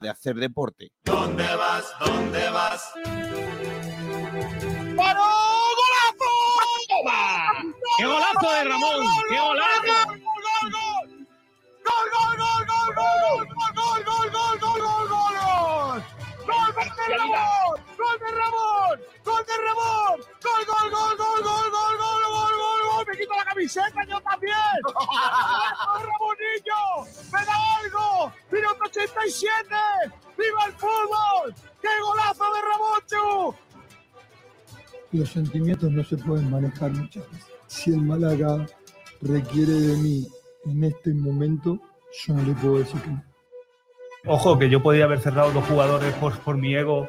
de hacer deporte. ¿Dónde vas? ¿Dónde vas? ¡Paró! ¡Golazo! ¡Qué golazo de Ramón! ¡Qué golazo! ¡Gol, gol, gol! ¡Gol, gol, gol, gol, gol, gol, gol, gol, gol, gol, gol! ¡Gol de Ramón! ¡Gol de Ramón! ¡Gol de Ramón! ¡Gol, gol, gol, gol, gol, gol, gol, gol, gol, gol! ¡Me quito la camiseta yo también! ¡Golazo, Ramonillo! ¡Me da algo! ¡Minuto 87! ¡Viva el fútbol! ¡Qué golazo de Ramón, Los sentimientos no se pueden manejar muchas veces. Si el Málaga requiere de mí en este momento, yo no le puedo decir que no. Ojo, que yo podía haber cerrado dos jugadores por, por mi ego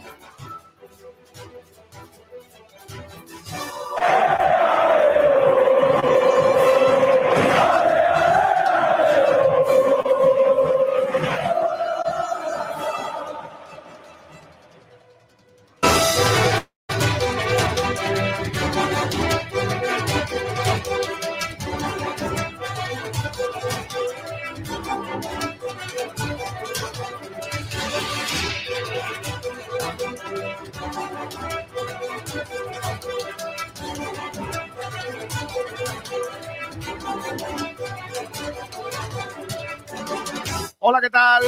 Hola, ¿qué tal?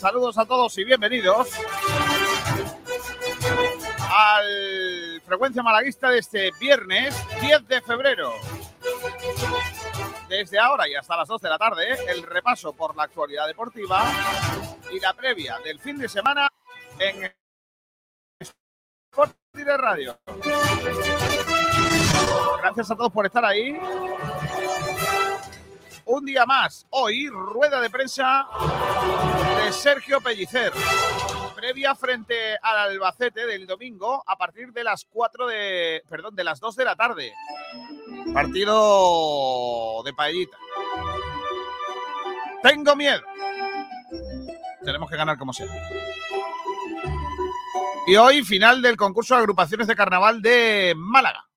Saludos a todos y bienvenidos al Frecuencia Malaguista de este viernes 10 de febrero. Desde ahora y hasta las 12 de la tarde, el repaso por la actualidad deportiva y la previa del fin de semana en Sport de Radio. Gracias a todos por estar ahí un día más. Hoy, rueda de prensa de Sergio Pellicer. Previa frente al Albacete del domingo a partir de las 4 de. Perdón, de las 2 de la tarde. Partido de paellita. Tengo miedo. Tenemos que ganar como sea. Y hoy, final del concurso de agrupaciones de carnaval de Málaga.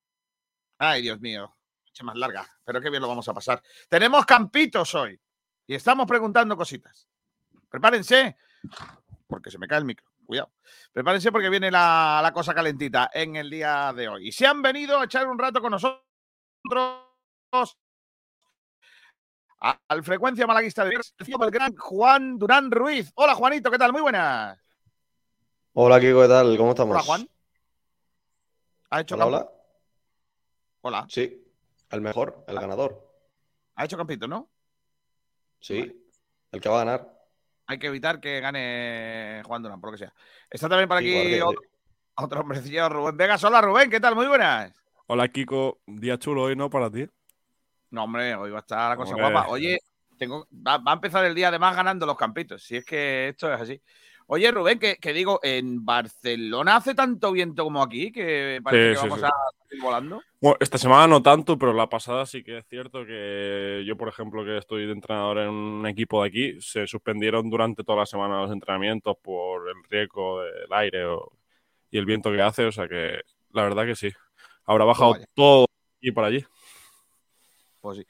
Ay, Dios mío más larga, pero qué bien lo vamos a pasar. Tenemos campitos hoy y estamos preguntando cositas. Prepárense, porque se me cae el micro. Cuidado. Prepárense porque viene la, la cosa calentita en el día de hoy. Y se han venido a echar un rato con nosotros al frecuencia malaguista de el gran Juan Durán Ruiz. Hola Juanito, ¿qué tal? Muy buenas. Hola Kiko, ¿qué tal? ¿Cómo estamos? Hola Juan. ¿Ha hecho hola, hola. Hola. Sí, el mejor, el ganador. Ha hecho campito, ¿no? Sí, el que va a ganar. Hay que evitar que gane Juan Durán, por lo que sea. Está también por aquí que- otro, otro hombrecillo, Rubén Vegas. Hola Rubén, ¿qué tal? Muy buenas. Hola Kiko, día chulo hoy, ¿no? Para ti. No, hombre, hoy va a estar la cosa Hombre. guapa. Oye, tengo, va, va a empezar el día además ganando los campitos. Si es que esto es así. Oye, Rubén, que, que digo, en Barcelona hace tanto viento como aquí que parece Sí, que sí, vamos sí. a salir volando. Bueno, esta semana no tanto, pero la pasada sí que es cierto que yo, por ejemplo, que estoy de entrenador en un equipo de aquí, se suspendieron durante toda la semana los entrenamientos por el riesgo del aire o- y el viento que hace, o sea que la verdad que sí. Habrá bajado vaya. todo y por allí. Pues sí.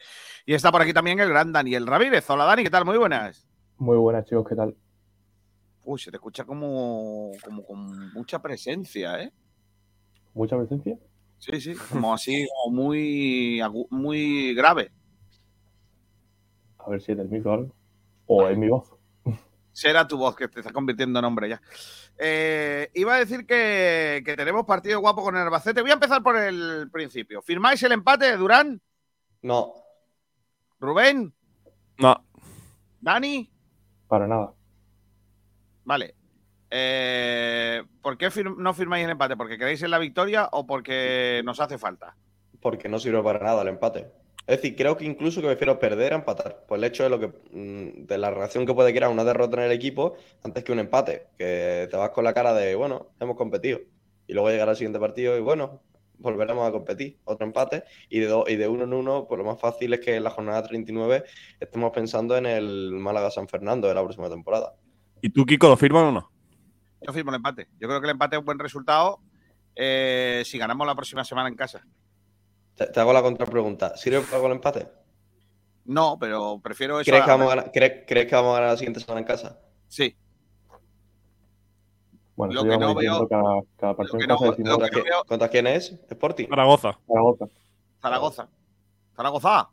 Y está por aquí también el gran Daniel Ramírez. Hola Dani, ¿qué tal? Muy buenas. Muy buenas, chicos, ¿qué tal? Uy, se te escucha como, como con mucha presencia, ¿eh? ¿Mucha presencia? Sí, sí, como así, como muy, muy grave. A ver si es del micro o algo. O es mi voz. Será tu voz que te está convirtiendo en hombre ya. Eh, iba a decir que, que tenemos partido guapo con el Albacete. Voy a empezar por el principio. ¿Firmáis el empate, Durán? No, ¿Rubén? No, ¿Dani? Para nada. Vale. Eh, ¿Por qué no firmáis el empate? ¿Porque queréis en la victoria o porque nos hace falta? porque no sirve para nada el empate. Es decir, creo que incluso que prefiero perder a empatar. Por el hecho de lo que mm, de la reacción que puede crear una derrota en el equipo antes que un empate. Que te vas con la cara de, bueno, hemos competido. Y luego llegar al siguiente partido y, bueno, volveremos a competir, otro empate, y de, y de uno en uno, pues lo más fácil es que en la jornada 39 estemos pensando en el Málaga-San Fernando de la próxima temporada. ¿Y tú, Kiko, lo firmas o no? Yo firmo el empate. Yo creo que el empate es un buen resultado eh, si ganamos la próxima semana en casa. Te, te hago la contrapregunta, ¿sirve para algo el empate? No, pero prefiero eso. ¿Crees a que, vamos a ganar. crees- crees que vamos a ganar la siguiente semana en casa? Sí. Bueno, Lo que no veo- cada, cada partido que no- casa decimos lo ¿Contra, que no qué- veo- contra quién es? ¿Sporting? Zaragoza. Zaragoza. Zaragoza. Zaragoza.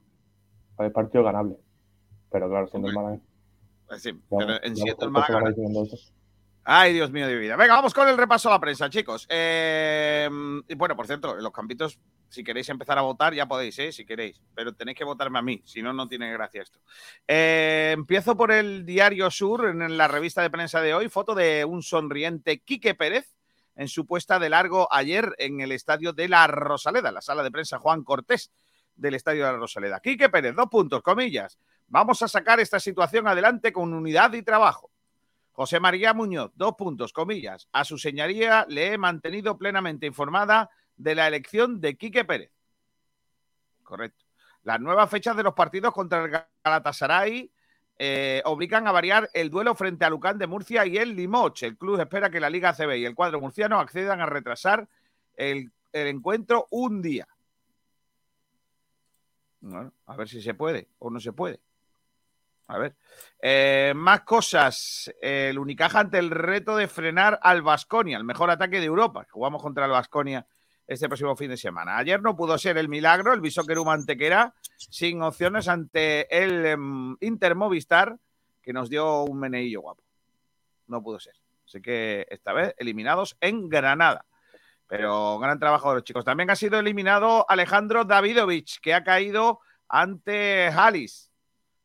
Es partido ganable. Pero claro, siendo el. Málaga. Ya- pero en lo siendo el mejor que se Málaga. van diciendo eso. Ay, Dios mío de vida. Venga, vamos con el repaso a la prensa, chicos. Eh, y bueno, por cierto, en los campitos, si queréis empezar a votar, ya podéis, ¿eh? si queréis. Pero tenéis que votarme a mí, si no, no tiene gracia esto. Eh, empiezo por el Diario Sur, en la revista de prensa de hoy, foto de un sonriente Quique Pérez en su puesta de largo ayer en el estadio de la Rosaleda, la sala de prensa Juan Cortés del estadio de la Rosaleda. Quique Pérez, dos puntos, comillas. Vamos a sacar esta situación adelante con unidad y trabajo. José María Muñoz, dos puntos, comillas. A su señoría le he mantenido plenamente informada de la elección de Quique Pérez. Correcto. Las nuevas fechas de los partidos contra el Galatasaray eh, obligan a variar el duelo frente a Lucán de Murcia y el Limoch. El club espera que la Liga ACB y el cuadro murciano accedan a retrasar el encuentro un día. A ver si se puede o no se puede. A ver. Eh, más cosas. El Unicaja ante el reto de frenar al Vasconia, el mejor ataque de Europa. Jugamos contra el Vasconia este próximo fin de semana. Ayer no pudo ser el milagro, el Bisóqueru Mantequera, sin opciones ante el em, Inter Movistar, que nos dio un meneillo guapo. No pudo ser. Así que esta vez eliminados en Granada. Pero gran trabajo de los chicos. También ha sido eliminado Alejandro Davidovich, que ha caído ante Halis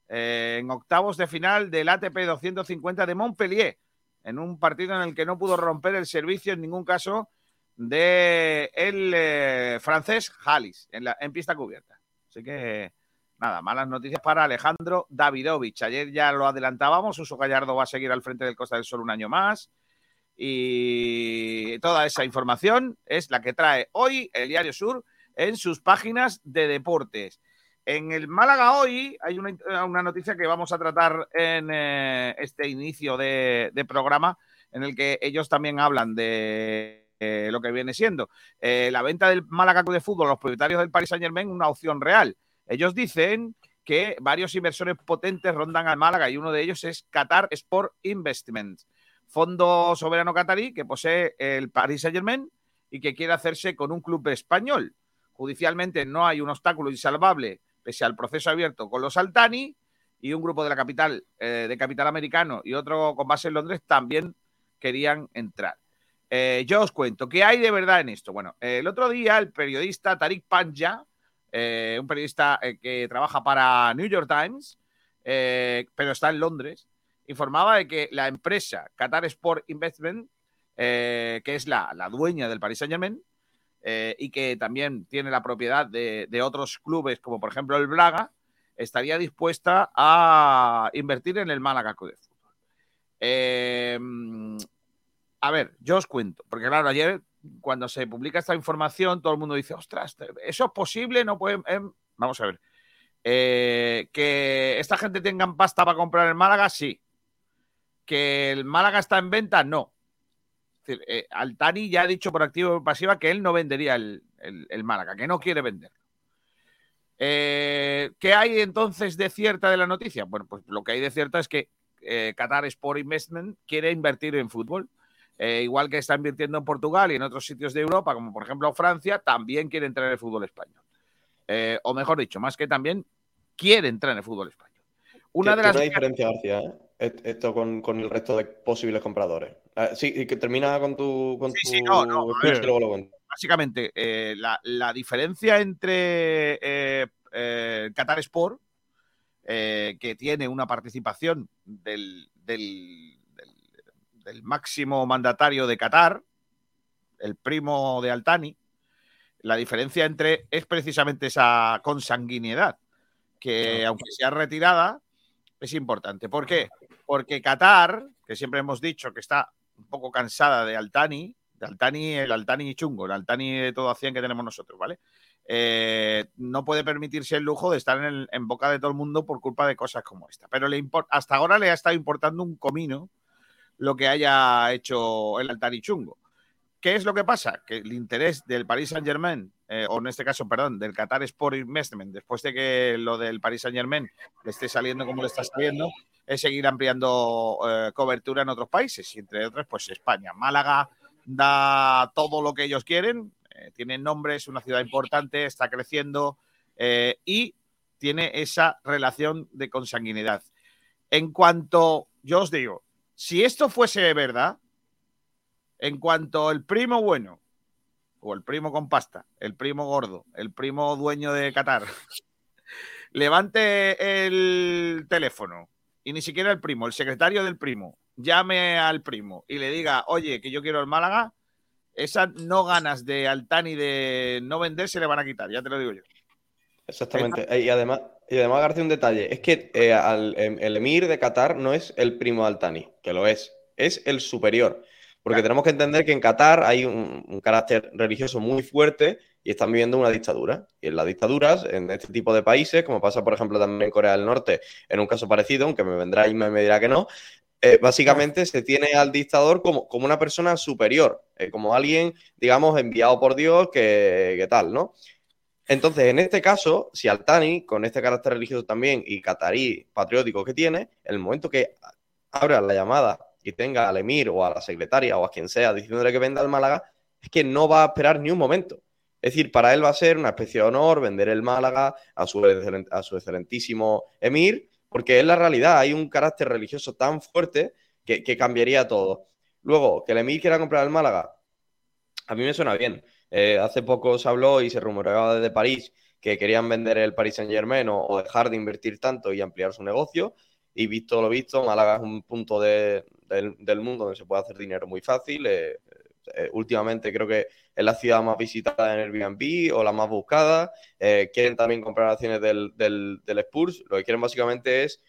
eh, en octavos de final del ATP 250 de Montpellier, en un partido en el que no pudo romper el servicio en ningún caso de el eh, francés Halis en, la, en pista cubierta. Así que nada, malas noticias para Alejandro Davidovich. Ayer ya lo adelantábamos, Uso Gallardo va a seguir al frente del Costa del Sol un año más. Y toda esa información es la que trae hoy el Diario Sur en sus páginas de deportes. En el Málaga hoy hay una, noticia que vamos a tratar en eh, este inicio de, programa, en el que ellos también hablan de eh, lo que viene siendo eh, la venta del Málaga de Fútbol, los propietarios del Paris Saint Germain, una opción real. Ellos dicen que varios inversores potentes rondan al Málaga y uno de ellos es Qatar Sport Investments, fondo soberano catarí que posee el Paris Saint Germain y que quiere hacerse con un club español. Judicialmente no hay un obstáculo insalvable pese al proceso abierto con los Altani y un grupo de la capital, eh, de capital americano y otro con base en Londres también querían entrar. Eh, yo os cuento, ¿qué hay de verdad en esto? Bueno, el otro día el periodista Tariq Panja, eh, un periodista que trabaja para New York Times, pero está en Londres, informaba de que la empresa Qatar Sport Investment, eh, que es la, la, dueña del Paris Saint Germain, eh, y que también tiene la propiedad de, de, otros clubes, como por ejemplo el Braga, estaría dispuesta a invertir en el Málaga Club de Fútbol. Eh, a ver, yo os cuento, porque claro, ayer cuando se publica esta información, todo el mundo dice, ostras, ¿eso es posible? No pueden... Eh, vamos a ver. Que esta gente tengan pasta para comprar el Málaga, sí. Que el Málaga está en venta, no. Es decir, eh, Altani ya ha dicho por activo y pasiva que él no vendería el, el, Málaga, que no quiere venderlo. Eh, ¿Qué hay entonces de cierta de la noticia? Bueno, pues lo que hay de cierta es que eh, Qatar Sport Investment quiere invertir en fútbol. Igual que está invirtiendo en Portugal y en otros sitios de Europa, como por ejemplo Francia, también quiere entrar en el fútbol español. O mejor dicho, más que también quiere entrar en el fútbol español. Una de las. Una diferencia, García, ¿eh? esto con, con, el resto de posibles compradores. Uh, sí, y que termina con tu. Con sí, tu... sí, no, no. Ver, luego lo cuento. Básicamente, eh, la, la, diferencia entre eh, Qatar Sport, que tiene una participación del, del, del, del, máximo mandatario de Qatar, el primo de Altani, la diferencia entre es precisamente esa consanguinidad, que aunque sea retirada, es importante. ¿Por qué? Porque Qatar, que siempre hemos dicho que está un poco cansada de Altani, de Altani, el Altani chungo, el Altani de todo a 100 que tenemos nosotros, ¿vale? Eh, no puede permitirse el lujo de estar en, boca de todo el mundo por culpa de cosas como esta. Pero le hasta ahora le ha estado importando un comino lo que haya hecho el Altani chungo. ¿Qué es lo que pasa? Que el interés del Paris Saint Germain, o en este caso, perdón, del Qatar Sport Investment, después de que lo del Paris Saint Germain le esté saliendo como le está saliendo, es seguir ampliando eh, cobertura en otros países, y entre otros, pues España. Málaga da todo lo que ellos quieren, eh, tiene nombre, es una ciudad importante, está creciendo eh, y tiene esa relación de consanguinidad. En cuanto, yo os digo, si esto fuese verdad, en cuanto el primo bueno, o el primo con pasta, el primo gordo, el primo dueño de Qatar, levante el teléfono y ni siquiera el primo, el secretario del primo, llame al primo y le diga, oye, que yo quiero el Málaga, esas no ganas de Altani de no vender se le van a quitar, ya te lo digo yo. Exactamente. Y además, y además, García, un detalle. Es que eh, al- em- el emir de Qatar no es el primo de Altani, que lo es. Es el superior. Porque tenemos que entender que en Qatar hay un, un carácter religioso muy fuerte y están viviendo una dictadura. Y en las dictaduras, en este tipo de países, como pasa, por ejemplo, también en Corea del Norte, en un caso parecido, aunque me vendrá y me, me dirá que no, eh, básicamente se tiene al dictador como, como una persona superior, eh, como alguien, digamos, enviado por Dios, que, que tal, ¿no? Entonces, en este caso, si Altani, con este carácter religioso también y catarí patriótico que tiene, en el momento que abra la llamada y tenga al emir o a la secretaria o a quien sea diciéndole que venda el Málaga, es que no va a esperar ni un momento. Es decir, para él va a ser una especie de honor vender el Málaga a su, a su excelentísimo emir, porque es la realidad, hay un carácter religioso tan fuerte que, que cambiaría todo. Luego, que el emir quiera comprar el Málaga, a mí me suena bien. Eh, hace poco se habló y se rumoreaba desde París que querían vender el Paris Saint Germain o, o dejar de invertir tanto y ampliar su negocio. Y visto lo visto, Málaga es un punto de- del, del mundo donde se puede hacer dinero muy fácil. Eh, eh, últimamente creo que es la ciudad más visitada en Airbnb o la más buscada. Eh, quieren también comprar acciones del, del, del Spurs. Lo que quieren básicamente es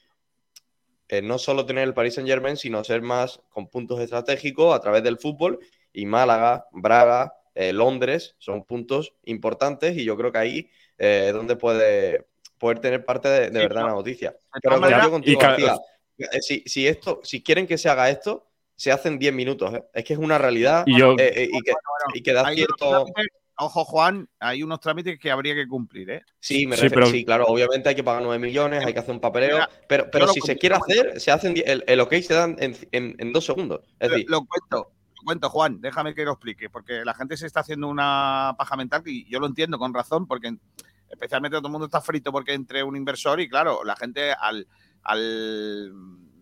no solo tener el Paris Saint Germain, sino ser más con puntos estratégicos a través del fútbol. Y Málaga, Braga, Londres son puntos importantes y yo creo que ahí es donde puede poder tener parte de, de Sí, verdad no. la noticia. Pero yo contigo, y si, si esto, si quieren que se haga esto, se hacen 10 minutos. ¿eh? Es que es una realidad Y yo- eh, eh, y, que, y que da Hay unos cierto. ojo, Juan, hay unos trámites que habría que cumplir, ¿eh? Sí, me Sí, refiero- pero- sí, claro, obviamente hay que pagar 9 millones, hay que hacer un papeleo, Mira, pero, pero si se quiere hacer, se hacen el, el ok se dan en, en- en dos segundos. Es Lo, decir, lo cuento, lo cuento, Juan, déjame que lo explique, porque la gente se está haciendo una paja mental y yo lo entiendo con razón, porque especialmente todo el mundo está frito porque entre un inversor y claro, la gente al, al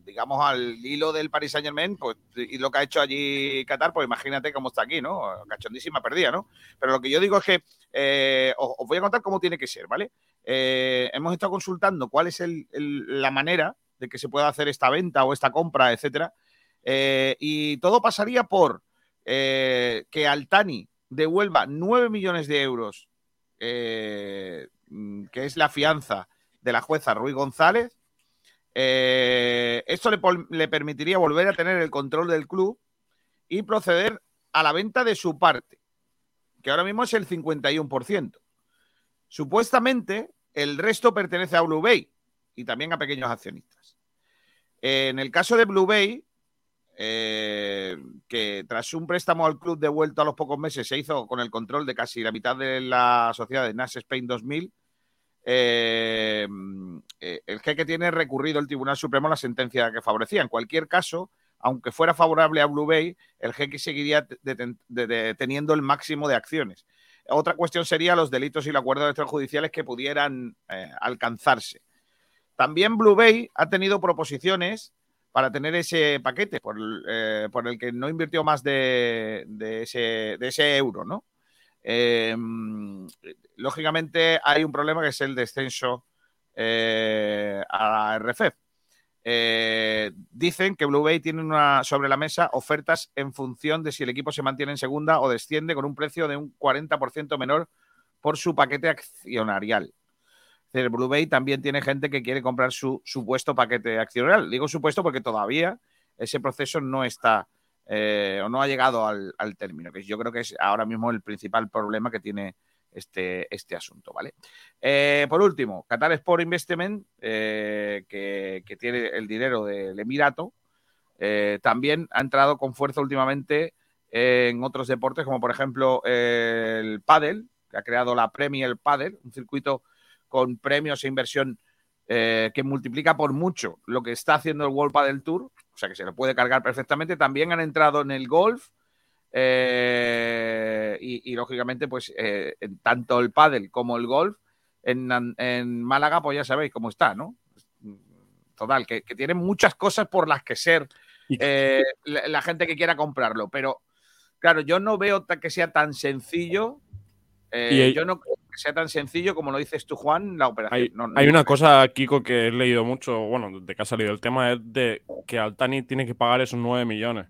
digamos, al hilo del Paris Saint Germain, pues, y lo que ha hecho allí Qatar, pues imagínate cómo está aquí, ¿no? Cachondísima perdida, ¿no? Pero lo que yo digo es que eh, os, voy a contar cómo tiene que ser, ¿vale? Eh, hemos estado consultando cuál es la manera de que se pueda hacer esta venta o esta compra, etcétera. Eh, y todo pasaría por que Altani devuelva 9 millones de euros, que es la fianza de la jueza Ruiz González. Eh, esto le, permitiría volver a tener el control del club y proceder a la venta de su parte, que ahora mismo es el 51%. Supuestamente, el resto pertenece a Blue Bay y también a pequeños accionistas. En el caso de Blue Bay, eh, que tras un préstamo al club devuelto a los pocos meses se hizo con el control de casi la mitad de la sociedad de Nash Spain 2000, eh, eh, el jeque tiene recurrido el Tribunal Supremo la sentencia que favorecía. En cualquier caso, aunque fuera favorable a Blue Bay, el jeque seguiría teniendo el máximo de acciones. Otra cuestión sería los delitos y los acuerdos extrajudiciales que pudieran eh, alcanzarse. También Blue Bay ha tenido proposiciones para tener ese paquete por, el- eh, que no invirtió más de, de ese euro, ¿no? Eh, lógicamente hay un problema que es el descenso eh, a la. Eh, dicen que Blue Bay tiene una, sobre la mesa ofertas en función de si el equipo se mantiene en segunda o desciende con un precio de un 40% menor por su paquete accionarial. Decir, Blue Bay también tiene gente que quiere comprar su supuesto paquete accionarial. Digo supuesto porque todavía ese proceso no está eh, o no ha llegado al, al término, que yo creo que es ahora mismo el principal problema que tiene este, este asunto, ¿vale? Eh, por último, Qatar Sport Investment, eh, que, que tiene el dinero del Emirato, también ha entrado con fuerza últimamente en otros deportes, como por ejemplo el pádel, que ha creado la Premier Padel, un circuito con premios e inversión que multiplica por mucho lo que está haciendo el World Padel Tour, o sea que se lo puede cargar perfectamente. También han entrado en el golf eh, y, y, lógicamente, pues eh, en tanto el pádel como el golf en, en, Málaga, pues ya sabéis cómo está, ¿no? Total, que, que tienen muchas cosas por las que ser eh, la, la, gente que quiera comprarlo, pero claro, yo no veo que sea tan sencillo. Eh, y yo no creo que sea tan sencillo como lo dices tú, Juan, la operación. Hay, no, no hay una cosa, Kiko, que he leído mucho, bueno, de que ha salido el tema, es de que Altani tiene que pagar esos 9 millones.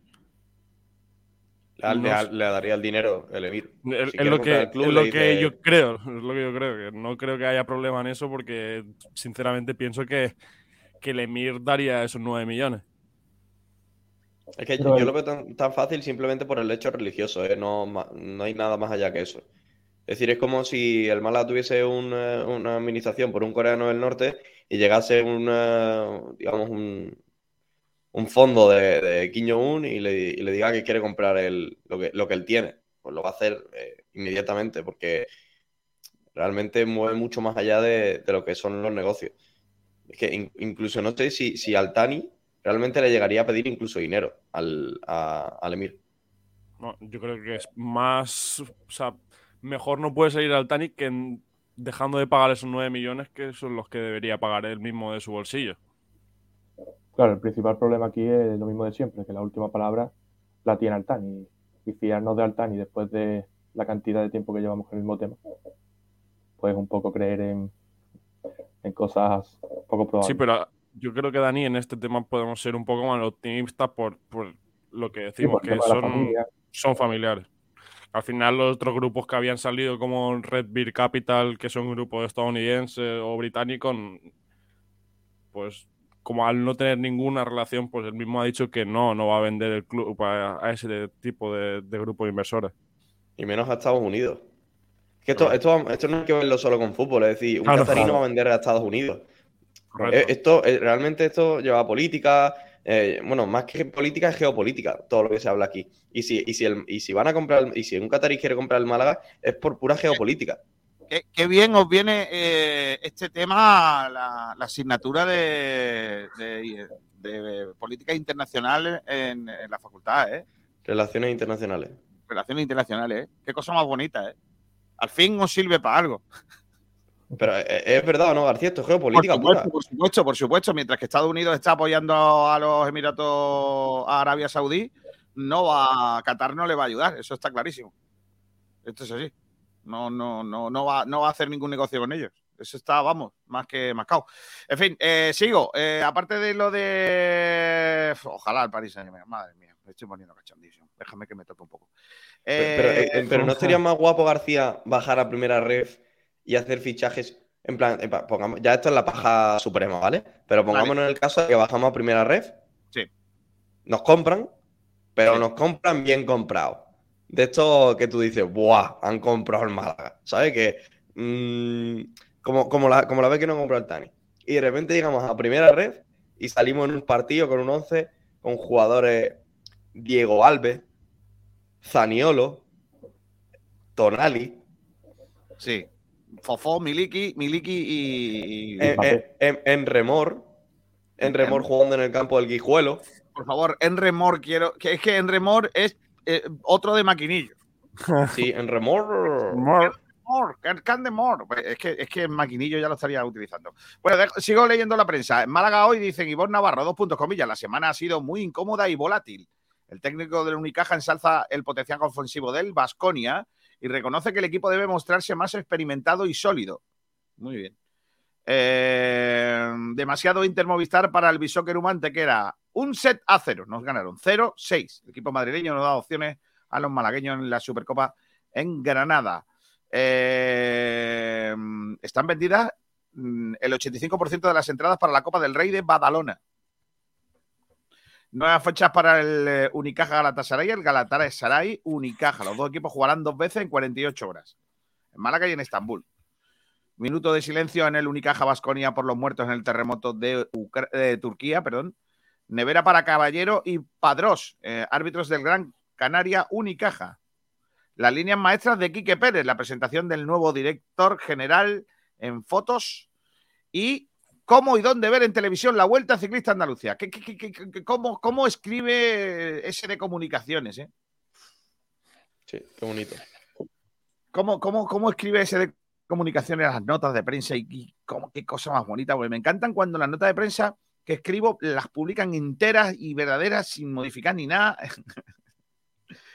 Le, le, le, daría el dinero el Emir. Es, si es lo que, club, es lo que dice... yo creo, es lo que yo creo. Que no creo que haya problema en eso porque, sinceramente, pienso que, que el Emir daría esos 9 millones. Es que yo, yo, lo veo tan, tan, fácil simplemente por el hecho religioso, ¿eh? no, no hay nada más allá que eso. Es decir, es como si el Málaga tuviese una, una administración por un coreano del norte y llegase una, digamos, un, un fondo de, de Kim Jong-un y le, y le, diga que quiere comprar el, lo, que, lo que él tiene. Pues lo va a hacer eh, inmediatamente porque realmente mueve mucho más allá de, de, lo que son los negocios. Es que in, incluso no sé si, si Altani realmente le llegaría a pedir incluso dinero al, a, al Emir. Yo creo que es más. O sea, mejor no puede salir al Tani que en, dejando de pagar esos 9 millones que son los que debería pagar él mismo de su bolsillo. Claro, el principal problema aquí es lo mismo de siempre, que la última palabra la tiene Altani. Y fiarnos de Altani después de la cantidad de tiempo que llevamos con el mismo tema, pues un poco creer en, en cosas poco probables. Sí, pero yo creo que Dani en este tema podemos ser un poco más optimistas por, por lo que decimos, sí, que son, familia. son familiares. Al final los otros grupos que habían salido como Red Beer Capital, que son grupos estadounidenses o británicos, pues como al no tener ninguna relación, pues él mismo ha dicho que no, no va a vender el club a, a ese tipo de, de grupo de inversores. Y menos a Estados Unidos. Que esto, esto, esto no hay que verlo solo con fútbol, es decir, un claro, catarino claro. va a vender a Estados Unidos. Correcto. Esto, eh, realmente esto lleva política, eh, bueno, más que política es geopolítica, todo lo que se habla aquí. Y si, y si, el, y si van a comprar, y si un catarí quiere comprar el Málaga, es por pura geopolítica. Qué, qué bien os viene eh, este tema, la, la asignatura de, de, de, política internacional en, en, la facultad, ¿eh? Relaciones internacionales. Relaciones internacionales, ¿eh? Qué cosa más bonita, ¿eh? Al fin os sirve para algo. Pero eh, es verdad no, García, esto es geopolítica. Por supuesto, por supuesto, por supuesto, Mientras que Estados Unidos está apoyando a los Emiratos, a Arabia Saudí, no va, Qatar no le va a ayudar, eso está clarísimo. Esto es así. No, no, no, no, va, no va a hacer ningún negocio con ellos. Eso está, vamos, más que mascao. En fin, eh, sigo. Eh, aparte de lo de. Ojalá el Paris Saint Germain. Madre mía, me estoy poniendo cachondísimo. Déjame que me toque un poco. Pero, pero, pero, no sería más guapo, García, bajar a primera ref y hacer fichajes. En plan, pongamos, ya esto es la paja suprema, ¿vale? Pero pongámonos vale. en el caso de que bajamos a primera ref. Sí. Nos compran, pero sí. nos compran bien comprado. De esto que tú dices, ¡buah! Han comprado el Málaga. ¿Sabes? Que. Mmm, como, como, la, como la vez que no compró el Tani. Y de repente llegamos a primera ref y salimos en un partido con un 11 con jugadores Diego Alves, Zaniolo, Tonali. Sí. Fofó, Miliki, Miliki y. y... En, en, en, en, remor. En remor jugando en el campo del Guijuelo. Por favor, en remor quiero. Que es que en remor es eh, otro de maquinillo. Sí, en remor. More. Can de More. Es que, es que en maquinillo ya lo estaría utilizando. Bueno, dejo, sigo leyendo la prensa. En Málaga hoy dicen Ivonne Navarro, dos puntos comillas. La semana ha sido muy incómoda y volátil. El técnico del Unicaja ensalza el potencial ofensivo del Vasconia y reconoce que el equipo debe mostrarse más experimentado y sólido. Muy bien. Eh, demasiado Intermovistar para el Bishoker Humante, que era un set a cero. Nos ganaron 0-6. El equipo madrileño no da opciones a los malagueños en la Supercopa en Granada. Eh, están vendidas mm, el 85% de las entradas para la Copa del Rey de Badalona. Nuevas fechas para el eh, Unicaja Galatasaray el Galatasaray Unicaja. Los dos equipos jugarán dos veces en 48 horas. En Málaga y en Estambul. Minuto de silencio en el Unicaja Vasconia por los muertos en el terremoto de Turquía, perdón. Nevera para Caballero y Padrós, eh, árbitros del Gran Canaria Unicaja. Las líneas maestras de Quique Pérez, la presentación del nuevo director general en fotos y cómo y dónde ver en televisión la Vuelta Ciclista Andalucía. ¿Qué, qué- qué- qué- qué- cómo, cómo escribe ese de comunicaciones? eh? Sí, qué bonito. ¿Cómo, cómo, cómo escribe ese de comunicaciones las notas de prensa y, y cómo, qué cosa más bonita? Porque me encantan cuando las notas de prensa que escribo las publican enteras y verdaderas sin modificar ni nada.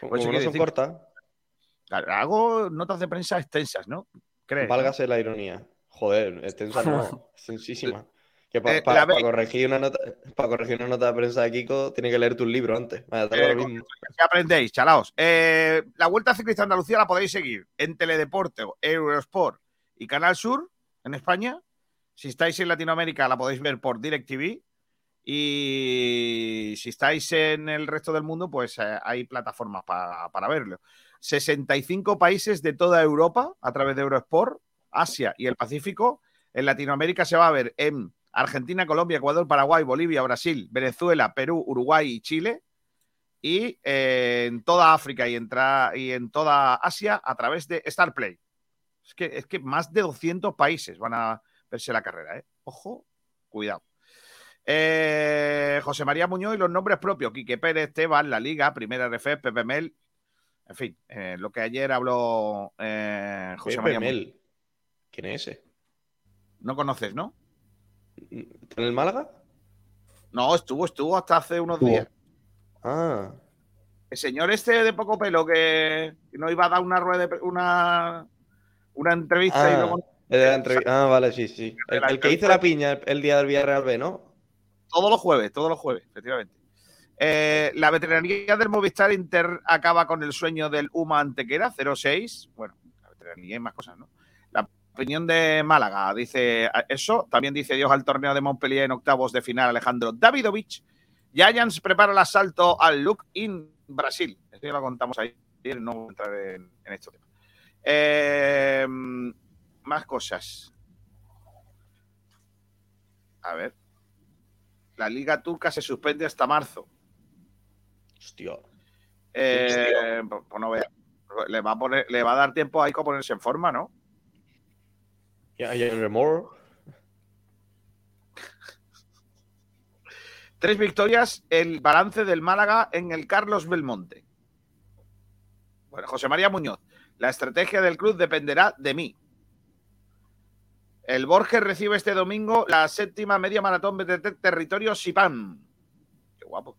Pues no son cortas, Hago notas de prensa extensas, ¿no? ¿Crees? no? válgase la ironía. Joder, extensa no, extensísima. Que Eh, para ve- corregir una nota, para corregir una nota de prensa de Kiko, tiene que leer tu libro antes. Eh, lo mismo. Ya aprendéis, chalaos. Eh, la Vuelta Ciclista Andalucía la podéis seguir en Teledeporte, Eurosport y Canal Sur en España. Si estáis en Latinoamérica la podéis ver por DirecTV. Y si estáis en el resto del mundo, pues eh, hay plataformas pa- para verlo. 65 países de toda Europa a través de Eurosport, Asia y el Pacífico. En Latinoamérica se va a ver en Argentina, Colombia, Ecuador, Paraguay, Bolivia, Brasil, Venezuela, Perú, Uruguay y Chile y eh, en toda África y en, tra- y en toda Asia a través de Starplay. Es que, es que más de 200 países van a verse la carrera, ¿eh? Ojo, cuidado. Eh, José María Muñoz y los nombres propios: Quique Pérez, Teban, La Liga, Primera RF, Pepe Mel. En fin, eh, lo que ayer habló eh, José Pepe María Muñoz. ¿Quién es ese? No conoces, ¿no? ¿Está en el Málaga? No, estuvo, estuvo hasta hace unos días. Ah, El señor este de poco pelo que no iba a dar una rueda de una, una entrevista y Ah, luego el de la entrevi- ah, vale, sí, sí. El, que hizo la piña el, el día del Villarreal B, ¿no? todos los jueves, todos los jueves, efectivamente. Eh, la veteranía del Movistar Inter acaba con el sueño del UMA Antequera 06. Bueno, la veteranía y más cosas, ¿no? Opinión de Málaga dice eso. También dice Dios al torneo de Montpellier en octavos de final Alejandro Davidovich. Giants prepara el asalto al Look in Brasil. Esto ya lo contamos ayer, no voy a entrar en, en estos temas. Eh, más cosas. A ver. La Liga Turca se suspende hasta marzo. Hostia. Eh, pues pues no vea. Le va, a poner, le va a dar tiempo a Ico a ponerse en forma, ¿no? Remor. Tres victorias, el balance del Málaga en el Carlos Belmonte. Bueno, José María Muñoz. La estrategia del club dependerá de mí. El Borges recibe este domingo la séptima media maratón de territorio Sipam. Qué guapo.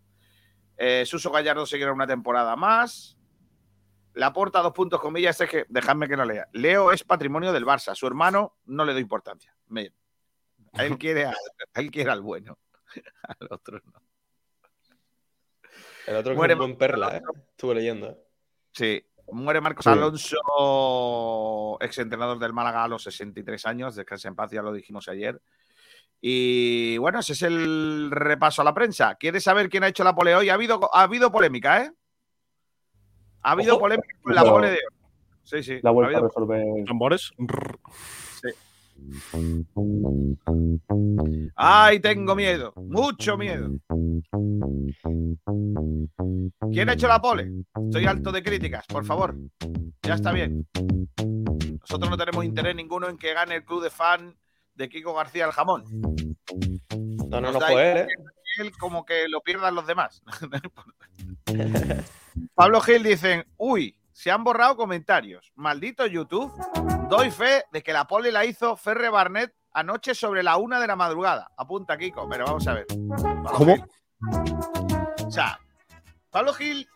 Eh, Suso Gallardo seguirá una temporada más. La porta dos puntos comillas es que, dejadme que lo lea. Leo es patrimonio del Barça. Su hermano no le doy importancia. Me- a él quiere, a, a él quiere al bueno. Al otro no. El otro que Muere un buen perla, ¿eh? Estuve leyendo. ¿eh? Sí, muere Marcos Sí. Alonso, exentrenador del Málaga a los 63 años, descansa en paz, ya lo dijimos ayer. Y bueno, ese es el repaso a la prensa. ¿Quieres saber quién ha hecho la pole hoy? Ha habido, ha habido polémica, ¿eh? Ha habido Ojo. polémica con la pole de hoy. Sí, sí. La ha vuelta a habido- resolver. Tambores. Ay, tengo miedo, mucho miedo. ¿Quién ha hecho la pole? Estoy alto de críticas, por favor. Ya está bien. Nosotros no tenemos interés ninguno en que gane el club de fan de Kiko García el jamón. No, no, Nos no da fue él, igual ¿eh? Como que lo pierdan los demás. No importa. Pablo Gil dicen, uy, se han borrado comentarios. Maldito YouTube. Doy fe de que la pole la hizo Ferre Barnett anoche sobre la una de la madrugada. Apunta, Kiko, pero vamos a ver. Pablo ¿Cómo? Gil. O sea, Pablo Gil,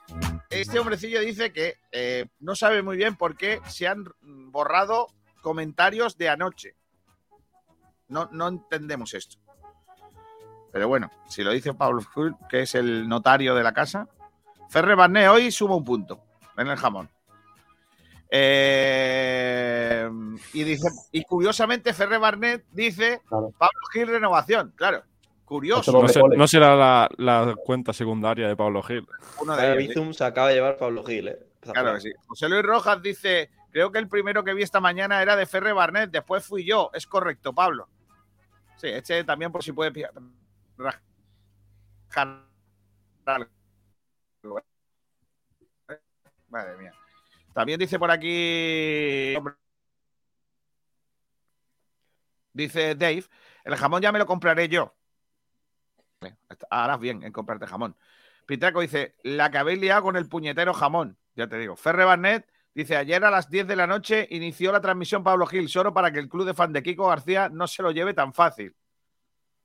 este hombrecillo dice que eh, no sabe muy bien por qué se han borrado comentarios de anoche. No, no entendemos esto. Pero bueno, si lo dice Pablo Gil, que es el notario de la casa, Ferre Barnet hoy suma un punto en el jamón. Eh, y dice, y curiosamente Ferre Barnet dice Claro. Pablo Gil renovación, claro. Curioso. No, será la, la cuenta secundaria de Pablo Gil. Uno de ellos. Bizum se acaba de llevar Pablo Gil, ¿eh? Claro que sí. José Luis Rojas dice: Creo que el primero que vi esta mañana era de Ferre Barnet, después fui yo. Es correcto, Pablo. Sí, este también por si puede. Madre mía. También dice por aquí. Dice Dave: El jamón ya me lo compraré yo. Harás bien en comprarte jamón. Pitraco dice, la que habéis liado con el puñetero jamón. Ya te digo. Ferre Barnet dice, ayer a las 10 de la noche inició la transmisión Pablo Gil, solo para que el club de fan de Kiko García no se lo lleve tan fácil.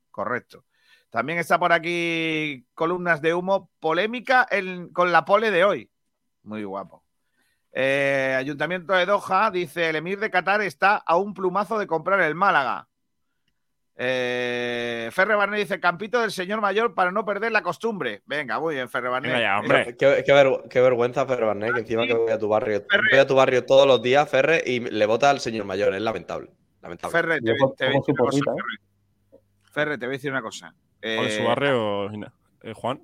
Correcto. También está por aquí columnas de humo, polémica en- con la pole de hoy. Muy guapo. Eh, Ayuntamiento de Doha dice, el emir de Qatar está a un plumazo de comprar el Málaga. Eh, Ferre Barnet dice, campito del señor mayor para no perder la costumbre. Venga, muy bien, Ferre Barnet. Venga ya, hombre. Qué, qué ver- qué vergüenza, Ferre Barnet, que encima que voy a tu barrio. Voy a tu barrio todos los días, Ferre, y le vota al señor mayor. Es lamentable. Lamentable. Ferre, te, te voy a como decir una su cosa, porrita, Ferre. Ferre, te voy a decir una cosa. ¿Cuál es su Eh, barrio, eh, Juan?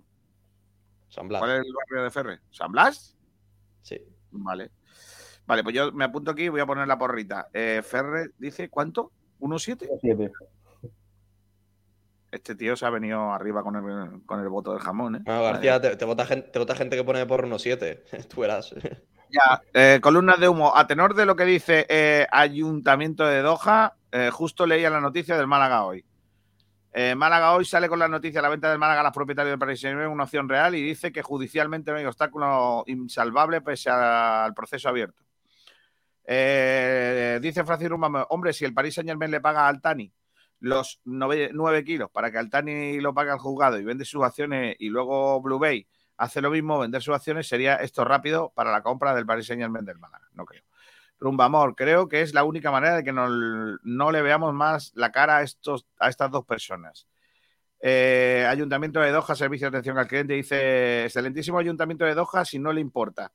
San Blas. ¿Cuál es el barrio de Ferre? ¿San Blas? Sí. Vale. Vale, pues yo me apunto aquí y voy a poner la porrita. Eh, Ferre dice, ¿cuánto? ¿1-7? Siete. Este tío se ha venido arriba con el, con el voto del jamón, ¿eh? Bueno, García, te, te vota gente, te vota gente que pone por unos 7. Tú verás. Ya, eh, columnas de humo. A tenor de lo que dice eh, Ayuntamiento de Doha, eh, justo leía la noticia del Málaga hoy. Eh, Málaga hoy sale con la noticia de la venta del Málaga a los propietarios del Paris Saint-Germain, una opción real, y dice que judicialmente no hay obstáculo insalvable pese al proceso abierto. Eh, dice Francis Rumba, hombre, si el Paris Saint-Germain le paga a Altani los 9 kilos para que Altani lo pague al juzgado y vende sus acciones y luego Blue Bay hace lo mismo, vender sus acciones, sería esto rápido para la compra del Paris Saint-Germain del Málaga. No creo. Rumba Amor, creo que es la única manera de que no, no le veamos más la cara a, estos, a estas dos personas. Eh, Ayuntamiento de Doha, Servicio de Atención al Cliente, dice, excelentísimo Ayuntamiento de Doha, si no le importa.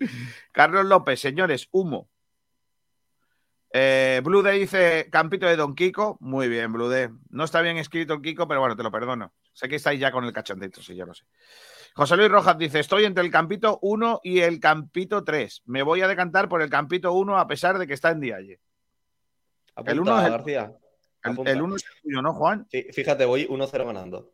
Carlos López, señores, humo. Eh, Blue Day dice, campito de Don Kiko. Muy bien, Blue Day. No está bien escrito el Kiko, pero bueno, te lo perdono. Sé que estáis ya con el cachondito, sí, yo lo sé. José Luis Rojas dice, estoy entre el campito 1 y el campito 3. Me voy a decantar por el campito 1 a pesar de que está en Dialle. Apunta, El uno es el- García. El, 1 es el tuyo, ¿no, Juan? Sí, fíjate, voy 1-0 ganando.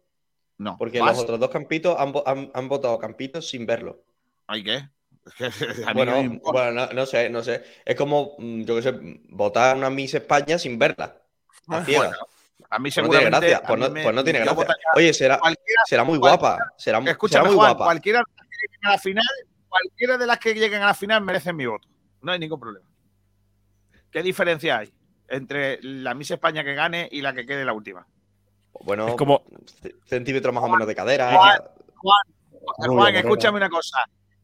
No. Porque ¿Vas? los otros dos campitos han, vo- han- han votado campitos sin verlo. ¿Ay qué? Bueno, me bueno no, no sé, no sé. Es como, mm, yo qué sé, votar una Miss España sin verla. Bueno, a mí Pues no tiene gracia. a Pues no, me- pues no tiene gracia. Oye, será, será muy guapa. Será, será muy Juan, guapa. cualquiera de las que lleguen a la final, cualquiera de las que lleguen a la final merecen mi voto. No hay ningún problema. ¿Qué diferencia hay entre la Miss España que gane y la que quede la última? Bueno, Es como- centímetros más o menos de cadera. Juan, Rubia, Juan, escúchame una cosa.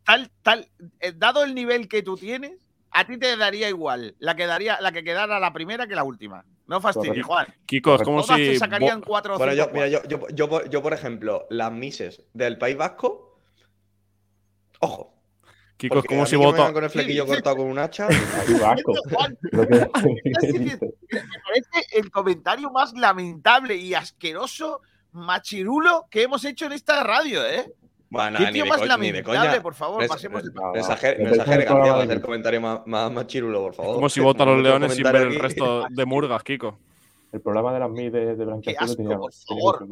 Tal, tal, eh, dado el nivel que tú tienes, a ti te daría igual la que, daría, la que quedara la primera que la última. No fastidies. Juan. Kiko, es como Todas si. te sacarían cuatro o Bueno, cinco yo, mira, Juan. yo, yo, yo, por- yo, por ejemplo, las Misses del País Vasco. Ojo. Kiko, es como si vengan con el flequillo Sí, cortado con un hacha. Vasco. Me parece el comentario más lamentable y asqueroso, machirulo que hemos hecho en esta radio, ¿eh? Bueno, ¿Qué tío más lamentable, por favor? Pasemos de no Empezamos exagere, el comentario más, más, más chirulo, por favor. Como si vota a los leones sin ver el resto de murgas, Kiko. El programa de las MIS de, de Blanquiazul asco, tenía, por favor.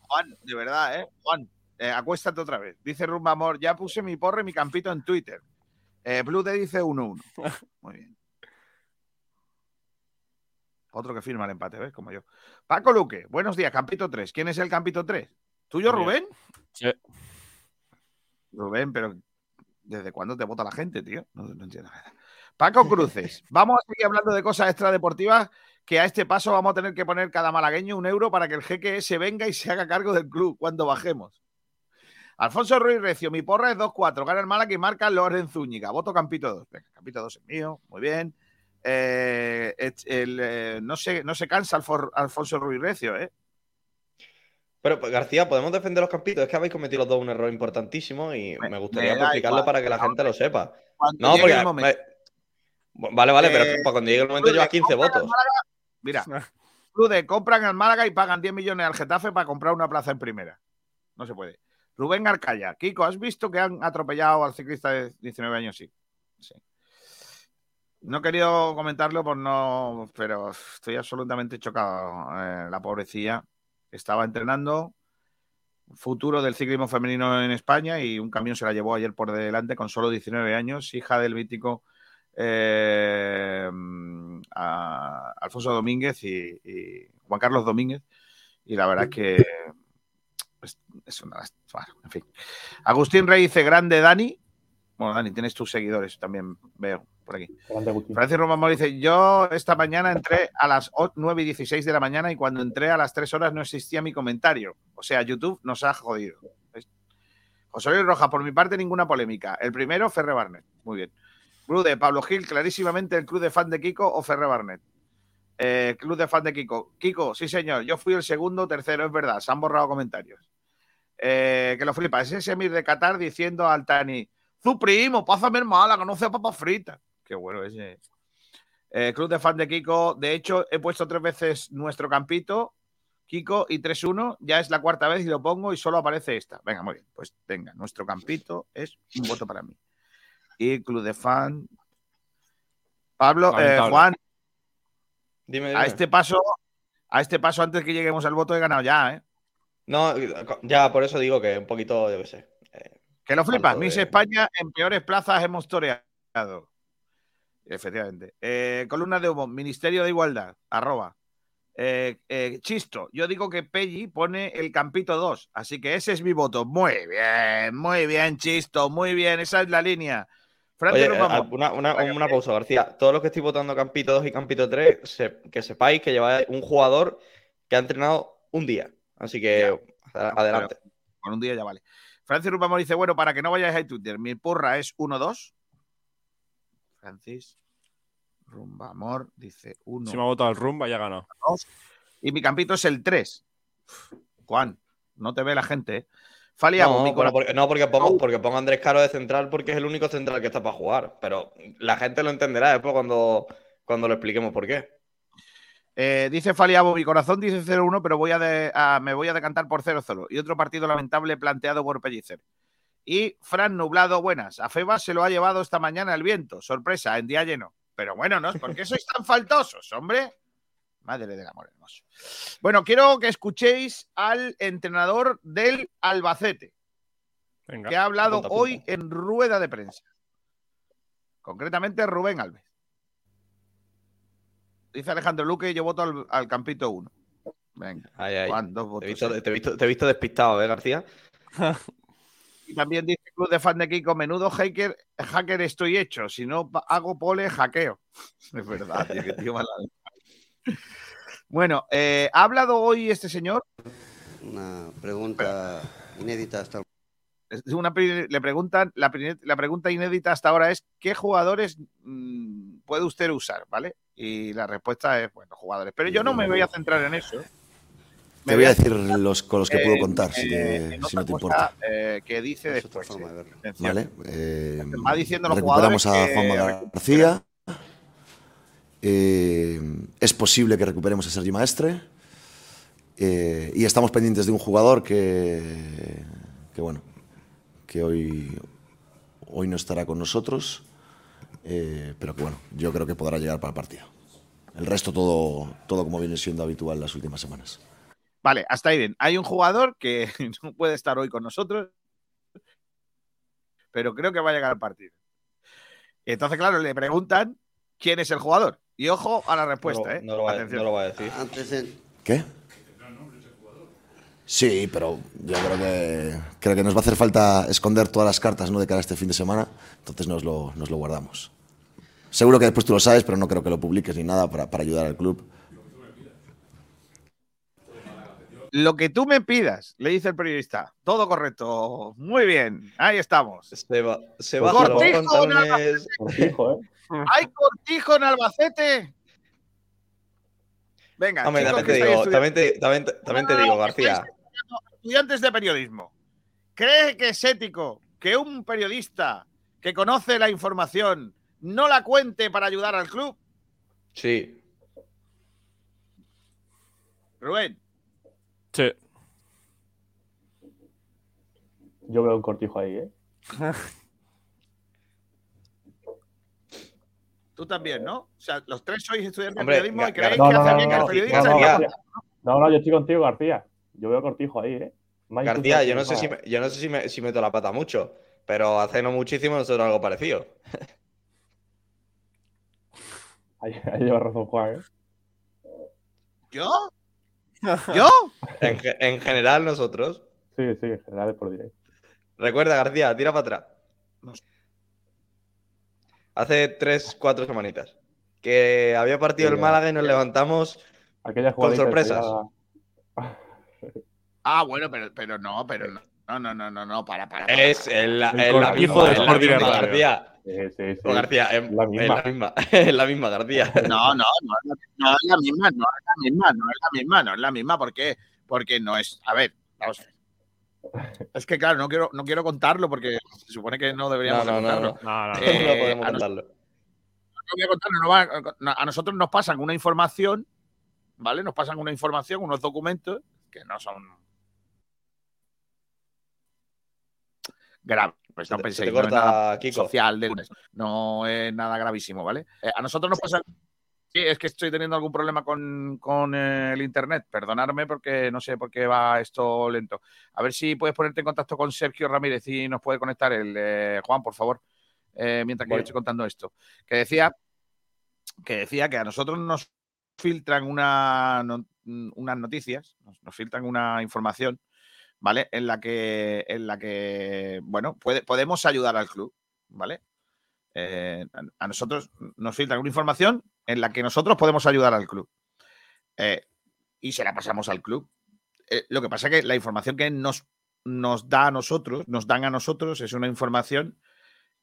Juan, de verdad, ¿eh? Juan, eh, acuéstate otra vez. Dice Rumba Amor, ya puse mi porre y mi campito en Twitter. Eh, Blue Day dice 1-1. Muy bien. Otro que firma el empate, ¿ves? Como yo. Paco Luque, buenos días, campito 3. ¿Quién es el campito 3? ¿Tuyo. Rubén? Sí. Rubén, pero ¿desde cuándo te vota la gente, tío? No, no entiendo nada. Paco Cruces, vamos a seguir hablando de cosas extradeportivas que a este paso vamos a tener que poner cada malagueño un euro para que el jeque se venga y se haga cargo del club cuando bajemos. Alfonso Ruiz Recio, mi porra es 2-4, gana el Málaga y marca Loren Zúñiga. Voto Campito 2. Venga, Campito 2 es mío, muy bien. Eh, el, eh, no, se, no se cansa Alfor- Alfonso Ruiz Recio, ¿eh? Pero, pues, García, podemos defender los campitos. Es que habéis cometido los dos un error importantísimo y Me- me gustaría explicarlo igual. para que la gente lo sepa. Cuando No, porque. el momento. me- Vale, vale, pero Eh, para cuando llegue el momento llevas 15 compra votos. Mira, Clude, compran al Málaga y pagan 10 millones al Getafe para comprar una plaza en primera. No se puede. Rubén Arcaya. Kiko, ¿has visto que han atropellado al ciclista de 19 años? Sí. sí. No he querido comentarlo por no, pero estoy absolutamente chocado. Eh, la pobrecilla estaba entrenando, futuro del ciclismo femenino en España y un camión se la llevó ayer por delante con solo 19 años, hija del mítico eh, Alfonso Domínguez y, Juan Carlos Domínguez. Y la verdad es que es, es una. Bueno, en fin. Agustín Rey dice: Grande Dani. Bueno, Dani, tienes tus seguidores también, veo por aquí. Francis Román dice: Yo esta mañana entré a las 9 y 16 de la mañana y cuando entré a las 3 horas no existía mi comentario. O sea, YouTube nos ha jodido. ¿Ves? José Luis Rojas, por mi parte, ninguna polémica. El primero, Ferre Barnet. Muy bien. Club de Pablo Gil, clarísimamente el club de fan de Kiko o Ferre Barnet. Eh, club de fan de Kiko. Kiko, sí señor, yo fui el segundo, tercero, es verdad, se han borrado comentarios. Eh, que lo flipa, es ese Emir de Qatar diciendo al Tani, tu primo, pásame el mala, que no sea papas fritas. Qué bueno ese. Eh, club de fan de Kiko, de hecho, he puesto tres veces nuestro campito, Kiko, y 3-1, ya es la cuarta vez y lo pongo y solo aparece esta. Venga, muy bien, pues venga, nuestro campito es un voto para mí. Y club de fan. Pablo, eh. Juan, Dime, a este paso, a este paso, antes que lleguemos al voto, he ganado ya, ¿eh? No, ya, por eso digo que un poquito, yo qué sé. eh, Que lo flipas. De- Miss España en peores plazas hemos toreado. Efectivamente. Eh, columna de humo, Ministerio de Igualdad, arroba. Eh, eh, Chisto, yo digo que Pelli pone el campito 2, así que ese es mi voto. Muy bien, muy bien, Chisto, muy bien, esa es la línea. Francis Oye, Rubamo, una, una- una pausa, García. Todos los que estoy votando Campito 2 y Campito 3, se- que sepáis que lleváis un jugador que ha entrenado un día. Así que adelante. con un día ya vale. Francis Rubamo dice, bueno, para que no vayáis a Twitter, mi porra es 1-2. Francis Rumbamor dice 1. Si me ha votado el rumba, ya ganado. Y mi campito es el 3. Juan, no te ve la gente. ¿eh? No, porque, no porque, pongo, porque pongo a Andrés Caro de central porque es el único central que está para jugar. Pero la gente lo entenderá después cuando, cuando lo expliquemos por qué. Eh, dice Faliabo, mi corazón dice 0-1, pero voy a de- a- me voy a decantar por 0-0. Y otro partido lamentable planteado por Pellicer. Y Fran Nublado, buenas. A Febas se lo ha llevado esta mañana el viento. Sorpresa, en día lleno. Pero bueno, ¿no? ¿Por qué sois tan faltosos, hombre? Madre del amor hermoso. Bueno, quiero que escuchéis al entrenador del Albacete. Venga. que ha hablado hoy en rueda de prensa. Concretamente Rubén Alves. Dice Alejandro Luque, yo voto al, al campito 1. Venga, Ay, ay. Juan, dos Te he, votos. visto, te he visto- te he visto despistado, ¿eh, García? Y también dice Club de Fan de Kiko, menudo hacker, hacker estoy hecho. Si no hago pole, hackeo. Es verdad, tío, mala. Bueno, eh, ¿ha hablado hoy este señor? Una pregunta inédita hasta Una, pri- le preguntan, la, la pregunta inédita hasta ahora es ¿qué jugadores mm, puede usted usar? ¿Vale? Y la respuesta es, bueno, jugadores. Pero yo no me voy a centrar en eso. Te voy a decir los con los que eh, puedo contar, si, eh, te- en si no te cosa, importa. eh, que dice después. forma eh. de verlo. ¿Vale? Eh, Va diciendo los recuperamos jugadores a que recuperen. García. Eh, es posible que recuperemos a Sergio Maestre. Eh, y estamos pendientes de un jugador que, que bueno, que hoy, hoy no estará con nosotros, eh, pero que bueno, yo creo que podrá llegar para el partido. El resto todo, todo como viene siendo habitual las últimas semanas. Vale, hasta ahí bien. Hay un jugador que no puede estar hoy con nosotros, pero creo que va a llegar al partido. Y entonces, claro, le preguntan quién es el jugador. Y ojo a la respuesta, no, lo- ¿eh? no lo va, Atención. no lo va a decir. Antes de, ¿Qué? Sí, pero yo creo que creo que nos va a hacer falta esconder todas las cartas ¿no? de cara a este fin de semana, entonces nos lo, nos lo guardamos. Seguro que después tú lo sabes, pero no creo que lo publiques ni nada para, para ayudar al club. Lo que tú me pidas, le dice el periodista. Todo correcto. Muy bien. Ahí estamos. Se, va, se baja los Cortijo, pantalones. Cortijo, ¿eh? ¿Hay cortijo en Albacete? Venga, Hombre, chicos también te digo, estudiando- también te, también te- también te digo, García. estudiantes de periodismo. ¿Cree que es ético que un periodista que conoce la información no la cuente para ayudar al club? Sí. Rubén. Sí. Yo veo un cortijo ahí, ¿eh? Tú también, ¿no? O sea, los tres sois estudiantes Hombre, de periodismo y creéis No, que no, hace no, bien que el no, periodista no, no, yo estoy contigo, García. Yo veo cortijo ahí, ¿eh? García, yo no sé si, me- yo no sé si, me- si meto la pata mucho, pero hace no muchísimo nosotros algo parecido. Ahí, ahí lleva razón Juan, ¿eh? ¿Yo? ¿Yo? En, en general, nosotros. Sí, sí, en general es por directo. Recuerda, García, tira para atrás. Hace tres, cuatro semanitas. Que había partido Sí, el Málaga y nos levantamos Aquella con sorpresas. Ah, bueno, pero, pero no, pero no. No, no, no, no, no, para, para. para. Es la, El la de es la Sporting Radio. García. Sí, sí. O García, es La es misma. la misma. Es la misma, García. No, no, no, es la- no es la misma, no es la misma, no es la misma, no es la misma. ¿Por qué? Porque no es. A ver, vamos a ver. Es que, claro, no quiero, no quiero contarlo porque se supone que no deberíamos de no, no, contarlo. no. No, no, no. Eh, No podemos a nos- contarlo. no voy a contarlo, no va- no, a nosotros nos pasan una información, ¿vale? Nos pasan una información, unos documentos que no son graves. Pues no penséis, no es nada Kiko. social de. No es nada gravísimo, ¿vale? Eh, a nosotros nos pasa. Sí, es que estoy teniendo algún problema con, con, eh, el internet. Perdonadme porque no sé por qué va esto lento. A ver si puedes ponerte en contacto con Sergio Ramírez y nos puede conectar el eh, Juan, por favor, eh, mientras que Voy. yo estoy contando esto. Que decía que decía que a nosotros nos filtran una, no- unas noticias, nos, nos filtran una información, ¿vale? En la que, en la que bueno, puede- podemos ayudar al club, ¿vale? Eh, a, nosotros nos filtran una información en la que nosotros podemos ayudar al club. Eh, y se la pasamos al club. Eh, lo que pasa es que la información que nos, nos da a nosotros, nos dan a nosotros, es una información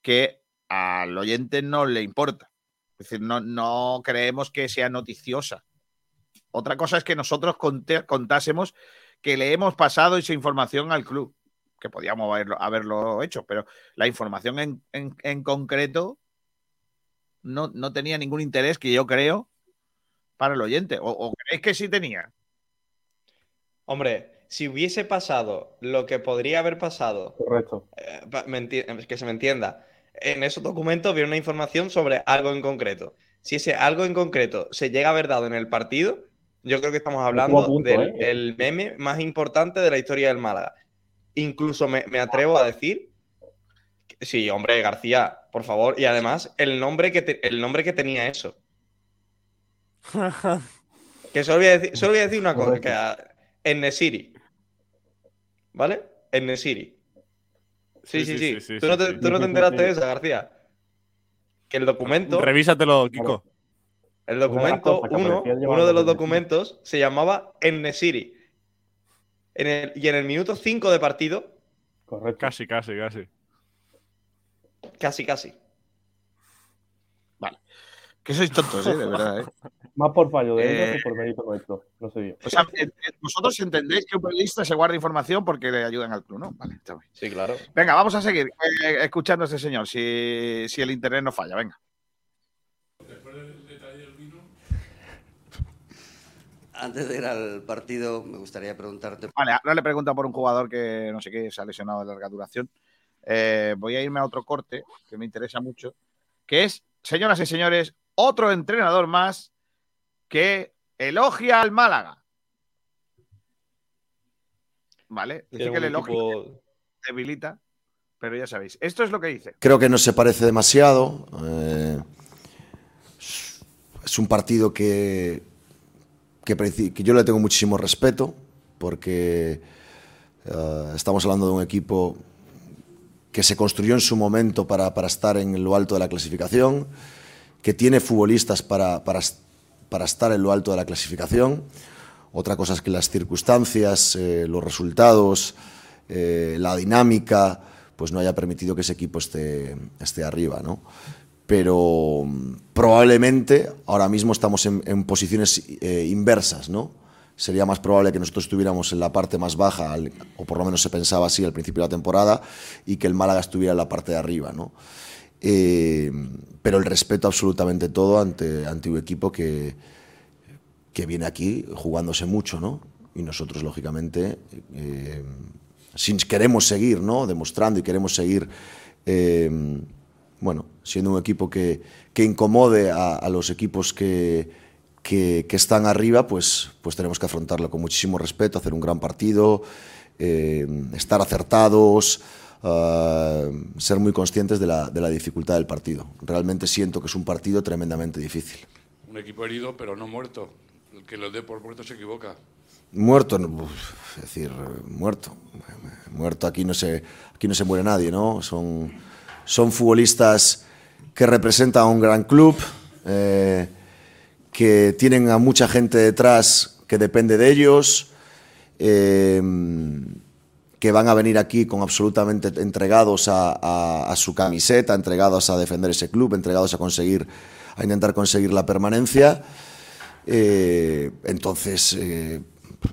que al oyente no le importa. Es decir, no, no creemos que sea noticiosa. Otra cosa es que nosotros conte- contásemos que le hemos pasado esa información al club, que podíamos haberlo, haberlo hecho, pero la información en, en- en concreto no, no tenía ningún interés que yo creo para el oyente. ¿O, o creéis que sí tenía? Hombre, si hubiese pasado lo que podría haber pasado, Correcto. eh, que se me entienda, en esos documentos viene una información sobre algo en concreto. Si ese algo en concreto se llega a haber dado en el partido, yo creo que estamos hablando punto, del ¿eh? el meme más importante de la historia del Málaga. Incluso me, me atrevo a decir, que- sí, hombre, García, por favor, y además el nombre que, te- el nombre que tenía eso. Que solo voy a decir, solo voy a decir una cosa, que a- en Nesiri. ¿Vale? En Nesiri. Sí, sí, sí. ¿Tú, no te, sí. tú no te Sí, sí, enteraste sí. de eso, García? Que el documento, Revísatelo, Kiko. El documento, uno, uno de los documentos se llamaba en Nesiri. En el- y en el minuto 5 de partido, Correcto. Casi, casi, casi. casi, casi. Que sois tontos, ¿eh? de verdad. ¿eh? Más por fallo de ellos Eh, que por mérito nuestro. No sé yo. O sea, eh, eh, vosotros entendéis que un periodista se guarda información porque le ayudan al club, ¿no? Vale, está bien. Sí, claro. Venga, vamos a seguir eh, escuchando a este señor, si, si el internet no falla. Venga. Antes de ir al partido, me gustaría preguntarte. Vale, ahora le pregunta por un jugador que no sé qué se ha lesionado de larga duración. Eh, voy a irme a otro corte que me interesa mucho, que es, señoras y señores, otro entrenador más que elogia al Málaga. ¿Vale? Dice que el elogio equipo- debilita, pero ya sabéis. Esto es lo que dice. Creo que no se parece demasiado. eh, es un partido que, que, yo le tengo muchísimo respeto porque eh, estamos hablando de un equipo que se construyó en su momento para, para estar en lo alto de la clasificación, que tiene futbolistas para, para, para estar en lo alto de la clasificación. Otra cosa es que las circunstancias, eh, los resultados, eh, la dinámica, pues no haya permitido que ese equipo esté, esté arriba, ¿no? Pero mm, probablemente ahora mismo estamos en, posiciones eh, inversas, ¿no? Sería más probable que nosotros estuviéramos en la parte más baja, o por lo menos se pensaba así al principio de la temporada, y que el Málaga estuviera en la parte de arriba, ¿no? Eh, pero el respeto absolutamente todo ante, ante un equipo que, que viene aquí jugándose mucho, ¿no? Y nosotros, lógicamente, eh, queremos seguir, ¿no? Demostrando y queremos seguir, eh, bueno, siendo un equipo que, que incomode a, a los equipos que, que, que, están arriba, pues, pues tenemos que afrontarlo con muchísimo respeto, hacer un gran partido, eh, estar acertados, uh, ser muy conscientes de la, de la dificultad del partido. Realmente siento que es un partido tremendamente difícil. Un equipo herido, pero no muerto. El que lo dé por muerto se equivoca. Muerto, es decir, muerto. Muerto, aquí no se, aquí no se muere nadie, ¿no? Son, son futbolistas que representan a un gran club, eh, que tienen a mucha gente detrás que depende de ellos, eh, que van a venir aquí con absolutamente entregados a, su camiseta, entregados a defender ese club, entregados a conseguir, a intentar conseguir la permanencia. Eh, entonces,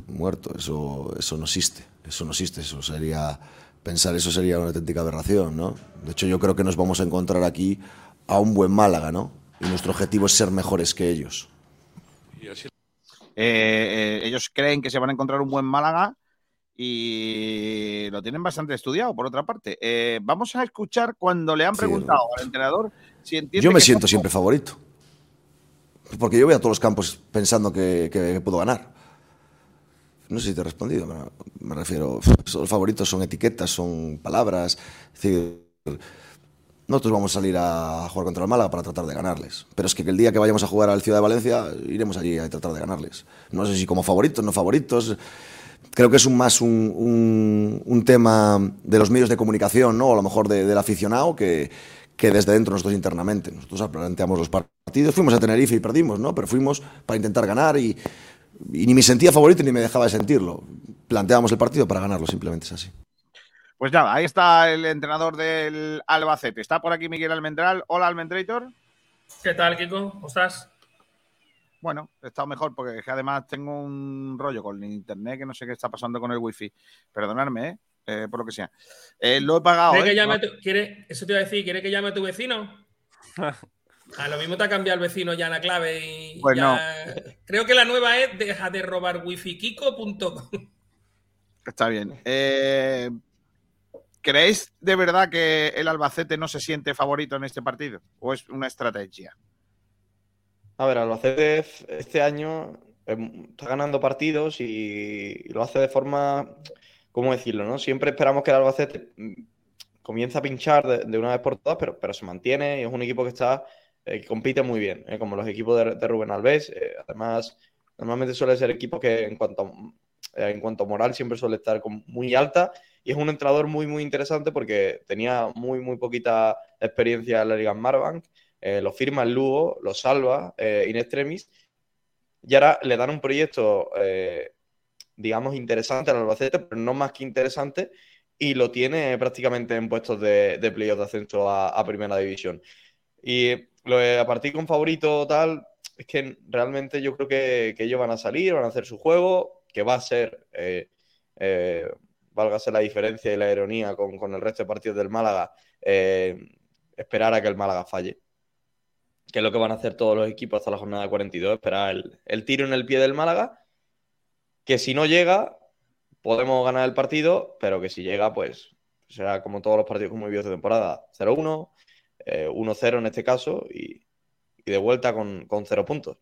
muerto, eso, eso no existe, eso no existe, eso sería, pensar eso sería una auténtica aberración, ¿no? De hecho, yo creo que nos vamos a encontrar aquí a un buen Málaga, ¿no? Y nuestro objetivo es ser mejores que ellos. Eh, ellos creen que se van a encontrar un buen Málaga y lo tienen bastante estudiado, por otra parte. Eh, vamos a escuchar cuando le han preguntado sí, al entrenador si entiende. Yo me siento siempre favorito. Porque yo voy a todos los campos pensando que, que, que puedo ganar. No sé si te he respondido, me refiero. Los favoritos son etiquetas, son palabras. Es nosotros vamos a salir a jugar contra el Málaga para tratar de ganarles. Pero es que el día que vayamos a jugar al Ciudad de Valencia, iremos allí a tratar de ganarles. No sé si como favoritos, no favoritos creo que es un, más un, un, tema de los medios de comunicación, ¿no? A lo mejor de, del aficionado que, que desde dentro nosotros internamente. Nosotros planteamos los partidos, fuimos a Tenerife y perdimos, ¿no? Pero fuimos para intentar ganar y, y ni me sentía favorito ni me dejaba de sentirlo. Planteamos el partido para ganarlo, simplemente es así. Pues nada, ahí está el entrenador del Albacete. Está por aquí Miguel Almendral. Hola, Almendrator. ¿Qué tal, Kiko? ¿Cómo estás? Bueno, he estado mejor porque además tengo un rollo con el internet que no sé qué está pasando con el wifi. Perdonadme, ¿eh? Eh, por lo que sea. Eh, lo he pagado. ¿Quiere que llame tu, ¿quiere, eso te iba a decir, ¿quiere que llame a tu vecino? A lo mismo te ha cambiado el vecino ya la clave y pues ya... no. Creo que la nueva es deja de robar wifikiko.com. Está bien. Eh, ¿Creéis de verdad que el Albacete no se siente favorito en este partido? ¿O es una estrategia? A ver, Albacete este año em, está ganando partidos y lo hace de forma, ¿cómo decirlo? no? Siempre esperamos que el Albacete mm, comience a pinchar de, de una vez por todas, pero, pero, se mantiene y es un equipo que está eh, compite muy bien, eh, como los equipos de, Rubén Alves. Eh, además, normalmente suele ser equipo que en cuanto, en cuanto a moral siempre suele estar muy alta y es un entrenador muy, muy interesante porque tenía muy, muy poquita experiencia en la Liga Marbank lo firma el Lugo, lo salva in extremis, y ahora le dan un proyecto, digamos, interesante al Albacete, pero no más que interesante, y lo tiene prácticamente en puestos de, de playoff de ascenso a, a, Primera División. Y lo de a partir con favorito tal, es que realmente yo creo que, que, ellos van a salir, van a hacer su juego, que va a ser, eh, eh, válgase la diferencia y la ironía con, el resto de partidos del Málaga, eh, esperar a que el Málaga falle que es lo que van a hacer todos los equipos hasta la jornada 42, esperar el, el, tiro en el pie del Málaga, que si no llega, podemos ganar el partido, pero que si llega, pues será como todos los partidos como vivido de temporada, 0-1, eh, 1-0 en este caso, y, y de vuelta con, con, cero puntos.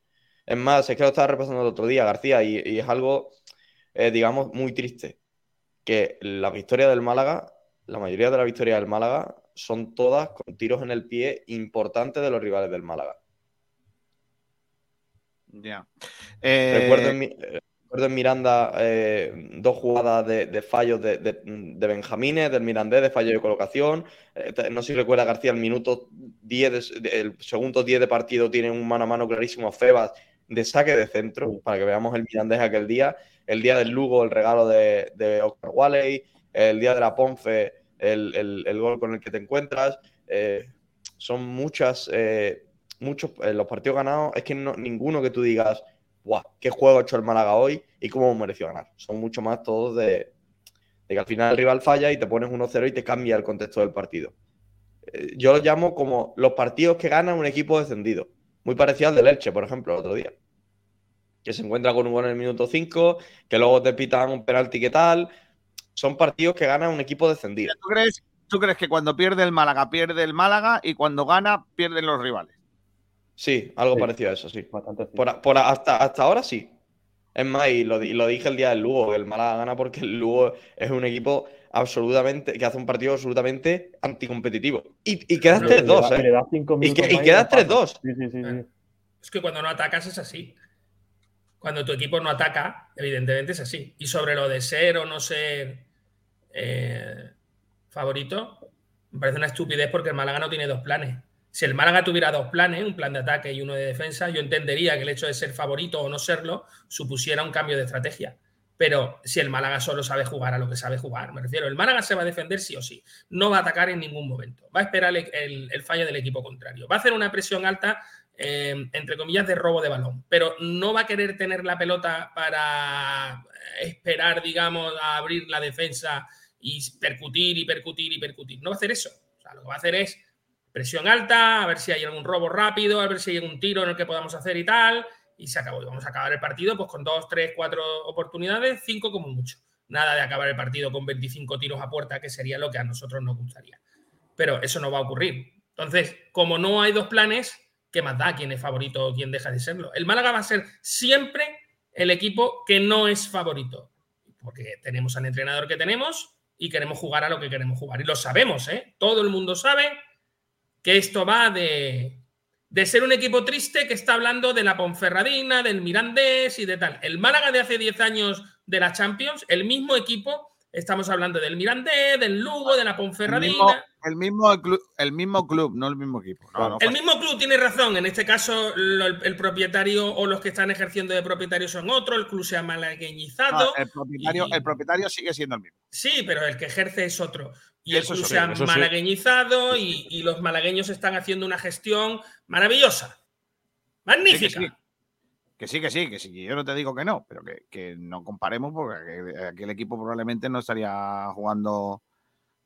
Es más, es que lo estaba repasando el otro día, García, y, y es algo, eh, digamos, muy triste, que la victoria del Málaga, la mayoría de la victoria del Málaga son todas con tiros en el pie importantes de los rivales del Málaga. Ya. Yeah. Eh... Recuerdo, en, recuerdo, en, Miranda eh, dos jugadas de, de fallos de, de, de, Benjamines, del Mirandés, de fallo de colocación. Eh, no sé si recuerda García, el minuto 10, el segundo 10 de partido tiene un mano a mano clarísimo a Febas de saque de centro, para que veamos el Mirandés aquel día. El día del Lugo, el regalo de, de Oscar Walley. El día de la Ponce, el, el, el, gol con el que te encuentras. Eh, son muchas, muchos, los partidos ganados, es que no, ninguno que tú digas, guau, qué juego ha hecho el Málaga hoy y cómo mereció ganar. Son mucho más todos de, de que al final el rival falla y te pones 1-0 y te cambia el contexto del partido. Eh, yo lo llamo como los partidos que gana un equipo descendido. Muy parecido al del Elche, por ejemplo, el otro día. que se encuentra con un gol en el minuto 5, que luego te pitan un penalti que tal. Son partidos que gana un equipo descendido. ¿Tú crees, ¿Tú crees que cuando pierde el Málaga, pierde el Málaga y cuando gana, pierden los rivales? Sí, algo Sí. parecido a eso, sí. Bastante. Por, por hasta, hasta ahora sí. Es más, y lo, di- lo dije el día del Lugo, que el Málaga gana porque el Lugo es un equipo absolutamente, que hace un partido absolutamente anticompetitivo. Y, y quedas Y le 3-2, da- y le ¿eh? da cinco Y, que- quedas lo empata. 3-2. Sí, sí, sí, sí. Es que cuando no atacas es así. Cuando tu equipo no ataca, evidentemente es así. Y sobre lo de ser o no ser eh, favorito, me parece una estupidez porque el Málaga no tiene dos planes. Si el Málaga tuviera dos planes, un plan de ataque y uno de defensa, yo entendería que el hecho de ser favorito o no serlo supusiera un cambio de estrategia. Pero si el Málaga solo sabe jugar a lo que sabe jugar, me refiero, el Málaga se va a defender sí o sí. No va a atacar en ningún momento. Va a esperar el, fallo del equipo contrario. Va a hacer una presión alta, eh, entre comillas, de robo de balón. Pero no va a querer tener la pelota para esperar, digamos, a abrir la defensa y percutir y percutir y percutir. No va a hacer eso. O sea, lo que va a hacer es presión alta, a ver si hay algún robo rápido, a ver si hay algún tiro en el que podamos hacer y tal. Y se acabó. Y vamos a acabar el partido pues con dos, tres, cuatro oportunidades, cinco como mucho. Nada de acabar el partido con 25 tiros a puerta, que sería lo que a nosotros nos gustaría. Pero eso no va a ocurrir. Entonces, como no hay dos planes, ¿qué más da quién es favorito o quién deja de serlo? El Málaga va a ser siempre el equipo que no es favorito. Porque tenemos al entrenador que tenemos y queremos jugar a lo que queremos jugar. Y lo sabemos, ¿eh? Todo el mundo sabe que esto va de, de ser un equipo triste que está hablando de la Ponferradina, del Mirandés y de tal. El Málaga de hace 10 años de la Champions, el mismo equipo, estamos hablando del Mirandés, del Lugo, de la El Ponferradina. mismo, el mismo, club, el mismo club, no el mismo equipo. No, no El mismo club tiene razón. En este caso, lo- el, el propietario o los que están ejerciendo de propietario son otros. El club se ha malagueñizado. no, el, propietario, y- el propietario sigue siendo el mismo. Sí, pero el que ejerce es otro. Y Eso el club sí, se ha eso sí. malagueñizado y, y los malagueños están haciendo una gestión maravillosa. Magnífica. Sí, Que sí, que sí, que sí. Yo no te digo que no, pero que, que no comparemos porque aquel- equipo probablemente no estaría jugando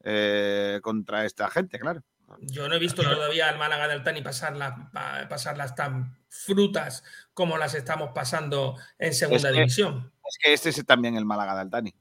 eh, contra esta gente, claro. Yo no he visto todavía al Málaga de Altani pasar, la- pa- pasarlas tan frutas como las estamos pasando en segunda Es que- división. Es que este es también el Málaga de Altani.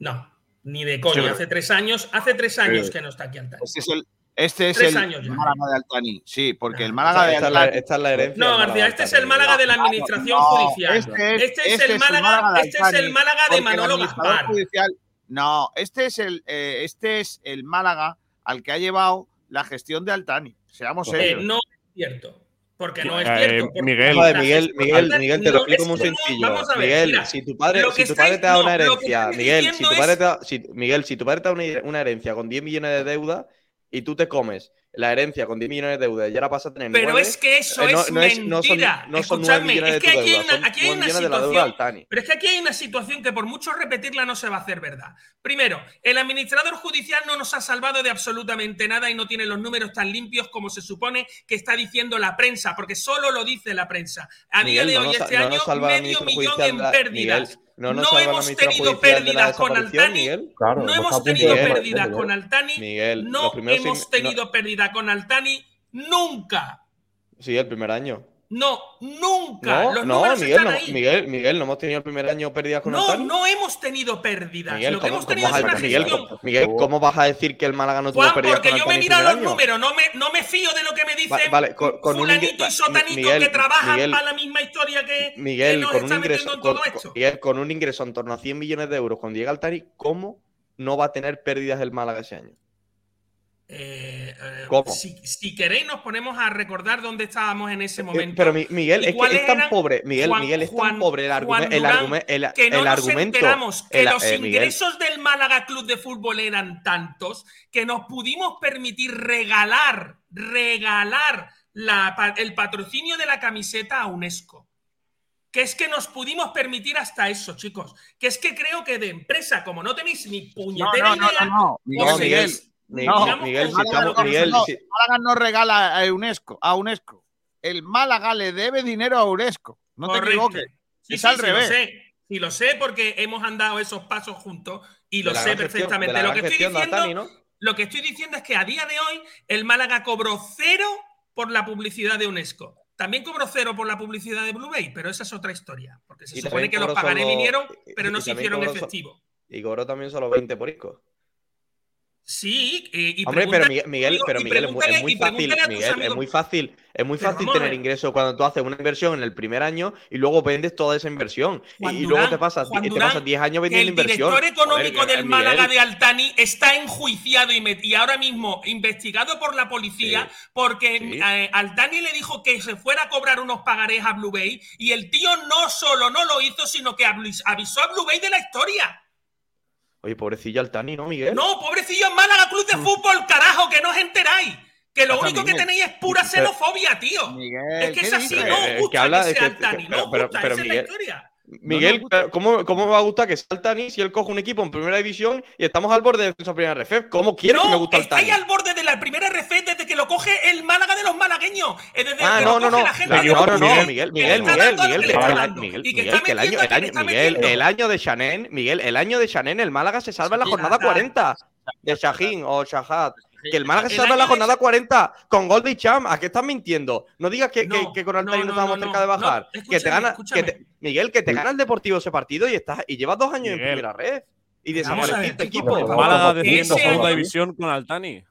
No, ni de coña. Sí, hace tres años, hace tres años Sí. que no está aquí Altani. Este es el, este es el. Málaga de Altani. Sí, porque el Málaga de Esta es la- Altani. esta es la herencia No, García, Málaga este es Altani. el Málaga de la administración no, judicial. Este es, Este es este el Málaga, de este es el Altani, Málaga de Manolo Gaspar. judicial- no, este es el, eh, este es el Málaga al que ha llevado la gestión de Altani. Seamos Eh, serios. no es cierto. Porque no es Eh, cierto. porque Miguel. Miguel, Miguel, Miguel, te lo explico es muy sencillo. Ver, Miguel, mira, si tu padre, si tu padre te da una herencia, Miguel, si tu padre es- te da, Miguel, si tu padre te da una, una herencia con 10 millones de deuda y tú te comes la herencia con 10 millones de deuda y ahora vas a tener Pero es que eso eh, no- es no es- no son- mentira. no son nueve Escuchadme, millones es de que aquí hay una, aquí hay situación. Pero es que aquí hay una situación que por mucho repetirla no se va a hacer verdad. Primero, el administrador judicial no nos ha salvado de absolutamente nada y no tiene los números tan limpios como se supone que está diciendo la prensa, porque solo lo dice la prensa. A Miguel, día de hoy, este año, medio millón en pérdidas. Miguel, no nos no hemos tenido pérdidas con Altani. Claro, no hemos tenido de- con Altani. Miguel, no hemos tenido pérdida con Altani nunca. Sí, el primer año. No, nunca. No, Los no, Miguel, no. Miguel, Miguel, no hemos tenido el primer año pérdidas con No, Altani. no hemos tenido pérdidas. Miguel, Lo que ¿cómo, hemos tenido es una Miguel, gestión. ¿cómo- Miguel, ¿cómo vas a decir que el Málaga no tuvo Juan, pérdidas porque con yo me mirado los año? números, no me, no me fío de lo que me dicen Vale, vale, con- con un fulanito ingre- y sotanito Miguel, que trabajan Miguel, para la misma historia que, que Miguel, nos con un está ingreso, metiendo en todo con- esto. Miguel, con un ingreso en torno a 100 millones de euros cuando llega Altani, ¿cómo no va a tener pérdidas el Málaga ese año? Eh, ¿Cómo? Si, si queréis, nos ponemos a recordar dónde estábamos en ese Eh, momento. Pero Mi- Miguel, ¿Y es que es tan pobre, Miguel, Juan- Miguel, es tan Juan- pobre el, argumento, el, que no el nos argumento. enteramos que el- los eh, Miguel, ingresos del Málaga Club de Fútbol eran tantos que nos pudimos permitir regalar, regalar la el patrocinio de la camiseta a UNESCO. Que es que nos pudimos permitir hasta eso, chicos. Que es que creo que de empresa, como no tenéis ni puñetera no, no, idea, no, no. No, Miguel, no, Miguel, si Málaga estamos, no- Miguel, no, si- el Málaga no regala a UNESCO, a UNESCO. El Málaga le debe dinero a UNESCO. No te equivoques. Sí, es sí, al sí, revés. Lo sé. Sí, lo sé porque hemos andado esos pasos juntos y lo sé gestión- perfectamente. lo, que estoy diciendo, lo que estoy diciendo es que a día de hoy el Málaga cobró cero por la publicidad de UNESCO. también cobró cero por la publicidad de Blue Bay, pero esa es otra historia. Porque se Y supone que los pagaré solo- vinieron, y- pero no y se hicieron cobró efectivo. Y cobró también solo 20 por Isco. Sí, eh, y Hombre, pero Miguel, Miguel- pero Miguel, es muy, es muy fácil, Miguel, es muy fácil, es muy fácil tener ingresos cuando tú haces una inversión en el primer año y luego vendes toda esa inversión. Y- Juan y, Durán- luego te pasas, te pasas 10 años vendiendo el inversión. director económico Joder, del Málaga de Altani está enjuiciado y, y ahora mismo investigado por la policía porque Sí. eh, Altani le dijo que se fuera a cobrar unos pagarés a Blue Bay y el tío no solo no lo hizo, sino que avis- avisó a Blue Bay de la historia. Oye, pobrecillo Altani, ¿no, Miguel? No, pobrecillo Málaga Club de Fútbol, carajo, que no os enteráis. Que lo único que Miguel. tenéis es pura xenofobia, tío. es que es así, no os que gusta habla que de sea que- Altani, que- no os pero esa Miguel- es la historia. Miguel, ¿cómo, ¿cómo me va a gustar que sea Altani si él coge un equipo en primera división y estamos al borde de descenso a primera RF? ¿Cómo quiere que me guste Estáis Altani? al borde de la primera RF desde que lo coge el Málaga de los malagueños. Desde Ah, que no, lo no, coge no. la gente No, no, no, Miguel, Miguel, Miguel, Miguel, el- Miguel, Miguel, el año, el año, Miguel, el año de Chanén, Miguel, el año de Chanén, el Málaga se salva en la jornada Shahad. 40 de Shahin o Shahad. Que el Málaga se salva en la año de jornada 40 con gol de Cham. ¿A qué estás mintiendo? No digas que, que- No, que con Altani no, no, estábamos no, cerca de bajar. no, que te gana, escúchame. que te- Miguel, que te gana el Deportivo ese partido y estás y llevas dos años en primera red. Y desapareciste equipo. Málaga a ese segunda división con Altani.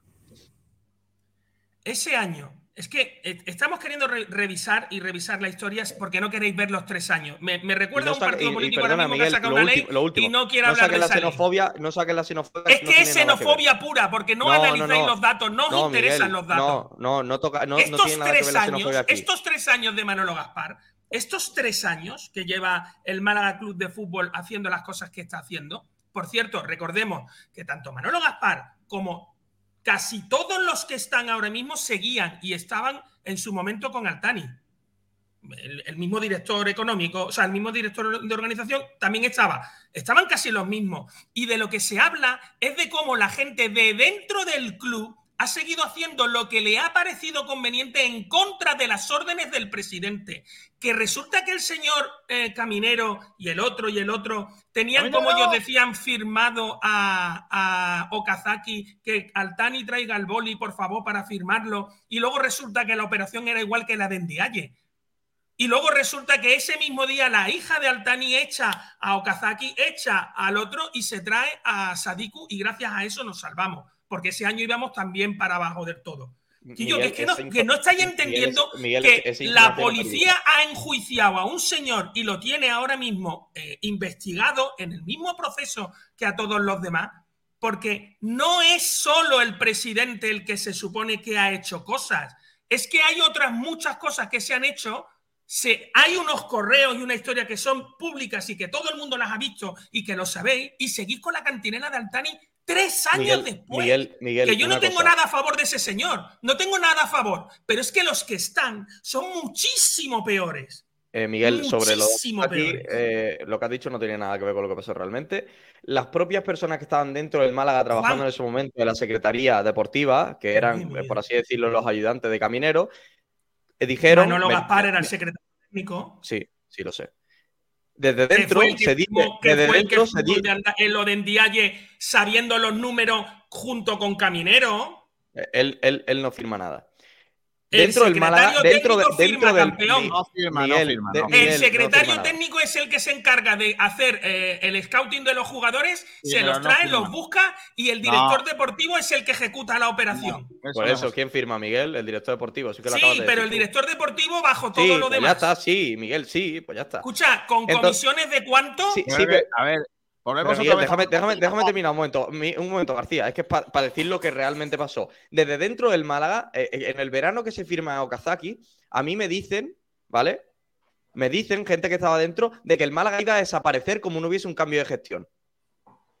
Ese año, es que eh, estamos queriendo re- revisar y revisar la historia porque no queréis ver los tres años. Me, me recuerda Y no a un partido y- y político perdona, ahora mismo Miguel, que ha sacado lo una ley último- lo último. y no quiere no hablar de la ley. xenofobia, no saques la xenofobia. Es que es que xenofobia pura, porque no, analizáis los datos, no os interesan Miguel, los datos. No, no, no toca, estos tiene nada que ver tres la años, aquí. estos tres años de Manolo Gaspar, estos tres años que lleva el Málaga Club de Fútbol haciendo las cosas que está haciendo, por cierto, recordemos que tanto Manolo Gaspar como casi todos los que están ahora mismo seguían y estaban en su momento con Altani. El, mismo director económico, o sea, el mismo director de organización también estaba. Estaban casi los mismos. Y de lo que se habla es de cómo la gente de dentro del club ha seguido haciendo lo que le ha parecido conveniente en contra de las órdenes del presidente. Que resulta que el señor eh, Caminero y el otro y el otro tenían, como ellos decían, firmado a, a Okazaki que Altani traiga el boli, por favor, para firmarlo. Y luego resulta que la operación era igual que la de Ndiaye. Y luego resulta que ese mismo día la hija de Altani echa a Okazaki, echa al otro y se trae a Sadiku y gracias a eso nos salvamos. Porque ese año íbamos también para abajo del todo. Quillo, que, es que, no, esa que no estáis entendiendo Miguel, que la policía ha enjuiciado a un señor y lo tiene ahora mismo eh, investigado en el mismo proceso que a todos los demás, porque no es solo el presidente el que se supone que ha hecho cosas, es que hay otras muchas cosas que se han hecho. Se, hay unos correos y una historia que son públicas y que todo el mundo las ha visto y que lo sabéis, y seguís con la cantinela de Altani tres años Miguel, después. Miguel, Miguel, que yo no tengo cosa. nada a favor de ese señor, no tengo nada a favor, pero es que los que están son muchísimo peores. Eh, Miguel, sobre lo aquí, eh, lo que has dicho no tiene nada que ver con lo que pasó realmente. Las propias personas que estaban dentro del Málaga trabajando Juan. en ese momento de la Secretaría Deportiva, que eran, por así decirlo, los ayudantes de Caminero, eh, dijeron... Manolo Gaspar era el secretario técnico. Sí, sí lo sé. Desde dentro que se dice, que desde fue el que dentro se dice, de lo de Ndiaye sabiendo los números junto con Caminero. él, él, él no firma nada. El Dentro del Málaga, secretario dentro, de- técnico dentro firma, del campeón. No firma, no Miguel, firma, de- no. Miguel, el secretario firma técnico es el que se encarga de hacer eh, el scouting de los jugadores, Sí, se los trae, los busca y el director deportivo es el que ejecuta la operación. Por no eso, es- ¿quién firma? Miguel, el director deportivo. Sí, que lo Sí, acabas de pero decir el director deportivo bajo todo Sí, lo pues demás. ya está, sí, Miguel, sí, pues ya está. Escucha, ¿con Entonces- comisiones de cuánto? Sí, a ver, volvemos Miguel, déjame, déjame, déjame terminar un momento. Un momento, García. Es que es para decir lo que realmente pasó. Desde dentro del Málaga, eh, eh, en el verano que se firma Okazaki, a mí me dicen, ¿vale? Me dicen, gente que estaba dentro, de que el Málaga iba a desaparecer como no hubiese un cambio de gestión.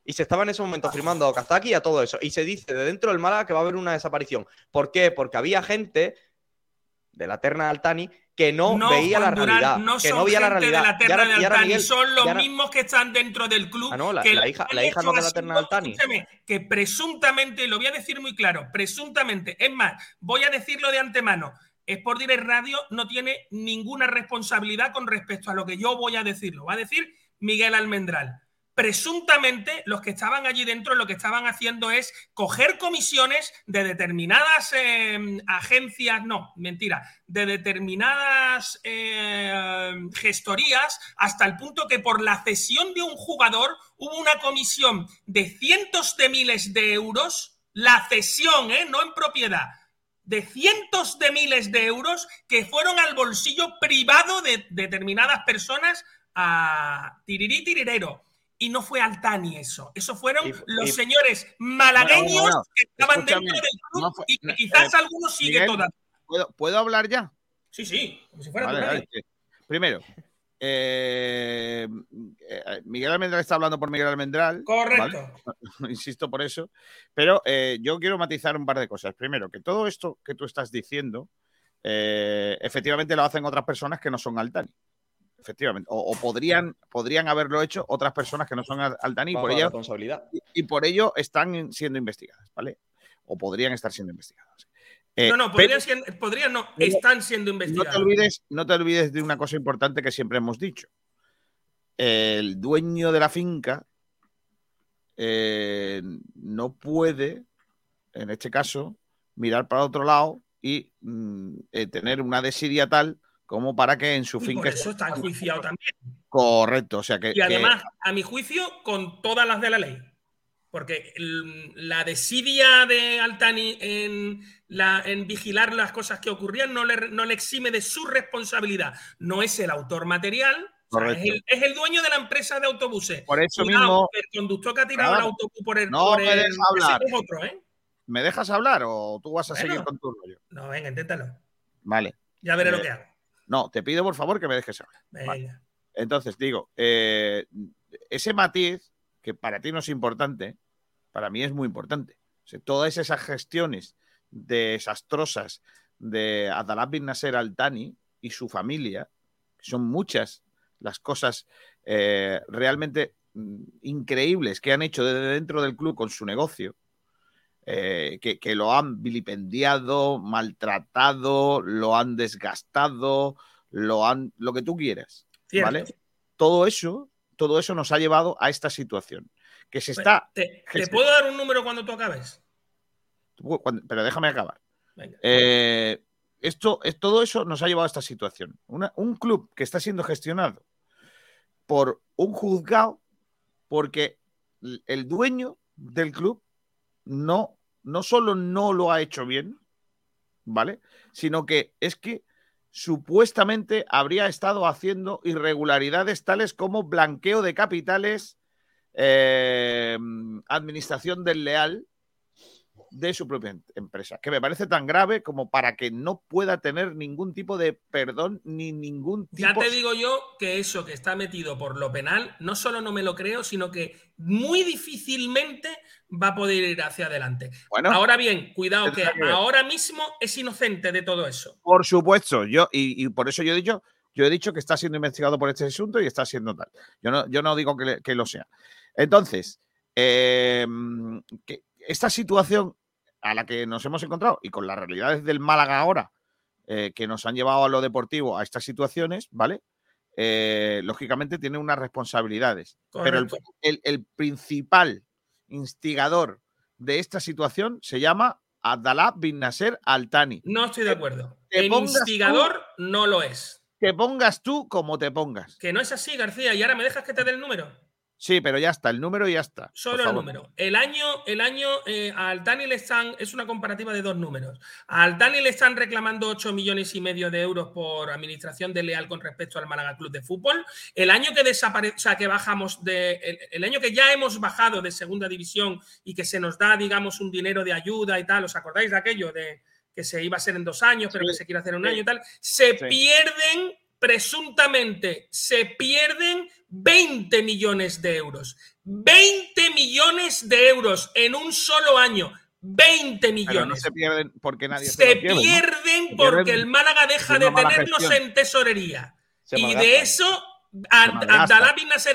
Y se estaba en ese momento firmando a Okazaki y a todo eso. Y se dice de dentro del Málaga que va a haber una desaparición. ¿Por qué? Porque había gente de la terna de Altani que no, No, veía la Durán, realidad. no que son no veía la realidad. de la terna de Altani, Miguel, son los mismos que están dentro del club. Ah, no, la- que la hija- han la hija no de la terna de Altani. que presuntamente, lo voy a decir muy claro, presuntamente, es más, voy a decirlo de antemano, Sport Direct Radio no tiene ninguna responsabilidad con respecto a lo que yo voy a decir, lo va a decir Miguel Almendral. Presuntamente los que estaban allí dentro lo que estaban haciendo es coger comisiones de determinadas eh, agencias, no, mentira, de determinadas eh, gestorías hasta el punto que por la cesión de un jugador hubo una comisión de cientos de miles de euros, la cesión, ¿eh? no en propiedad, de cientos de miles de euros que fueron al bolsillo privado de determinadas personas a tirirí tirirero y no fue Altani eso. Eso fueron Y- los y- señores malagueños Bueno, bueno, bueno. que estaban dentro del club no fue- y que no, quizás eh, algunos sigue todavía. ¿puedo, puedo hablar ya? Sí, sí, como si fuera Vale. Primero, eh, eh, Miguel Almendral está hablando por Miguel Almendral. Correcto. ¿vale? Insisto por eso. Pero eh, yo quiero matizar un par de cosas. Primero, que todo esto que tú estás diciendo, eh, efectivamente lo hacen otras personas que no son Altani. Efectivamente. O, o podrían, podrían haberlo hecho otras personas que no son Al- Altani y por, ello, responsabilidad. y, y por ello están siendo investigadas, ¿vale? O podrían estar siendo investigadas. Eh, no, no, pero- podrían, ser- podrían no, están siendo no te olvides, no te olvides de una cosa importante que siempre hemos dicho. El dueño de la finca eh, no puede, en este caso, mirar para otro lado y mm, eh, tener una desidia tal como para que en su Y finca por eso está enjuiciado también. correcto. O sea que, Y que- además, a mi juicio, con todas las de la ley. Porque el- la desidia de Altani en, la, en vigilar las cosas que ocurrían no le, no le exime de su responsabilidad. No es el autor material, o sea, es, el, es el dueño de la empresa de autobuses. Por eso Cuidado, mismo- El conductor que ha tirado Claro. el autobús por el. No por me el- hablar. es otro, ¿eh? ¿me dejas hablar o tú vas a Bueno. seguir con tu rollo? No, venga, inténtalo. Vale. Ya veré Eh, lo que hago. No, te pido por favor que me dejes hablar. Vale. Entonces, digo, eh, ese matiz, que para ti no es importante, para mí es muy importante. O sea, todas esas gestiones desastrosas de Adalab bin Nasser Al-Thani y su familia, que son muchas las cosas eh, realmente mm, increíbles que han hecho desde dentro del club con su negocio, eh, que, que lo han vilipendiado, maltratado, lo han desgastado, lo han lo que tú quieras, Cierto. ¿vale? Todo eso, todo eso nos ha llevado a esta situación que se está. ¿Te, puedo dar un número cuando tú acabes? cuando- pero déjame acabar. Venga. Eh, esto, todo eso nos ha llevado a esta situación. Una- un club que está siendo gestionado por un juzgado porque el dueño del club no, no solo no lo ha hecho bien, ¿vale? Sino que es que supuestamente habría estado haciendo irregularidades tales como blanqueo de capitales, eh, administración desleal de su propia em- empresa, que me parece tan grave como para que no pueda tener ningún tipo de perdón ni ningún tipo Ya te digo yo que eso que está metido por lo penal, no solo no me lo creo, sino que muy difícilmente va a poder ir hacia adelante. Bueno, ahora bien, cuidado que ahora mismo es inocente de todo eso. Por supuesto, yo, y, y por eso yo he dicho, yo he dicho que está siendo investigado por este asunto y está siendo tal. Yo no, yo no digo que, le- que lo sea. Entonces, eh, que esta situación a la que nos hemos encontrado y con las realidades del Málaga ahora, eh, que nos han llevado a lo deportivo a estas situaciones, ¿vale? Eh, lógicamente tiene unas responsabilidades. Pero el, Correcto. el- el principal instigador de esta situación se llama Abdallah bin Nasser Al-Thani. No estoy de acuerdo. Te El tú- instigador no lo es. Te pongas tú como te pongas. Que no es así, García. Y ahora me dejas que te dé el número. Sí, pero ya está, el número ya está. Solo el número. El año, el año eh, a Altani le están, es una comparativa de dos números. A Altani le están reclamando 8 millones y medio de euros por administración desleal con respecto al Málaga Club de Fútbol. El año que desaparece, o sea, que bajamos de, el, el año que ya hemos bajado de segunda división y que se nos da, digamos, un dinero de ayuda y tal, ¿os acordáis de aquello de que se iba a hacer en dos años, pero que se quiere hacer en un sí. año y tal? Se Sí. pierden, presuntamente, se pierden 20 millones de euros. 20 millones de euros en un solo año. 20 Pero no millones. se pierden porque nadie se, se lo pierde, ¿no? pierden porque pierden el Málaga deja de tenerlos gestión. en tesorería. Se y de eso. Abdalá bin Nasser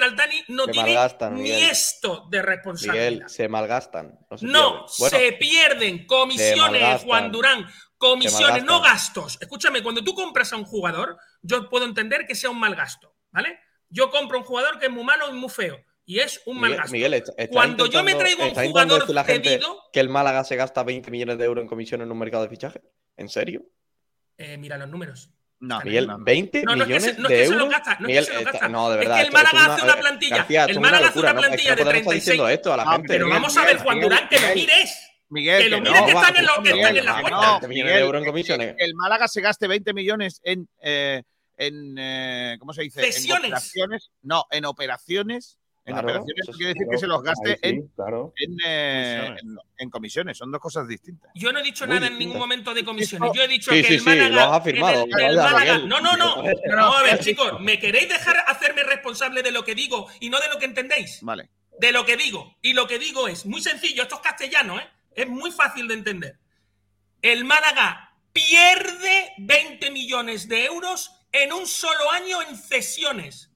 no Se tiene ni Miguel. esto de responsabilidad. Miguel, se malgastan. No, se No, pierden. Bueno, se pierden comisiones. Juan Durán, comisiones, no gastos. Escúchame, cuando tú compras a un jugador, yo puedo entender que sea un mal gasto, ¿vale? Yo compro a un jugador que es muy malo y muy feo, Y es un mal gasto. Miguel, está- está Cuando yo me traigo un jugador la gente cedido, que el Málaga se gasta 20 millones de euros en comisión en un mercado de fichaje. ¿En serio? eh, mira los números. No, Miguel, no, no. 20 No, no es que millones se, no es de que se lo euros. gasta, no es que se lo gasta. no, de es verdad. que el es Málaga una- hace una plantilla. García, el es una Málaga hace una ¿no? Es que plantilla no de podemos estar 36. diciendo esto a la No, gente. Pero Miguel, vamos a ver, Juan Miguel, Durán, que lo Miguel. mires. Miguel, Que lo que no, va, están en lo- que Miguel, están en la que cuenta. no, 20 millones de Miguel, euros en que- comisiones. que el Málaga se gaste 20 millones en, eh, en eh, ¿cómo se dice? Cesiones. En operaciones. No, en operaciones. En Claro, operaciones eso no quiere decir Claro, que se los gaste sí, en, claro. en, eh, Comisiones. en- en comisiones. Son dos cosas distintas. Yo no he dicho Muy nada en ningún momento de comisiones. Yo he dicho Sí, que sí, el sí, Málaga. lo has afirmado. el- Málaga- no, no, no. Pero vamos a ver, chicos. ¿Me queréis dejar hacerme responsable de lo que digo y no de lo que entendéis? Vale. de lo que digo. Y lo que digo es muy sencillo, esto es castellano, ¿eh? Es muy fácil de entender. El Málaga pierde 20 millones de euros en un solo año en cesiones,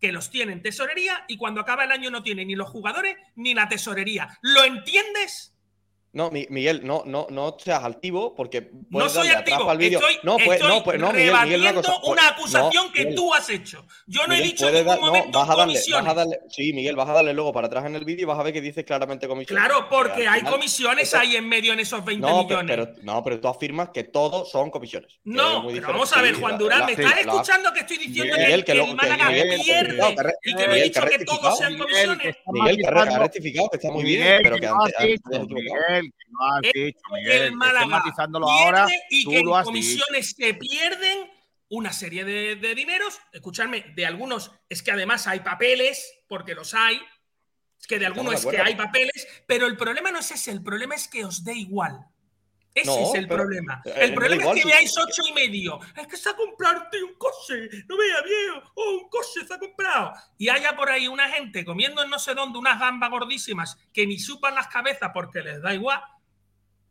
que los tiene en tesorería y cuando acaba el año no tiene ni los jugadores ni la tesorería. ¿Lo entiendes? No, Mi- Miguel, no, no, no seas altivo porque No soy darle atrás activo, al vídeo. estoy, No, pues, estoy no, pues, no, Miguel, Miguel, una cosa. pues, una acusación no, que Miguel, tú has hecho. Yo no he dicho en ningún momento vas a darle, comisiones. vas a darle, sí, Miguel, vas a darle luego para atrás en el vídeo y vas a ver que dice claramente comisiones. Claro, porque hay comisiones eso- ahí en medio en esos 20 no, pe- millones. pero, no, pero tú afirmas que todos son comisiones. No, pero vamos a ver, Sí, Juan Durán, la- ¿me estás la- escuchando que estoy diciendo Miguel, que, que el- Málaga pierde y que no he dicho que todos sean comisiones? Miguel, que ha rectificado, que está muy bien, pero que antes, que no has Es dicho, que Miguel. el que estés Málaga matizándolo pierde ahora, y tú que en lo has dicho. comisiones se pierden una serie de, de dineros. Escuchadme, de algunos es que además hay papeles, porque los hay. Es que de algunos de es que hay papeles, pero el problema no es ese, el problema es que os dé igual. Ese No, es el problema. eh, El problema igual es que veáis ocho y medio. Es que se ha comprado tío, un coche. No vea bien. Oh, un coche se ha comprado. Y haya por ahí una gente comiendo en no sé dónde unas gambas gordísimas que ni supan las cabezas porque les da igual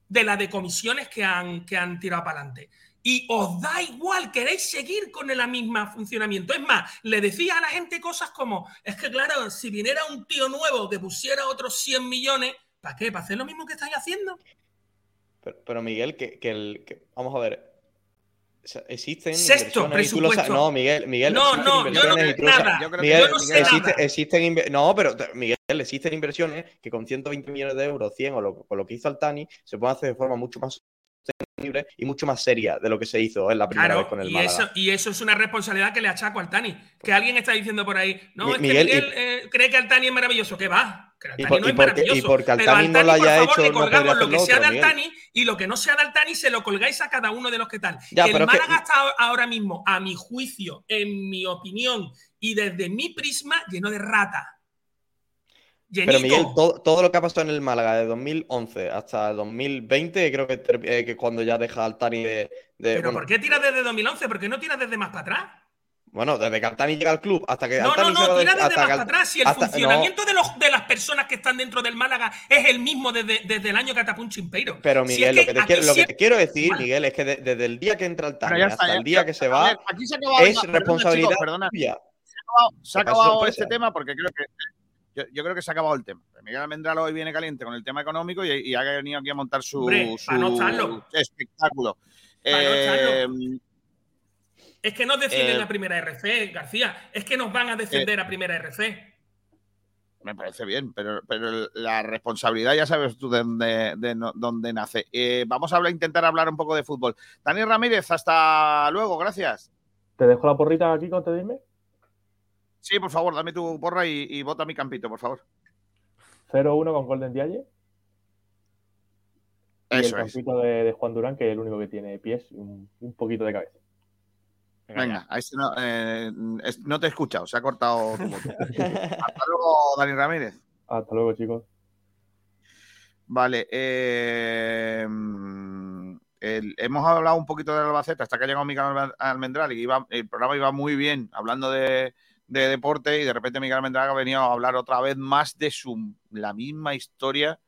de la de comisiones que han, que han tirado para adelante. Y os da igual, queréis seguir con el mismo funcionamiento. Es más, le decía a la gente cosas como, es que claro, si viniera un tío nuevo que pusiera otros 100 millones, ¿para qué? ¿Para hacer lo mismo que estáis haciendo? Pero, pero Miguel, que, que el. que- vamos a ver. O sea, Existen Sexto presupuesto. No, Miguel, Miguel. No, no, yo no sabes. nada. Yo creo Miguel, yo no sé existe- nada. existen no, pero Miguel, existen inversiones que con 120 millones de euros, 100 o lo, con lo que hizo Altani, se pueden hacer de forma mucho más sostenible y mucho más seria de lo que se hizo en la primera vez con el y Málaga. eso, y eso es una responsabilidad que le achaco al Tani. Que alguien está diciendo por ahí, no, Mi- es Miguel, que Miguel eh, cree que Altani es maravilloso. ¿Qué va? Y por- y es porque- y Altani no lo Altani, por haya favor, hecho, le no colgamos lo que sea otro, de. Altani y lo que no sea de Altani se lo colgáis a cada uno de los que tal. Ya, que el es que- Málaga está ahora mismo, a mi juicio, en mi opinión y desde mi prisma, lleno de rata. Pero. Miguel, todo, todo lo que ha pasado en el Málaga de 2011 hasta 2020, creo que, eh, que cuando ya deja Altani de. de- ¿Pero bueno, por qué tiras desde 2011? ¿Por qué no tiras desde más para atrás? Bueno, desde que Altani llega al club hasta que No, no, Altani no, de- tira desde hasta más atrás. Si el hasta- no, funcionamiento de, los, de las personas que están dentro del Málaga es el mismo desde, desde el año que tapó un chimpeiro. Pero Si es Miguel, lo, que te quiero, lo que te siempre- quiero decir, Vale. Miguel, es que de- desde el día que entra Altani está, hasta ya- el día que se va, ver, aquí se ha acabado- es perdona, responsabilidad chicos, perdona. tuya. Se ha acabado, se ha acabado este tema porque creo que yo, yo creo que se ha acabado el tema. Miguel Almendral hoy viene caliente con el tema económico y, y ha venido aquí a montar su, Hombre, su no estarlo. espectáculo. No Eh, Es que nos defienden Eh, a primera RC, García. Es que nos van a defender a primera RC. me parece bien, pero, pero la responsabilidad ya sabes tú de dónde, de no- dónde nace. Eh, vamos a hablar, intentar hablar un poco de fútbol. Dani Ramírez, hasta luego, gracias. ¿Te dejo la porrita aquí con te dime? Sí, por favor, dame tu porra y, y vota mi campito, por favor. 0-1 con Golden Dialle. Y Eso el es. campito de, de Juan Durán, que es el único que tiene pies y un, un poquito de cabeza. Venga, a este no, eh, es- no te he escuchado, se ha cortado tu voto. Hasta luego, Dani Ramírez. Hasta luego, chicos. Vale, eh, el- hemos hablado un poquito de Albacete hasta que ha llegado Miguel Almendral y iba- el programa iba muy bien hablando de, de deporte y de repente Miguel Almendral ha venido a hablar otra vez más de su, la misma historia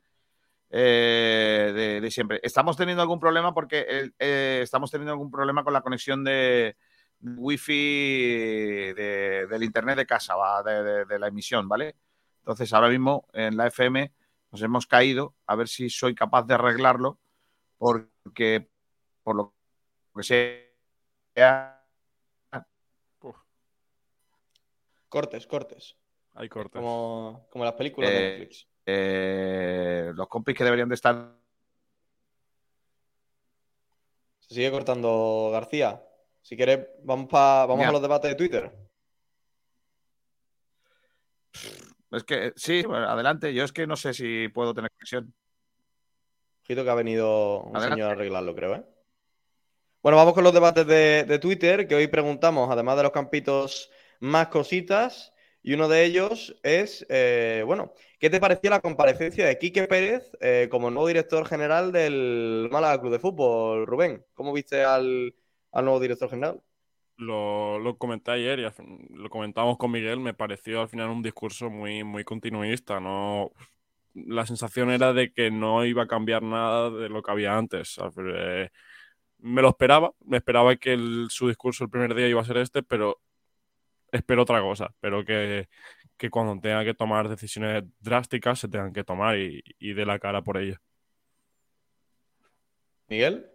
eh, de, de siempre. Estamos teniendo algún problema porque el- eh, estamos teniendo algún problema con la conexión de wifi de- del internet de casa, ¿va? de, de- de la emisión, ¿vale? Entonces ahora mismo en la FM nos hemos caído, a ver si soy capaz de arreglarlo, porque por lo que sea... Cortes, cortes. Hay cortes. Como, como las películas de Eh, Netflix. eh, los compis que deberían de estar. Se sigue cortando García. Si quieres, vamos, pa- vamos a los debates de Twitter. Es que sí, bueno, adelante. Yo es que no sé si puedo tener conexión. Ojito que ha venido un Adelante. señor a arreglarlo, creo, ¿eh? Bueno, vamos con los debates de, de Twitter, que hoy preguntamos, además de los campitos, más cositas. Y uno de ellos es, eh, bueno, ¿qué te pareció la comparecencia de Quique Pérez eh, como nuevo director general del Málaga Club de Fútbol? Rubén, ¿cómo viste al, al nuevo director general? Lo, lo comenté ayer y lo comentamos con Miguel. Me pareció al final un discurso muy, muy continuista. No, la sensación era de que no iba a cambiar nada de lo que había antes. Eh, me lo esperaba. Me esperaba que el- su discurso el primer día iba a ser este, pero espero otra cosa. Espero que, que cuando tenga que tomar decisiones drásticas se tengan que tomar y, y de la cara por ello. Miguel.